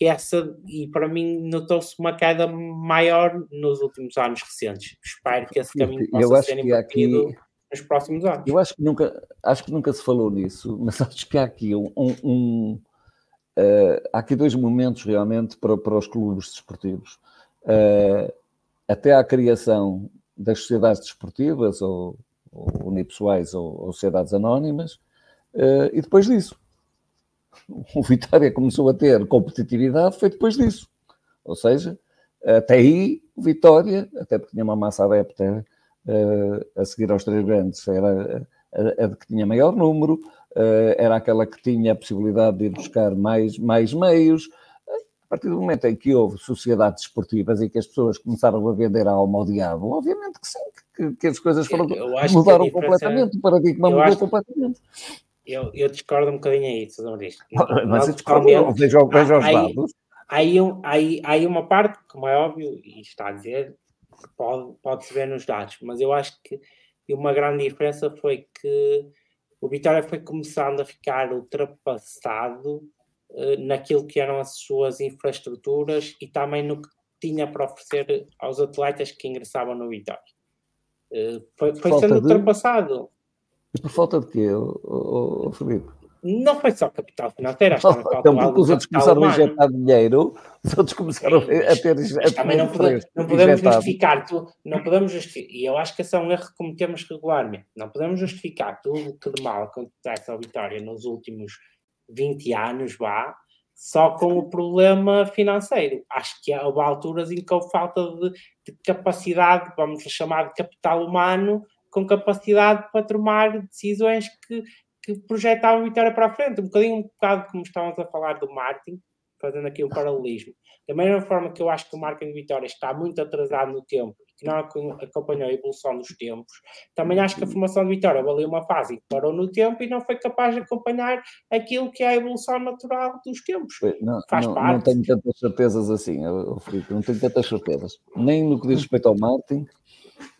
e, essa, e para mim notou-se uma queda maior nos últimos anos recentes. Espero que esse caminho possa ser invertido. Aqui nos próximos anos. Eu acho que nunca, acho que nunca se falou nisso, (laughs) mas acho que há aqui um, um, uh, há aqui dois momentos realmente para, para os clubes desportivos. Uh, até à criação das sociedades desportivas, ou, ou unipessoais, ou, ou, sociedades anónimas, uh, e depois disso. O Vitória começou a ter competitividade foi depois disso. Ou seja, até aí, Vitória, até porque tinha uma massa adepta a seguir aos três grandes, era a, a que tinha maior número, era aquela que tinha a possibilidade de ir buscar mais, mais meios. A partir do momento em que houve sociedades esportivas e que as pessoas começaram a vender a alma ao diabo, obviamente que sim, que, que as coisas foram, mudaram completamente, o paradigma mudou acho... completamente. Eu, eu, discordo um bocadinho aí, Maurício. Mas eu discordo, vejo, vejo os dados. Há aí, aí, aí uma parte, como é óbvio, e está a dizer, pode, pode-se ver nos dados, mas eu acho que uma grande diferença foi que o Vitória foi começando a ficar ultrapassado uh, naquilo que eram as suas infraestruturas e também no que tinha para oferecer aos atletas que ingressavam no Vitória. Uh, foi, foi sendo de... ultrapassado. E por falta de quê, o, Felipe? Não foi só capital financeiro, acho que (laughs) então, porque os outros começaram humano. a injetar dinheiro, os outros começaram Sim, a ter. Mas, também não, podemos, não podemos justificar, tu, não podemos justificar, e eu acho que esse é um erro que cometemos regularmente. Não podemos justificar tudo o que de mal acontece ao Vitória nos últimos 20 anos, vá, só com o problema financeiro. Acho que houve alturas em que houve falta de, de capacidade, vamos chamar de capital humano, com capacidade para tomar decisões que que projetavam Vitória para a frente, um bocadinho, um bocado como estávamos a falar do marketing, fazendo aqui um paralelismo. Da mesma forma que eu acho que o marketing de Vitória está muito atrasado no tempo, que não acompanhou a evolução dos tempos, também acho que a formação de Vitória valeu uma fase que parou no tempo e não foi capaz de acompanhar aquilo que é a evolução natural dos tempos. Não, Faz não, parte. não tenho tantas certezas assim, Felipe, não tenho tantas certezas. Nem no que diz respeito ao marketing,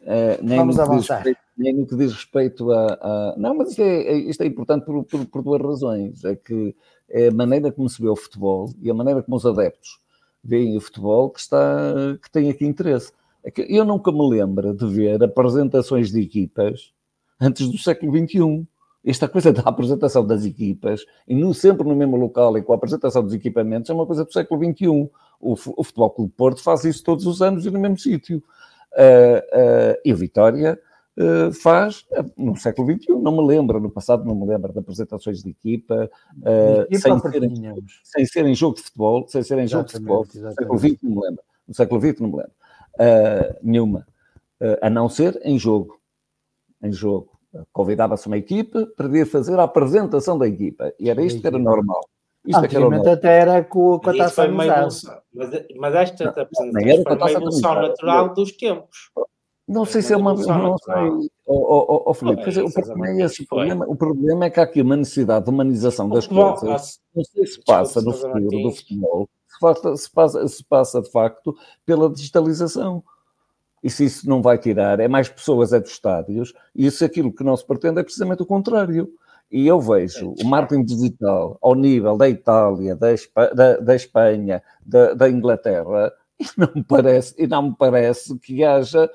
Uh, nem, Vamos no avançar. Respeito, nem no que diz respeito a. a... Não, mas isto é, é, isto é importante por, por, por, duas razões. É que é a maneira como se vê o futebol e a maneira como os adeptos veem o futebol que, está, que tem aqui interesse. É que eu nunca me lembro de ver apresentações de equipas antes do século XXI. Esta coisa da apresentação das equipas, e não sempre no mesmo local e com a apresentação dos equipamentos, é uma coisa do século XXI. O, o Futebol Clube Porto faz isso todos os anos e no mesmo sítio. Uh, uh, e o Vitória uh, faz no século XXI, não me lembro, no passado não me lembro de apresentações de equipa, sem, serem, sem serem jogo de futebol, sem serem jogo de futebol, no século XX não me lembro, no século XX não me lembro, nenhuma, a não ser em jogo, em jogo. Convidava-se uma equipa para vir fazer a apresentação da equipa, e era isto que era normal. Isto é Antigamente até era com, com a taça meio mas, mas esta apresentação foi meio evolução natural dos tempos. Não sei se é uma. Não sei. Oh, oh, oh, Felipe, é, o, problema é esse, o, problema, o problema é que há aqui uma necessidade de humanização das coisas. Não sei se passa no futuro do futebol, se passa, se passa de facto pela digitalização. E se isso não vai tirar, é mais pessoas é dos estádios, e isso aquilo que não se pretende é precisamente o contrário. E eu vejo o marketing digital ao nível da Itália, da, Espa da, da Espanha, da, da, Inglaterra, e (laughs) não, me parece, e não me parece que haja.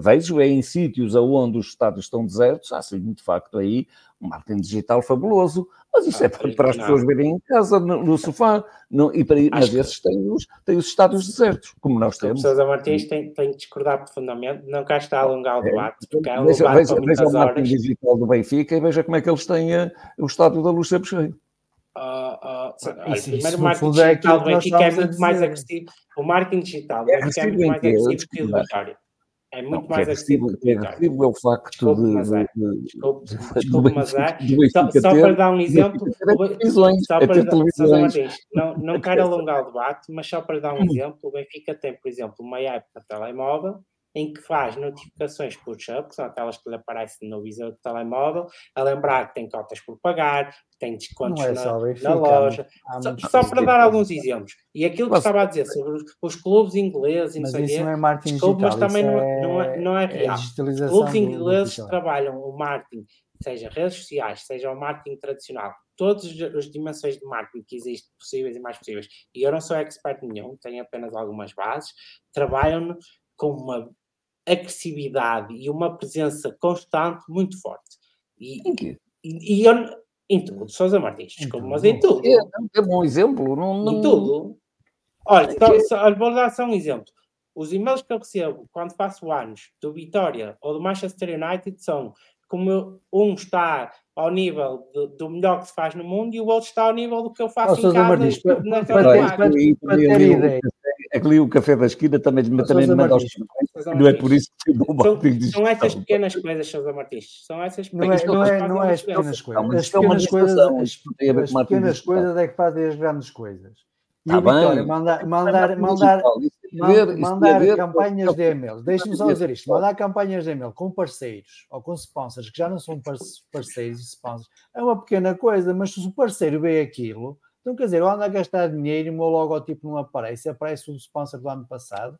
Vejo é em sítios onde os estados estão desertos, há sim, de facto, aí um marketing digital fabuloso, mas isso ah, é para, para as pessoas verem em casa, no, no sofá, no, e para, mas que... esses têm os, têm os estados desertos, como nós temos. Sousa Martins tem, tem que discordar profundamente, não cá está a alongar o é, debate, porque é um veja, debate veja, veja o marketing digital do Benfica e veja como é que eles têm a, o estádio da luz sempre cheio. Uh, uh, olha, primeiro o marketing digital do Benfica é muito mais agressivo. O marketing digital do Benfica é muito mais agressivo que o Vitória. É muito não, mais é agressivo. É agressivo é o facto de, mas é. Desculpe, desculpe, mas é. Só, só para dar um exemplo, (laughs) só para, Martins, não, não quero (laughs) alongar o debate, mas só para dar um exemplo, o Benfica tem, por exemplo, uma app para telemóvel em que faz notificações push-up, que são aquelas que lhe aparecem no visor do telemóvel, a lembrar que tem cotas por pagar, que tem descontos é na, na, loja. Só, só, para dar alguns exemplos. E aquilo que mas, estava a dizer sobre os, os clubes ingleses e não sei isso não é marketing desculpa, mas também não, é, não, é, não é, é real. É clubes ingleses trabalham o marketing, seja redes sociais, seja o marketing tradicional, todas as dimensões de marketing que existem, possíveis e mais possíveis, e eu não sou expert nenhum, tenho apenas algumas bases, trabalham com uma agressividade e uma presença constante muito forte. E, em quê? E, e eu, em tudo, Sousa Martins, desculpa, mas em tudo. É, é um exemplo. Não, não... Em tudo. Olha, então, só, vou dar só um exemplo. Os e-mails que eu recebo quando faço anos do Vitória ou do Manchester United são como um está ao nível do, do, melhor que se faz no mundo e o outro está ao nível do que eu faço oh, em casa. Martins, para, para, para, para, ter ideia ali o café da esquina também, também me manda aos não é por isso que o marketing são, são essas pequenas coisas, Sousa Martins. São essas pequenas não é, não é, não é as pequenas coisas. As pequenas coisas, as, as pequenas coisas é que fazem as grandes coisas. E tá o Vitória, mandar, mandar, mandar, mandar campanhas de e-mail. Deixe-me só dizer isto: mandar campanhas de e-mail com parceiros ou com sponsors que já não são parceiros e sponsors é uma pequena coisa, mas se o parceiro vê aquilo então, quer dizer, eu ando a gastar dinheiro e o meu logotipo não aparece, aparece o sponsor do ano passado.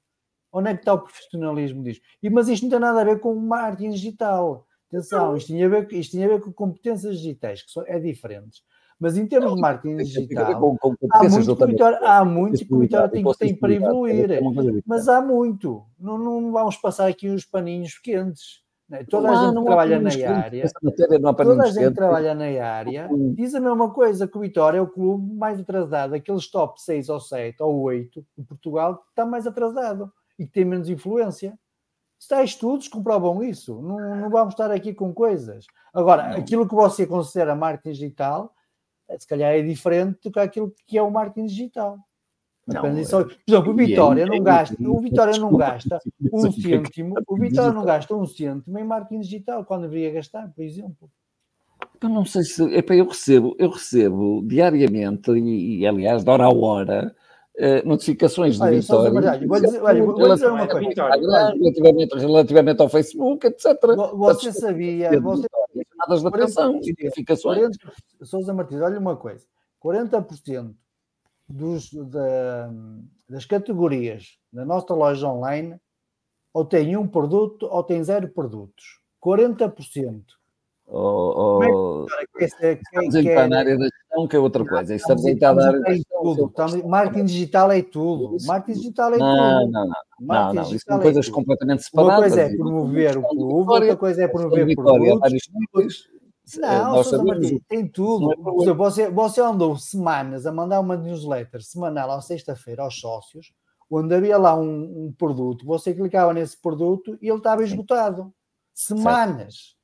Onde é que está o profissionalismo disto? E, mas isto não tem nada a ver com marketing digital. Atenção, isto tinha a ver, isto tinha a ver com competências digitais, que são, é diferentes. Mas em termos de marketing digital, com, com há muito que o Vitória, há muito que o Vitória tem, tem para evoluir. Mas há muito. Não, não vamos passar aqui uns paninhos quentes. Né? Toda a gente que trabalha na área, toda a gente que trabalha na área diz a mesma coisa, que o Vitória é o clube mais atrasado, aqueles top 6 ou 7 ou 8 de Portugal que está mais atrasado e que tem menos influência. Está estudos que comprovam isso. Não, não vamos estar aqui com coisas. Agora, não. aquilo que você considera marketing digital, eh, se calhar é diferente do que aquilo que é o marketing digital. Não, Por exemplo, o Vitória não gasta, o Vitória não gasta (laughs) um cêntimo, o Vitória não gasta um cêntimo em marketing digital quando deveria gastar, por exemplo. Eu não sei se epa, eu recebo, eu recebo diariamente e, e aliás, de hora a hora, uh, notificações de olha, Vitória. Verdade, vou dizer, olha, vou dizer uma coisa. Relativamente, relativamente ao Facebook, etc. Você sabia, você, de atenção, notificações. Sousa Martins, olha uma coisa: 40% dos, da, das categorias da nossa loja online ou tem um produto ou tem zero produtos. 40%. Ou, estamos a entrar na área da gestão, que é outra coisa. Estamos a entrar na área da gestão. Marketing digital é tudo. Marketing digital é tudo. Não, não, não. Não, não. Isso são coisas completamente separadas. Uma coisa é promover o clube, outra coisa é promover produtos. Não, Nós sabemos, tem tudo. É você, você andou semanas a mandar uma newsletter semanal à sexta-feira aos sócios, onde havia lá um, um, produto, você clicava nesse produto e ele estava esgotado. Semanas.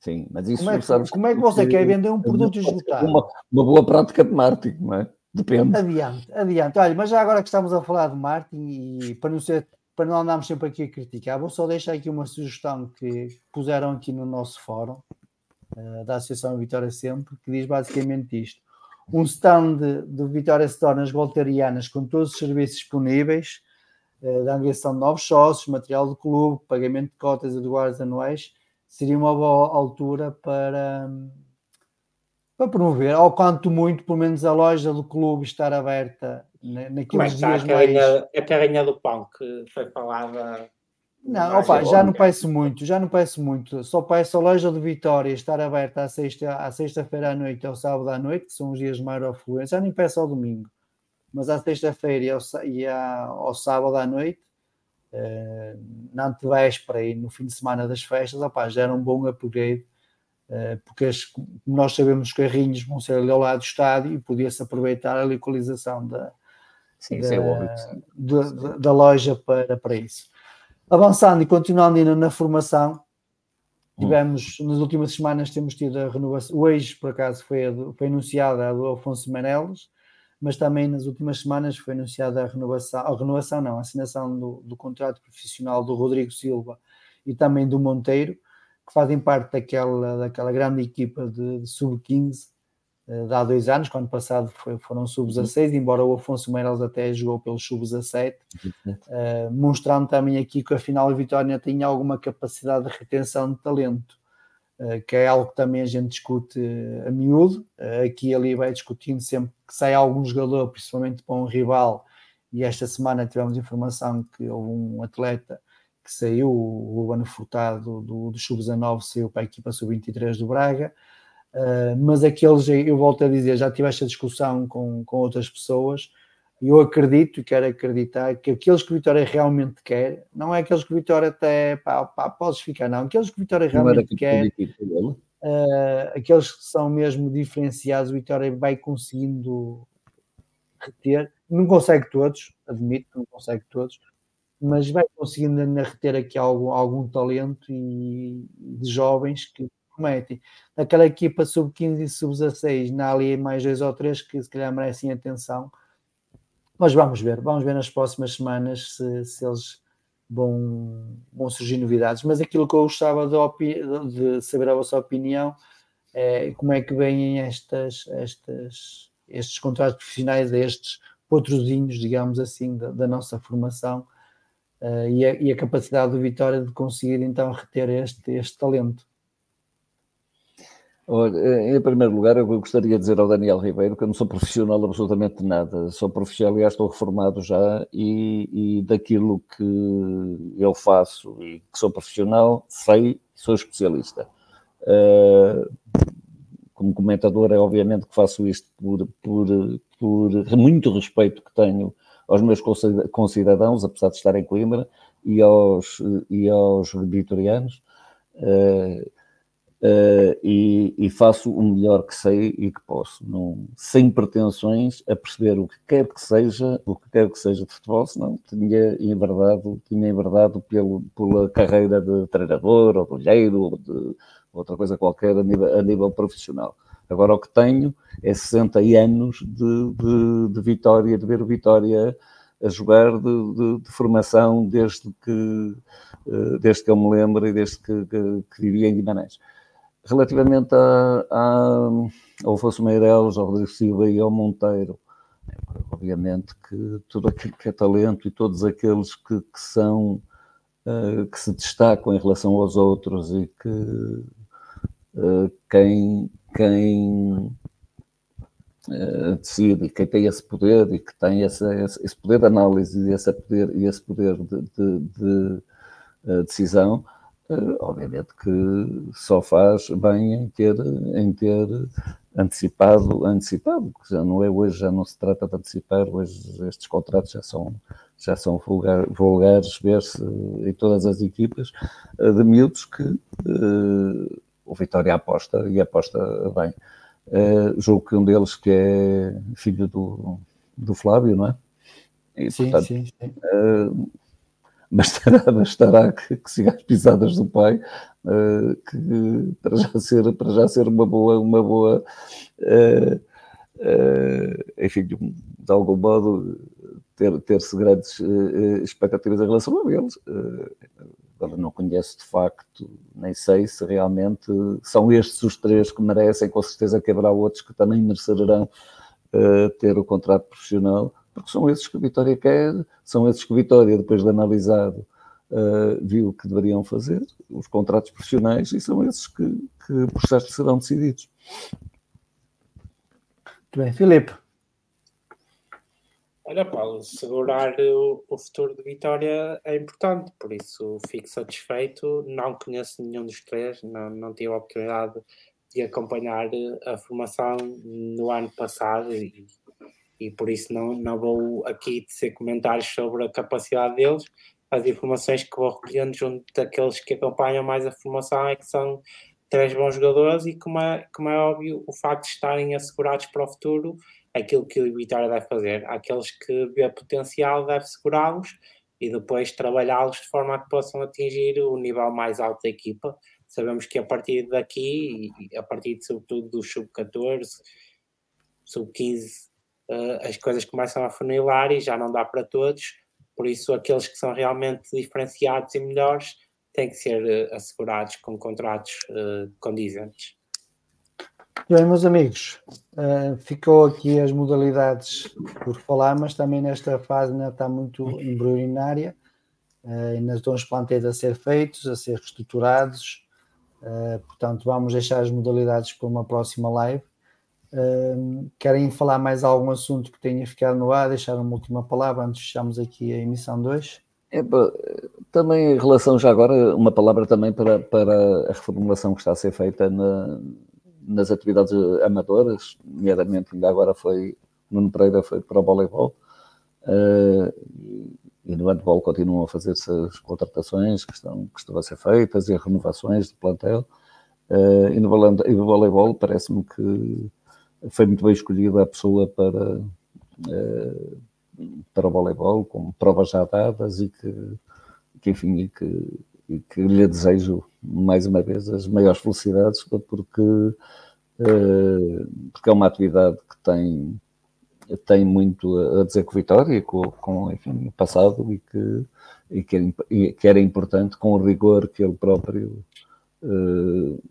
Sim, mas isso como é, sabes como é que você quer vender um produto esgotado? Uma, uma boa prática de marketing, não é? Depende. Adiante, adiante. Olha, mas já agora que estamos a falar de marketing e para não ser para não andarmos sempre aqui a criticar, vou só deixar aqui uma sugestão que puseram aqui no nosso fórum da Associação Vitória Sempre, que diz basicamente isto: um stand do Vitória Store nas Voltarianas com todos os serviços disponíveis, uh, da angariação de novos sócios, material do clube, pagamento de cotas e de guardas anuais, seria uma boa altura para, para promover, ou quanto muito, pelo menos a loja do clube estar aberta naqueles Como é que dias a carrinha, mais... A carrinha do pão que foi falada... Não, opa, já não peço muito, já não peço muito. Só peço a loja de Vitória estar aberta à sexta, à sexta-feira à noite ou sábado à noite, que são os dias de maior afluência. Já nem peço ao domingo, mas à sexta-feira e, ao, e ao sábado à noite uh, na antevéspera e no fim de semana das festas, opa, já era um bom upgrade, uh, porque as, como nós sabemos, os carrinhos vão ser ali ao lado do estádio e podia-se aproveitar a localização da, sim, da, é da, da, loja para, para isso. Avançando e continuando ainda na formação, hum. tivemos, nas últimas semanas temos tido a renovação, hoje por acaso foi, foi anunciada a do Alfonso Menelas, mas também nas últimas semanas foi anunciada a renovação, a renovação não, a assinação do, do contrato profissional do Rodrigo Silva e também do Monteiro, que fazem parte daquela, daquela grande equipa de, de sub-15 eh, de há dois anos, quando passado foi, foram sub-16, uhum. embora o Afonso Meireles até jogou pelos sub-17, uh, mostrando também aqui que afinal a Vitória tinha alguma capacidade de retenção de talento. Eh, que é algo que também a gente discute a miúdo, eh, aqui e ali vai discutindo sempre que sai algum jogador, principalmente para um rival, e esta semana tivemos informação que houve um atleta que saiu, o Urbano Furtado do, do Sub-19 saiu para a equipa Sub-23 do Braga, uh, mas aqueles, eu volto a dizer, já tive esta discussão com, com outras pessoas, eu acredito e quero acreditar que aqueles que o Vitória realmente quer, não é aqueles que o Vitória até pá, pá, podes ficar, não, aqueles que o Vitória realmente quer, uh, aqueles que são mesmo diferenciados, o Vitória vai conseguindo reter, não consegue todos, admito que não consegue todos, mas vai conseguindo reter aqui algum, algum talento e de jovens que cometem. Naquela equipa sub-15 e sub-16, na ali mais dois ou três que se calhar merecem atenção mas vamos ver, vamos ver nas próximas semanas se, se eles vão, vão surgir novidades. Mas aquilo que eu gostava de, de saber a vossa opinião é como é que vêm estas, estas, estes contratos profissionais, estes potrozinhos, digamos assim, da, da nossa formação uh, e, a, e, a, capacidade do Vitória de conseguir então reter este, este talento. Olha, em primeiro lugar, eu gostaria de dizer ao Daniel Ribeiro que eu não sou profissional absolutamente de nada. Sou profissional, aliás, estou reformado já e, e daquilo que eu faço e que sou profissional, sei, sou especialista. Uh, como comentador, é obviamente que faço isto por, por, por muito respeito que tenho aos meus concidadãos, apesar de estar em Coimbra, e aos, e aos vitorianos. Uh, Uh, e, e, faço o melhor que sei e que posso, não, sem pretensões a perceber o que quer que seja, o que quer que seja de futebol, senão tinha enverdado, tinha enverdado pelo, pela carreira de treinador ou de olheiro ou de outra coisa qualquer a nível, a nível profissional. Agora o que tenho é 60 anos de, de, de Vitória, de ver Vitória a jogar de, de, de, formação desde que, eh, desde que eu me lembro e desde que, que, que vivia em Guimarães. Relativamente a, a, ao Afonso Meireles, ao Rodrigo Silva e ao Monteiro, obviamente que tudo aquilo que é talento e todos aqueles que, que são, uh, que se destacam em relação aos outros e que uh, quem, quem uh, decide, quem tem esse poder e que tem esse, esse, esse poder de análise e esse poder, e esse poder de, de, de decisão, obviamente que só faz bem em ter, em ter antecipado, antecipado, que já não é hoje, já não se trata de antecipar, hoje estes contratos já são, já são vulgar, vulgares, ver-se em todas as equipas, de miúdos que uh, o Vitória aposta e aposta bem. Uh, julgo que um deles que é filho do, do Flávio, não é? E, sim, portanto, sim, sim. Uh, bastará, bastará que, que siga as pisadas do pai, uh, que para já ser, para já ser uma boa, uma boa uh, enfim, de, de, algum modo ter, ter-se grandes expectativas em relação a eles. agora não conheço de facto, nem sei se realmente são estes os três que merecem, com certeza que haverá outros que também merecerão ter o contrato profissional porque são esses que a Vitória quer, são esses que a Vitória, depois de analisado, uh, viu que deveriam fazer, os contratos profissionais, e são esses que, que por certo serão decididos. Muito bem, Filipe. Olha, Paulo, segurar o, o, futuro de Vitória é importante, por isso fico satisfeito. Não conheço nenhum dos três, não, não tive a oportunidade de acompanhar a formação no ano passado e, e por isso não, não vou aqui dizer comentários sobre a capacidade deles. As informações que vou recolhendo junto daqueles que acompanham mais a formação é que são três bons jogadores e como é, como é óbvio o facto de estarem assegurados para o futuro aquilo que o Vitória deve fazer. Aqueles que vê potencial deve segurá-los e depois trabalhá-los de forma a que possam atingir o nível mais alto da equipa. Sabemos que a partir daqui, a partir de, sobretudo do sub-14, sub-15, uh, as coisas começam a funilar e já não dá para todos, por isso aqueles que são realmente diferenciados e melhores têm que ser uh, assegurados com contratos uh, condizentes. Bem, meus amigos, ficou aqui as modalidades por falar, mas também nesta fase ainda está muito embrionária, ainda estão os plantéis a ser feitos, a ser reestruturados, portanto vamos deixar as modalidades para uma próxima live querem falar mais algum assunto que tenha ficado no ar? Deixar uma última palavra antes de fecharmos aqui a emissão 2? É, também em relação já agora, uma palavra também para, para a reformulação que está a ser feita na, nas atividades amadoras, nomeadamente ainda agora foi, Nuno Pereira foi para o voleibol, uh, e, e no handball continuam a fazer-se as contratações que estão, que estão a ser feitas e as renovações de plantel, uh, e, no, e no voleibol parece-me que foi muito bem escolhida a pessoa para, uh, para o voleibol, com provas já dadas e que, que enfim, e que, e que lhe desejo mais uma vez as maiores felicidades, porque, uh, porque é uma atividade que tem, tem muito a dizer com Vitória, com, com enfim, o passado e que, e que, era, e que era importante com o rigor que ele próprio uh,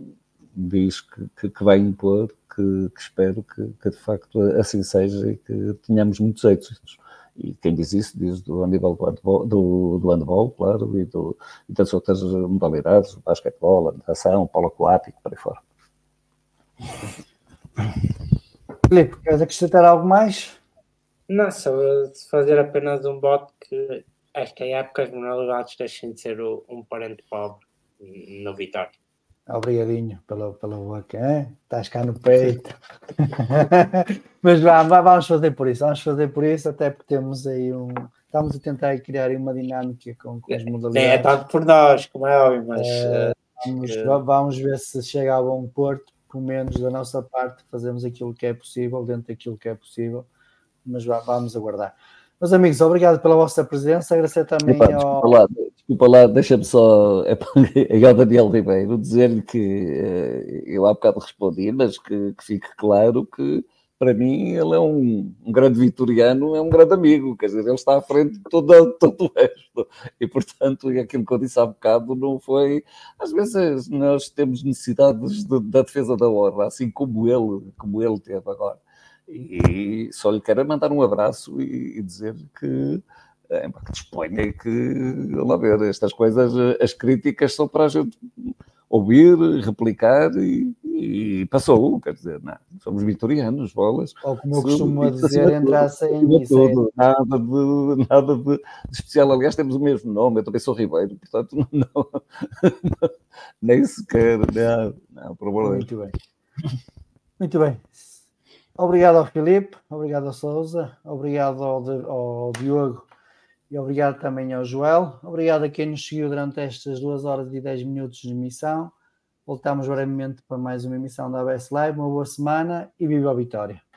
diz que, que, que vai impor que, que espero que, que, de facto assim seja e que tenhamos muitos êxitos. E quem diz isso diz do nível do handball, do, do handball claro, e, do, e das outras modalidades, o basquetebol, a natação, o polo aquático, por aí fora. Filipe, queres acrescentar algo mais? Não, só fazer apenas um bote que esta época as modalidades deixem de ser um parente pobre no Vitória. Obrigadinho pela, pela boca, hein? estás cá no peito. (laughs) Mas vá, vamos fazer por isso, vamos fazer por isso, até porque temos aí um. Estamos a tentar criar uma dinâmica com, com as modalidades. É, é tanto por nós, como é óbvio, mas. É, vamos, vamos ver se chega a bom porto, pelo menos da nossa parte, fazemos aquilo que é possível, dentro daquilo que é possível, mas vá, vamos aguardar. Meus amigos, obrigado pela vossa presença, agradecer também ao desculpa lá, deixa-me só é, é ao Daniel Ribeiro dizer-lhe que eh, eu há bocado respondi, mas que, que, fique claro que para mim ele é um, um, grande vitoriano, é um grande amigo, quer dizer, ele está à frente de todo, (laughs) todo o resto. E portanto, aquilo que eu disse há bocado não foi. Às vezes nós temos necessidades de, da defesa da honra, assim como ele, como ele teve agora. E só lhe quero mandar um abraço e, e dizer que é, que disponha que, lá ver, estas coisas, as críticas são para a gente ouvir, replicar e, e passou, quer dizer, não, somos vitorianos, bolas. Ou como eu costumo dizer, entrasse em tudo, nada, de, nada de, de, especial. Aliás, temos o mesmo nome, eu também sou Ribeiro, portanto, (laughs) não, nem sequer, não, não, favor. Muito bem. Muito bem. Obrigado ao Filipe, obrigado ao Souza, obrigado ao, ao Diogo e obrigado também ao Joel. Obrigado a quem nos seguiu durante estas duas horas e dez minutos de emissão. Voltamos brevemente para mais uma emissão da ABS Live. Uma boa semana e viva a vitória!